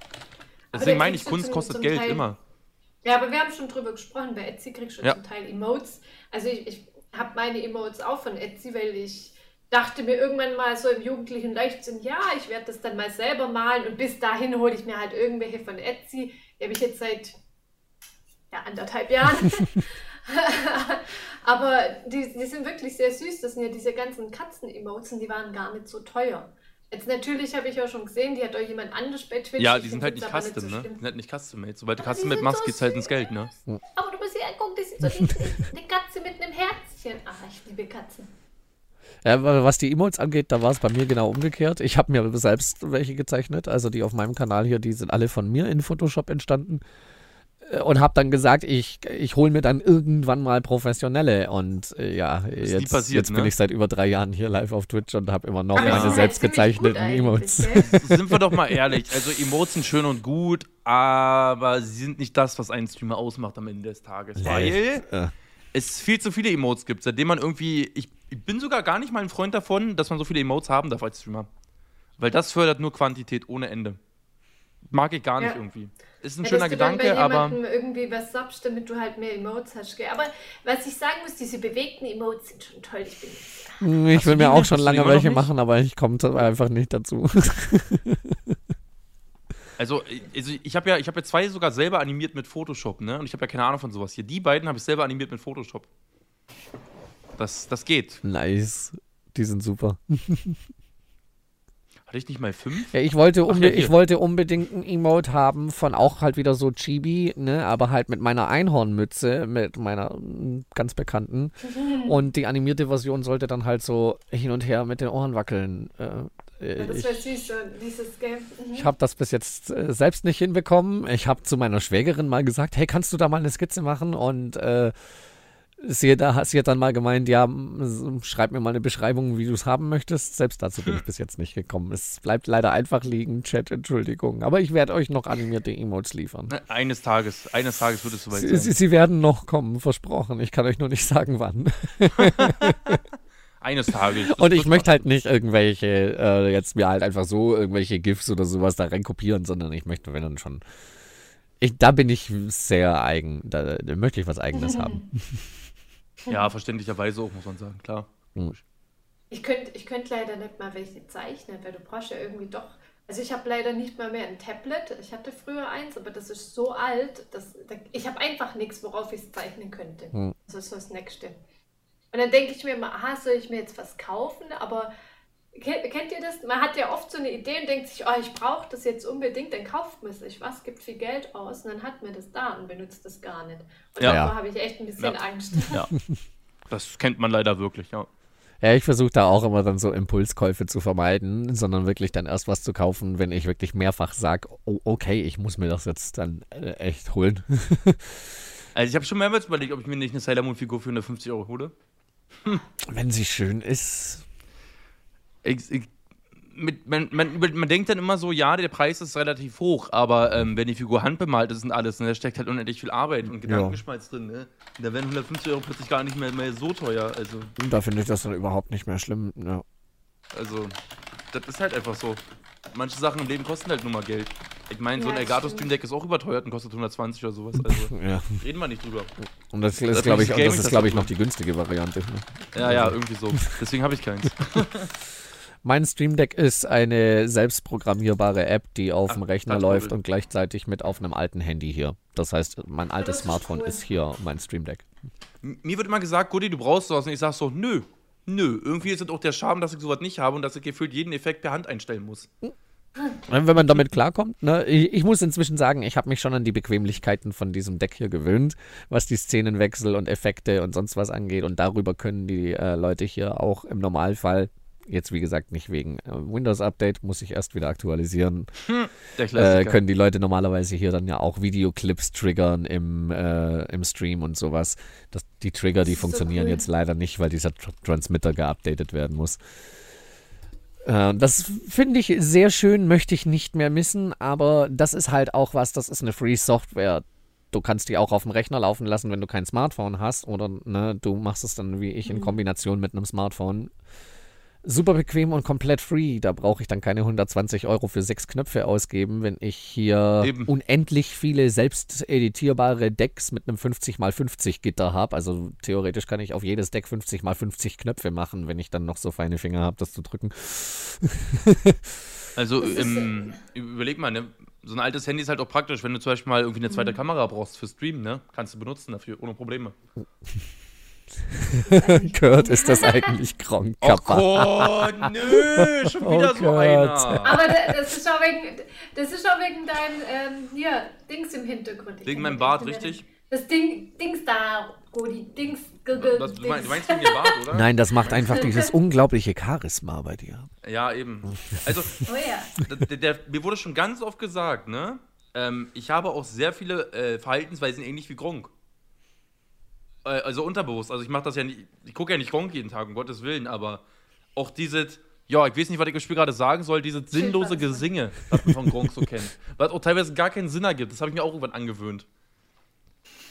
Deswegen meine ich, Kunst zum, kostet zum Geld Teil, immer. Ja, aber wir haben schon drüber gesprochen, bei Etsy kriegst du ja. zum Teil Emotes. Also ich, ich habe meine Emotes auch von Etsy, weil ich dachte mir irgendwann mal so im jugendlichen Leichtsinn, ja, ich werde das dann mal selber malen und bis dahin hole ich mir halt irgendwelche von Etsy. Die habe ich jetzt seit ja, anderthalb Jahren. Aber die, die sind wirklich sehr süß. Das sind ja diese ganzen Katzen-Emotes und die waren gar nicht so teuer. Jetzt natürlich habe ich ja schon gesehen, die hat euch jemand anders bei Twitch. Ja, die sind find's halt jetzt nicht custom, so ne? Die sind halt nicht custom-made. Sobald du custom-made sind machst, so geht's halt ins Geld, ne? Aber du musst hier angucken, die sieht so. Eine Katze mit einem Herzchen. Ach, ich liebe Katzen. Ja, wa- was die Emotes angeht, da war es bei mir genau umgekehrt. Ich habe mir selbst welche gezeichnet. Also die auf meinem Kanal hier, die sind alle von mir in Photoshop entstanden. Äh, Und habe dann gesagt, ich, ich hole mir dann irgendwann mal professionelle. Und äh, ja, nie jetzt, passiert, jetzt bin ne? ich seit über drei Jahren hier live auf Twitch und habe immer noch Aber meine sind selbst halt ziemlich gut gezeichneten eigentlich, Emotes. Sind wir doch mal ehrlich. Also Emotes sind schön und gut, aber sie sind nicht das, was einen Streamer ausmacht am Ende des Tages. Weil Äh, es viel zu viele Emotes gibt, seitdem man irgendwie. Ich, ich bin sogar gar nicht mal ein Freund davon, dass man so viele Emotes haben darf als Streamer. Weil das fördert nur Quantität ohne Ende. Mag ich gar nicht Ja. irgendwie. Ist ein Ja, schöner dass du dann Gedanke, bei aber. jemandem irgendwie was sabst, damit du halt mehr Emotes hast. Gell? Aber was ich sagen muss, diese bewegten Emotes sind schon toll. Ich bin ich du will mir auch schon lange welche machen, aber ich komme einfach nicht dazu. Also, also ich habe ja, ich hab ja zwei sogar selber animiert mit Photoshop, ne? Und ich habe ja keine Ahnung von sowas hier. Die beiden habe ich selber animiert mit Photoshop. Das, das geht. nice. Die sind super. Hatte ich nicht mal fünf? Ja, ich wollte, Ach, ja, ich wollte unbedingt ein Emote haben von auch halt wieder so Chibi, ne, aber halt mit meiner Einhornmütze, mit meiner mm, ganz bekannten. Und die animierte Version sollte dann halt so hin und her mit den Ohren wackeln. Äh, Ja, äh, das ich wäre süß, dieses Game. Mhm. ich habe das bis jetzt äh, selbst nicht hinbekommen. Ich habe zu meiner Schwägerin mal gesagt, hey, kannst du da mal eine Skizze machen? Und äh, sie, da, sie hat dann mal gemeint, ja, schreib mir mal eine Beschreibung, wie du es haben möchtest. Selbst dazu bin ich bis jetzt nicht gekommen. Es bleibt leider einfach liegen, Chat, Entschuldigung. Aber ich werde euch noch animierte Emotes liefern. Ne, Eines Tages, eines Tages wird es soweit Sie, sein. sie, sie werden noch kommen, versprochen. Ich kann euch nur nicht sagen, wann. Eines Tages. Und ich möchte halt nicht irgendwelche, äh, jetzt mir halt einfach so irgendwelche GIFs oder sowas da reinkopieren, sondern ich möchte, wenn dann schon. Ich, da bin ich sehr eigen. Da, da möchte ich was Eigenes haben. Ja, verständlicherweise auch, muss man sagen, klar. Ich könnte ich könnt leider nicht mal welche zeichnen, weil du brauchst ja irgendwie doch. Also ich habe leider nicht mal mehr ein Tablet. Ich hatte früher eins, aber das ist so alt, dass da, ich habe einfach nichts, worauf ich es zeichnen könnte. Hm. Das ist so das Nächste. Und dann denke ich mir immer, aha, soll ich mir jetzt was kaufen? Aber kennt ihr das? Man hat ja oft so eine Idee und denkt sich, oh, ich brauche das jetzt unbedingt, dann kauft man sich was, gibt viel Geld aus und dann hat man das da und benutzt das gar nicht. Und Ja. davor habe ich echt ein bisschen Ja. Angst. Ja. Das kennt man leider wirklich, ja. Ja, ich versuche da auch immer dann so Impulskäufe zu vermeiden, sondern wirklich dann erst was zu kaufen, wenn ich wirklich mehrfach sage, oh, okay, ich muss mir das jetzt dann äh, echt holen. Also ich habe schon mehrmals überlegt, ob ich mir nicht eine Sailor Moon Figur für 150 Euro hole. wenn sie schön ist. Ich, ich, mit, man, man, man denkt dann immer so, ja, der Preis ist relativ hoch, aber ähm, wenn die Figur handbemalt ist und alles, ne, da steckt halt unendlich viel Arbeit und Gedankenschmalz drin, ne? Und da werden 150 Euro plötzlich gar nicht mehr, mehr so teuer. Also, Und da finde ich das dann überhaupt nicht mehr schlimm. Ja. also, das ist halt einfach so. Manche Sachen im Leben kosten halt nur mal Geld. Ich meine, so Ja, ein Elgato. Stream Deck ist auch überteuert und kostet 120 oder sowas. Also, ja. reden wir nicht drüber. Und das Das ist, glaube ich, ist das ist, glaube ich, noch die günstige Variante. Ne? Ja, ja, irgendwie so. Deswegen habe ich keins. Mein Stream Deck ist eine selbstprogrammierbare App, die auf dem Ach, Rechner Touchmobile. läuft und gleichzeitig mit auf einem alten Handy hier. Das heißt, mein altes Smartphone ist hier mein Stream Deck. Mir wird immer gesagt, Gutti, du brauchst sowas. Und ich sag so, nö. Nö. Irgendwie ist es auch der Charme, dass ich sowas nicht habe und dass ich gefühlt jeden Effekt per Hand einstellen muss. Wenn man damit klarkommt, ne? Ich, ich muss inzwischen sagen, ich habe mich schon an die Bequemlichkeiten von diesem Deck hier gewöhnt, was die Szenenwechsel und Effekte und sonst was angeht. Und darüber können die äh, Leute hier auch im Normalfall, jetzt wie gesagt nicht wegen äh, Windows-Update, muss ich erst wieder aktualisieren, Der äh, können die Leute normalerweise hier dann ja auch Videoclips triggern im, äh, im Stream und sowas. Das, die Trigger, die so funktionieren cool. jetzt leider nicht, weil dieser Tr Transmitter geupdatet werden muss. Äh, Das finde ich sehr schön, möchte ich nicht mehr missen, aber das ist halt auch was, das ist eine Free Software. Du kannst die auch auf dem Rechner laufen lassen, wenn du kein Smartphone hast oder ne, du machst es dann wie ich in Kombination mit einem Smartphone. Super bequem und komplett free. Da brauche ich dann keine 120 Euro für sechs Knöpfe ausgeben, wenn ich hier Eben. unendlich viele selbst editierbare Decks mit einem 50x50 Gitter habe. Also theoretisch kann ich auf jedes Deck 50x50 Knöpfe machen, wenn ich dann noch so feine Finger habe, das zu drücken. Also, ähm, überleg mal, ne? so ein altes Handy ist halt auch praktisch, wenn du zum Beispiel mal irgendwie eine zweite Kamera brauchst für Streamen, ne? Kannst du benutzen dafür, ohne Probleme. Kurt, ist das eigentlich Gronk? Oh Gott, nö, schon wieder Oh so Gott. einer. Aber da- das ist auch wegen, das ist auch wegen deinem ähm, hier, Dings im Hintergrund. Ich Wegen meinem Bart, richtig? Das Ding, Dings da, Rudi, Dings. Was, du, Dings. meinst, du meinst wegen dem Bart, oder? Nein, das macht einfach dieses unglaubliche Charisma bei dir. Ja, eben. Also, Oh ja. der, der, mir wurde schon ganz oft gesagt, ne? Ähm, ich habe auch sehr viele äh, Verhaltensweisen ähnlich wie Gronk. Äh, also unterbewusst. Also ich mache das ja nicht, ich gucke ja nicht Gronk jeden Tag, um Gottes Willen, aber auch dieses, ja, ich weiß nicht, was ich im Spiel gerade sagen soll, dieses sinnlose. Gesinge, was man von Gronk so kennt. Was auch teilweise gar keinen Sinn ergibt. Das habe ich mir auch irgendwann angewöhnt.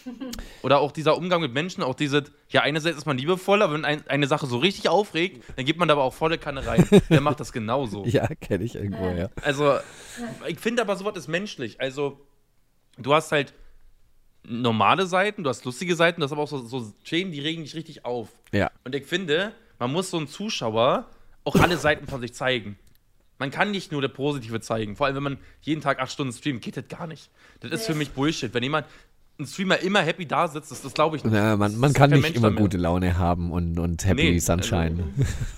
Oder auch dieser Umgang mit Menschen, auch diese, ja, einerseits ist man liebevoll, aber wenn ein, eine Sache so richtig aufregt, dann gibt man da aber auch volle Kanne rein. Der macht das genauso. Ja, kenne ich irgendwo, ja. Also, ich finde aber, sowas ist menschlich. Also, du hast halt normale Seiten, du hast lustige Seiten, du hast aber auch so, so Themen, die regen dich richtig auf. Ja. Und ich finde, man muss so einem Zuschauer auch alle Seiten von sich zeigen. Man kann nicht nur der Positive zeigen. Vor allem, wenn man jeden Tag acht Stunden streamt, geht das gar nicht. Das ist für mich Bullshit. Wenn jemand, ein Streamer immer happy da sitzt, das, das glaube ich nicht. Na, man, man kann nicht Mensch immer mehr. gute Laune haben und, und Happy Nee, Sunshine.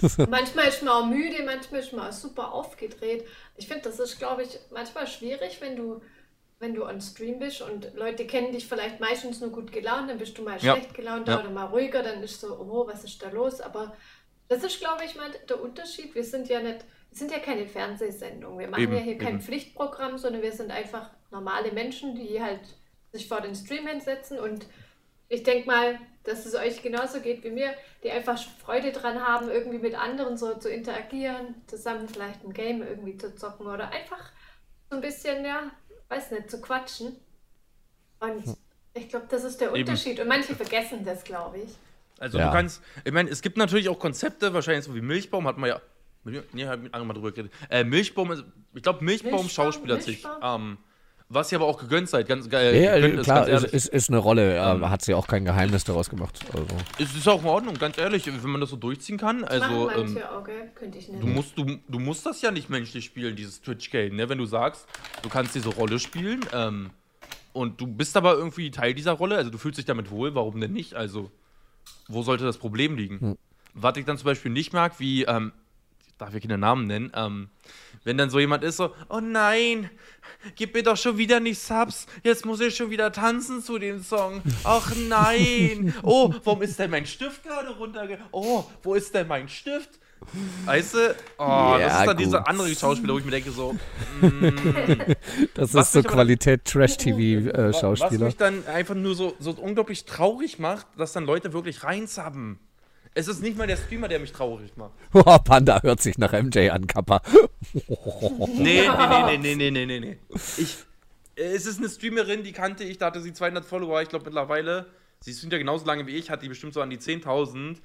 Manchmal ist man auch müde, manchmal ist man auch super aufgedreht. Ich finde, das ist, glaube ich, manchmal schwierig, wenn du, wenn du on Stream bist und Leute kennen dich vielleicht meistens nur gut gelaunt, dann bist du mal Ja. schlecht gelaunt Ja. oder mal ruhiger, dann ist so, oh, was ist da los? Aber das ist, glaube ich, mal der Unterschied. Wir sind ja nicht, wir sind ja keine Fernsehsendung. Wir machen Eben, ja hier kein eben. Pflichtprogramm, sondern wir sind einfach normale Menschen, die halt sich vor den Stream hinsetzen und ich denke mal, dass es euch genauso geht wie mir, die einfach Freude dran haben, irgendwie mit anderen so zu interagieren, zusammen vielleicht ein Game irgendwie zu zocken oder einfach so ein bisschen, ja, weiß nicht, zu quatschen. Und ich glaube, das ist der Eben. Unterschied. Und manche vergessen das, glaube ich. Also Ja. du kannst, ich meine, es gibt natürlich auch Konzepte, wahrscheinlich so wie Milchbaum, hat man ja, nee, hat mit anderen mal drüber geredet. Äh, Milchbaum, ist, ich glaube Milchbaum, Milchbaum, schauspielert sich. Milchbaum? Ähm, was ihr aber auch gegönnt seid, ganz geil. Ja, gegönnt ja ist, klar, ganz ist, ehrlich. ist, ist eine Rolle. Ähm. hat sie auch kein Geheimnis daraus gemacht. Also. Es ist auch in Ordnung, ganz ehrlich, wenn man das so durchziehen kann. Also, ähm, manche auch, gell? Könnte ich nicht. du, musst, du, du musst das ja nicht menschlich spielen, dieses Twitch-Game, ne? Wenn du sagst, du kannst diese Rolle spielen ähm, und du bist aber irgendwie Teil dieser Rolle, also du fühlst dich damit wohl, warum denn nicht? Also, wo sollte das Problem liegen? Hm. Was ich dann zum Beispiel nicht mag, wie, ähm, ich darf ja keine Namen nennen, ähm, wenn dann so jemand ist, so, oh nein, gib mir doch schon wieder nicht Subs, jetzt muss ich schon wieder tanzen zu dem Song. Ach nein, oh, warum ist denn mein Stift gerade runterge... Oh, wo ist denn mein Stift? Weißt du, oh, das Ja, ist dann diese gut. andere Schauspieler, wo ich mir denke, so, Das Was ist so mich aber- Qualität was Trash-TV-Schauspieler. mich dann einfach nur so, so unglaublich traurig macht, dass dann Leute wirklich reinsabben. Es ist nicht mal der Streamer, der mich traurig macht. Oh, Panda hört sich nach MJ an, Kappa. Nee, nee, nee, nee, nee, nee, nee, nee. Ich, äh, es ist eine Streamerin, die kannte ich, da hatte sie 200 Follower, ich glaube mittlerweile, sie ist ja genauso lange wie ich, hat die bestimmt so an die 10.000.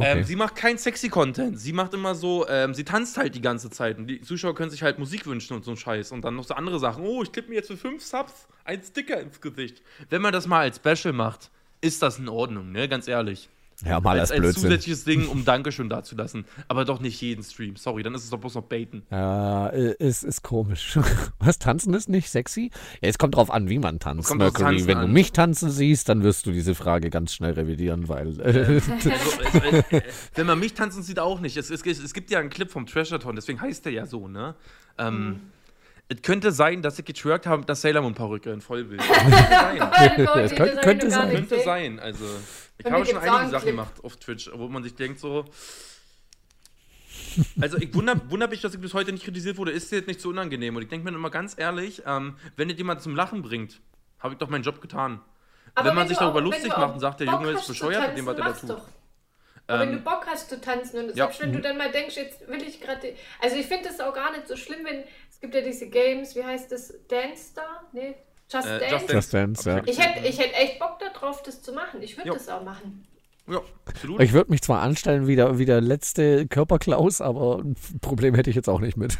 Okay. Ähm, sie macht kein sexy Content. Sie macht immer so, ähm, sie tanzt halt die ganze Zeit. Und die Zuschauer können sich halt Musik wünschen und so ein Scheiß. Und dann noch so andere Sachen. Oh, ich klippe mir jetzt für 5 Subs ein Sticker ins Gesicht. Wenn man das mal als Special macht, ist das in Ordnung, ne? Ganz ehrlich. Ja, mal als, als Blödsinn. zusätzliches Ding, um Dankeschön dazulassen. Aber doch nicht jeden Stream. Sorry, dann ist es doch bloß noch baiten. Ja, äh, ist, ist komisch. Was, tanzen ist nicht sexy? Ja, es kommt drauf an, wie man tanzt, Mercury. Tanzen Wenn du an. mich tanzen siehst, dann wirst du diese Frage ganz schnell revidieren, weil äh, Also, äh, äh, wenn man mich tanzen sieht, auch nicht. Es, es, es gibt ja einen Clip vom Treasure-Ton, deswegen heißt der ja so, ne? Ähm, Es könnte sein, dass ich getwerkt habe mit der Sailor Moon-Perücke in Vollbild. Könnte sein. Das könnte- könnte sein. Könnte sein, also. Ich habe schon einige Sachen Clip. gemacht auf Twitch, wo man sich denkt so. Also ich wundere, wundere mich, dass ich bis heute nicht kritisiert wurde, ist dir jetzt nicht so unangenehm. Und ich denke mir immer ganz ehrlich, ähm, wenn das jemand zum Lachen bringt, habe ich doch meinen Job getan. Aber wenn man wenn sich du darüber auch- lustig du macht und sagt, der Bock Junge ist bescheuert mit dem, was er da tut. Aber wenn du Ähm, Bock hast zu tanzen und ja. selbst wenn du dann mal denkst, jetzt will ich gerade. Also ich finde das auch gar nicht so schlimm, wenn. Es gibt ja diese Games, wie heißt das? Dance Star? Nee, Just Äh, Dance. Just Dance, ja. Ich hätte ich hätt echt Bock darauf, das zu machen. Ich würde das auch machen. Ja, absolut. ich würde mich zwar anstellen wie der, wie der letzte Körperklaus, aber ein Problem hätte ich jetzt auch nicht mit.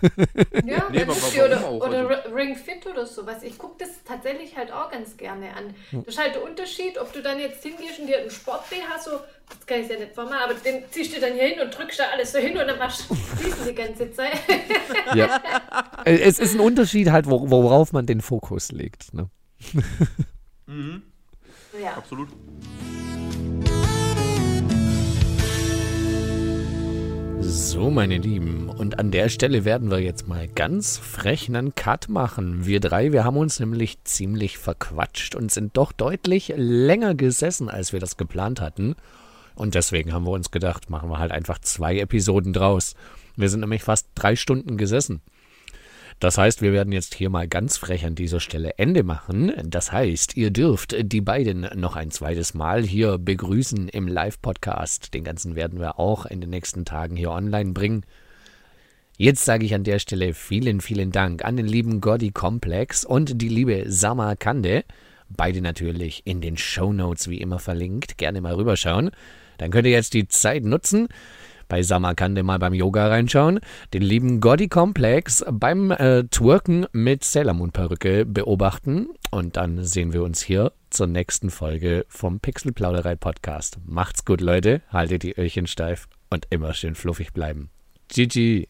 Ja, Nee, aber oder, auch? oder Also- Ri- Ring Fit oder sowas. Ich gucke das tatsächlich halt auch ganz gerne an. Hm. Das ist halt der Unterschied, ob du dann jetzt hingehst und dir einen Sport-BH so das kann ich ja nicht vormachen, aber den ziehst du dann hier hin und drückst da alles so hin und dann machst du die ganze Zeit. Ja. Äh, es ist ein Unterschied halt, wo, worauf man den Fokus legt. Ne? ja. Absolut. So, meine Lieben, und an der Stelle werden wir jetzt mal ganz frech einen Cut machen. Wir drei, wir haben uns nämlich ziemlich verquatscht und sind doch deutlich länger gesessen, als wir das geplant hatten. Und deswegen haben wir uns gedacht, machen wir halt einfach zwei Episoden draus. Wir sind nämlich fast drei Stunden gesessen. Das heißt, wir werden jetzt hier mal ganz frech an dieser Stelle Ende machen. Das heißt, ihr dürft die beiden noch ein zweites Mal hier begrüßen im Live-Podcast. Den ganzen werden wir auch in den nächsten Tagen hier online bringen. Jetzt sage ich an der Stelle vielen, vielen Dank an den lieben Gordy Complex und die liebe Sama Kande. Beide natürlich in den Show Notes wie immer verlinkt. Gerne mal rüberschauen. Dann könnt ihr jetzt die Zeit nutzen, bei Samarkande mal beim Yoga reinschauen, den lieben Gordy Complex beim äh, Twerken mit Sailor Moon Perücke beobachten und dann sehen wir uns hier zur nächsten Folge vom Pixelplauderei Podcast. Macht's gut, Leute, haltet die Öhrchen steif und immer schön fluffig bleiben. GG.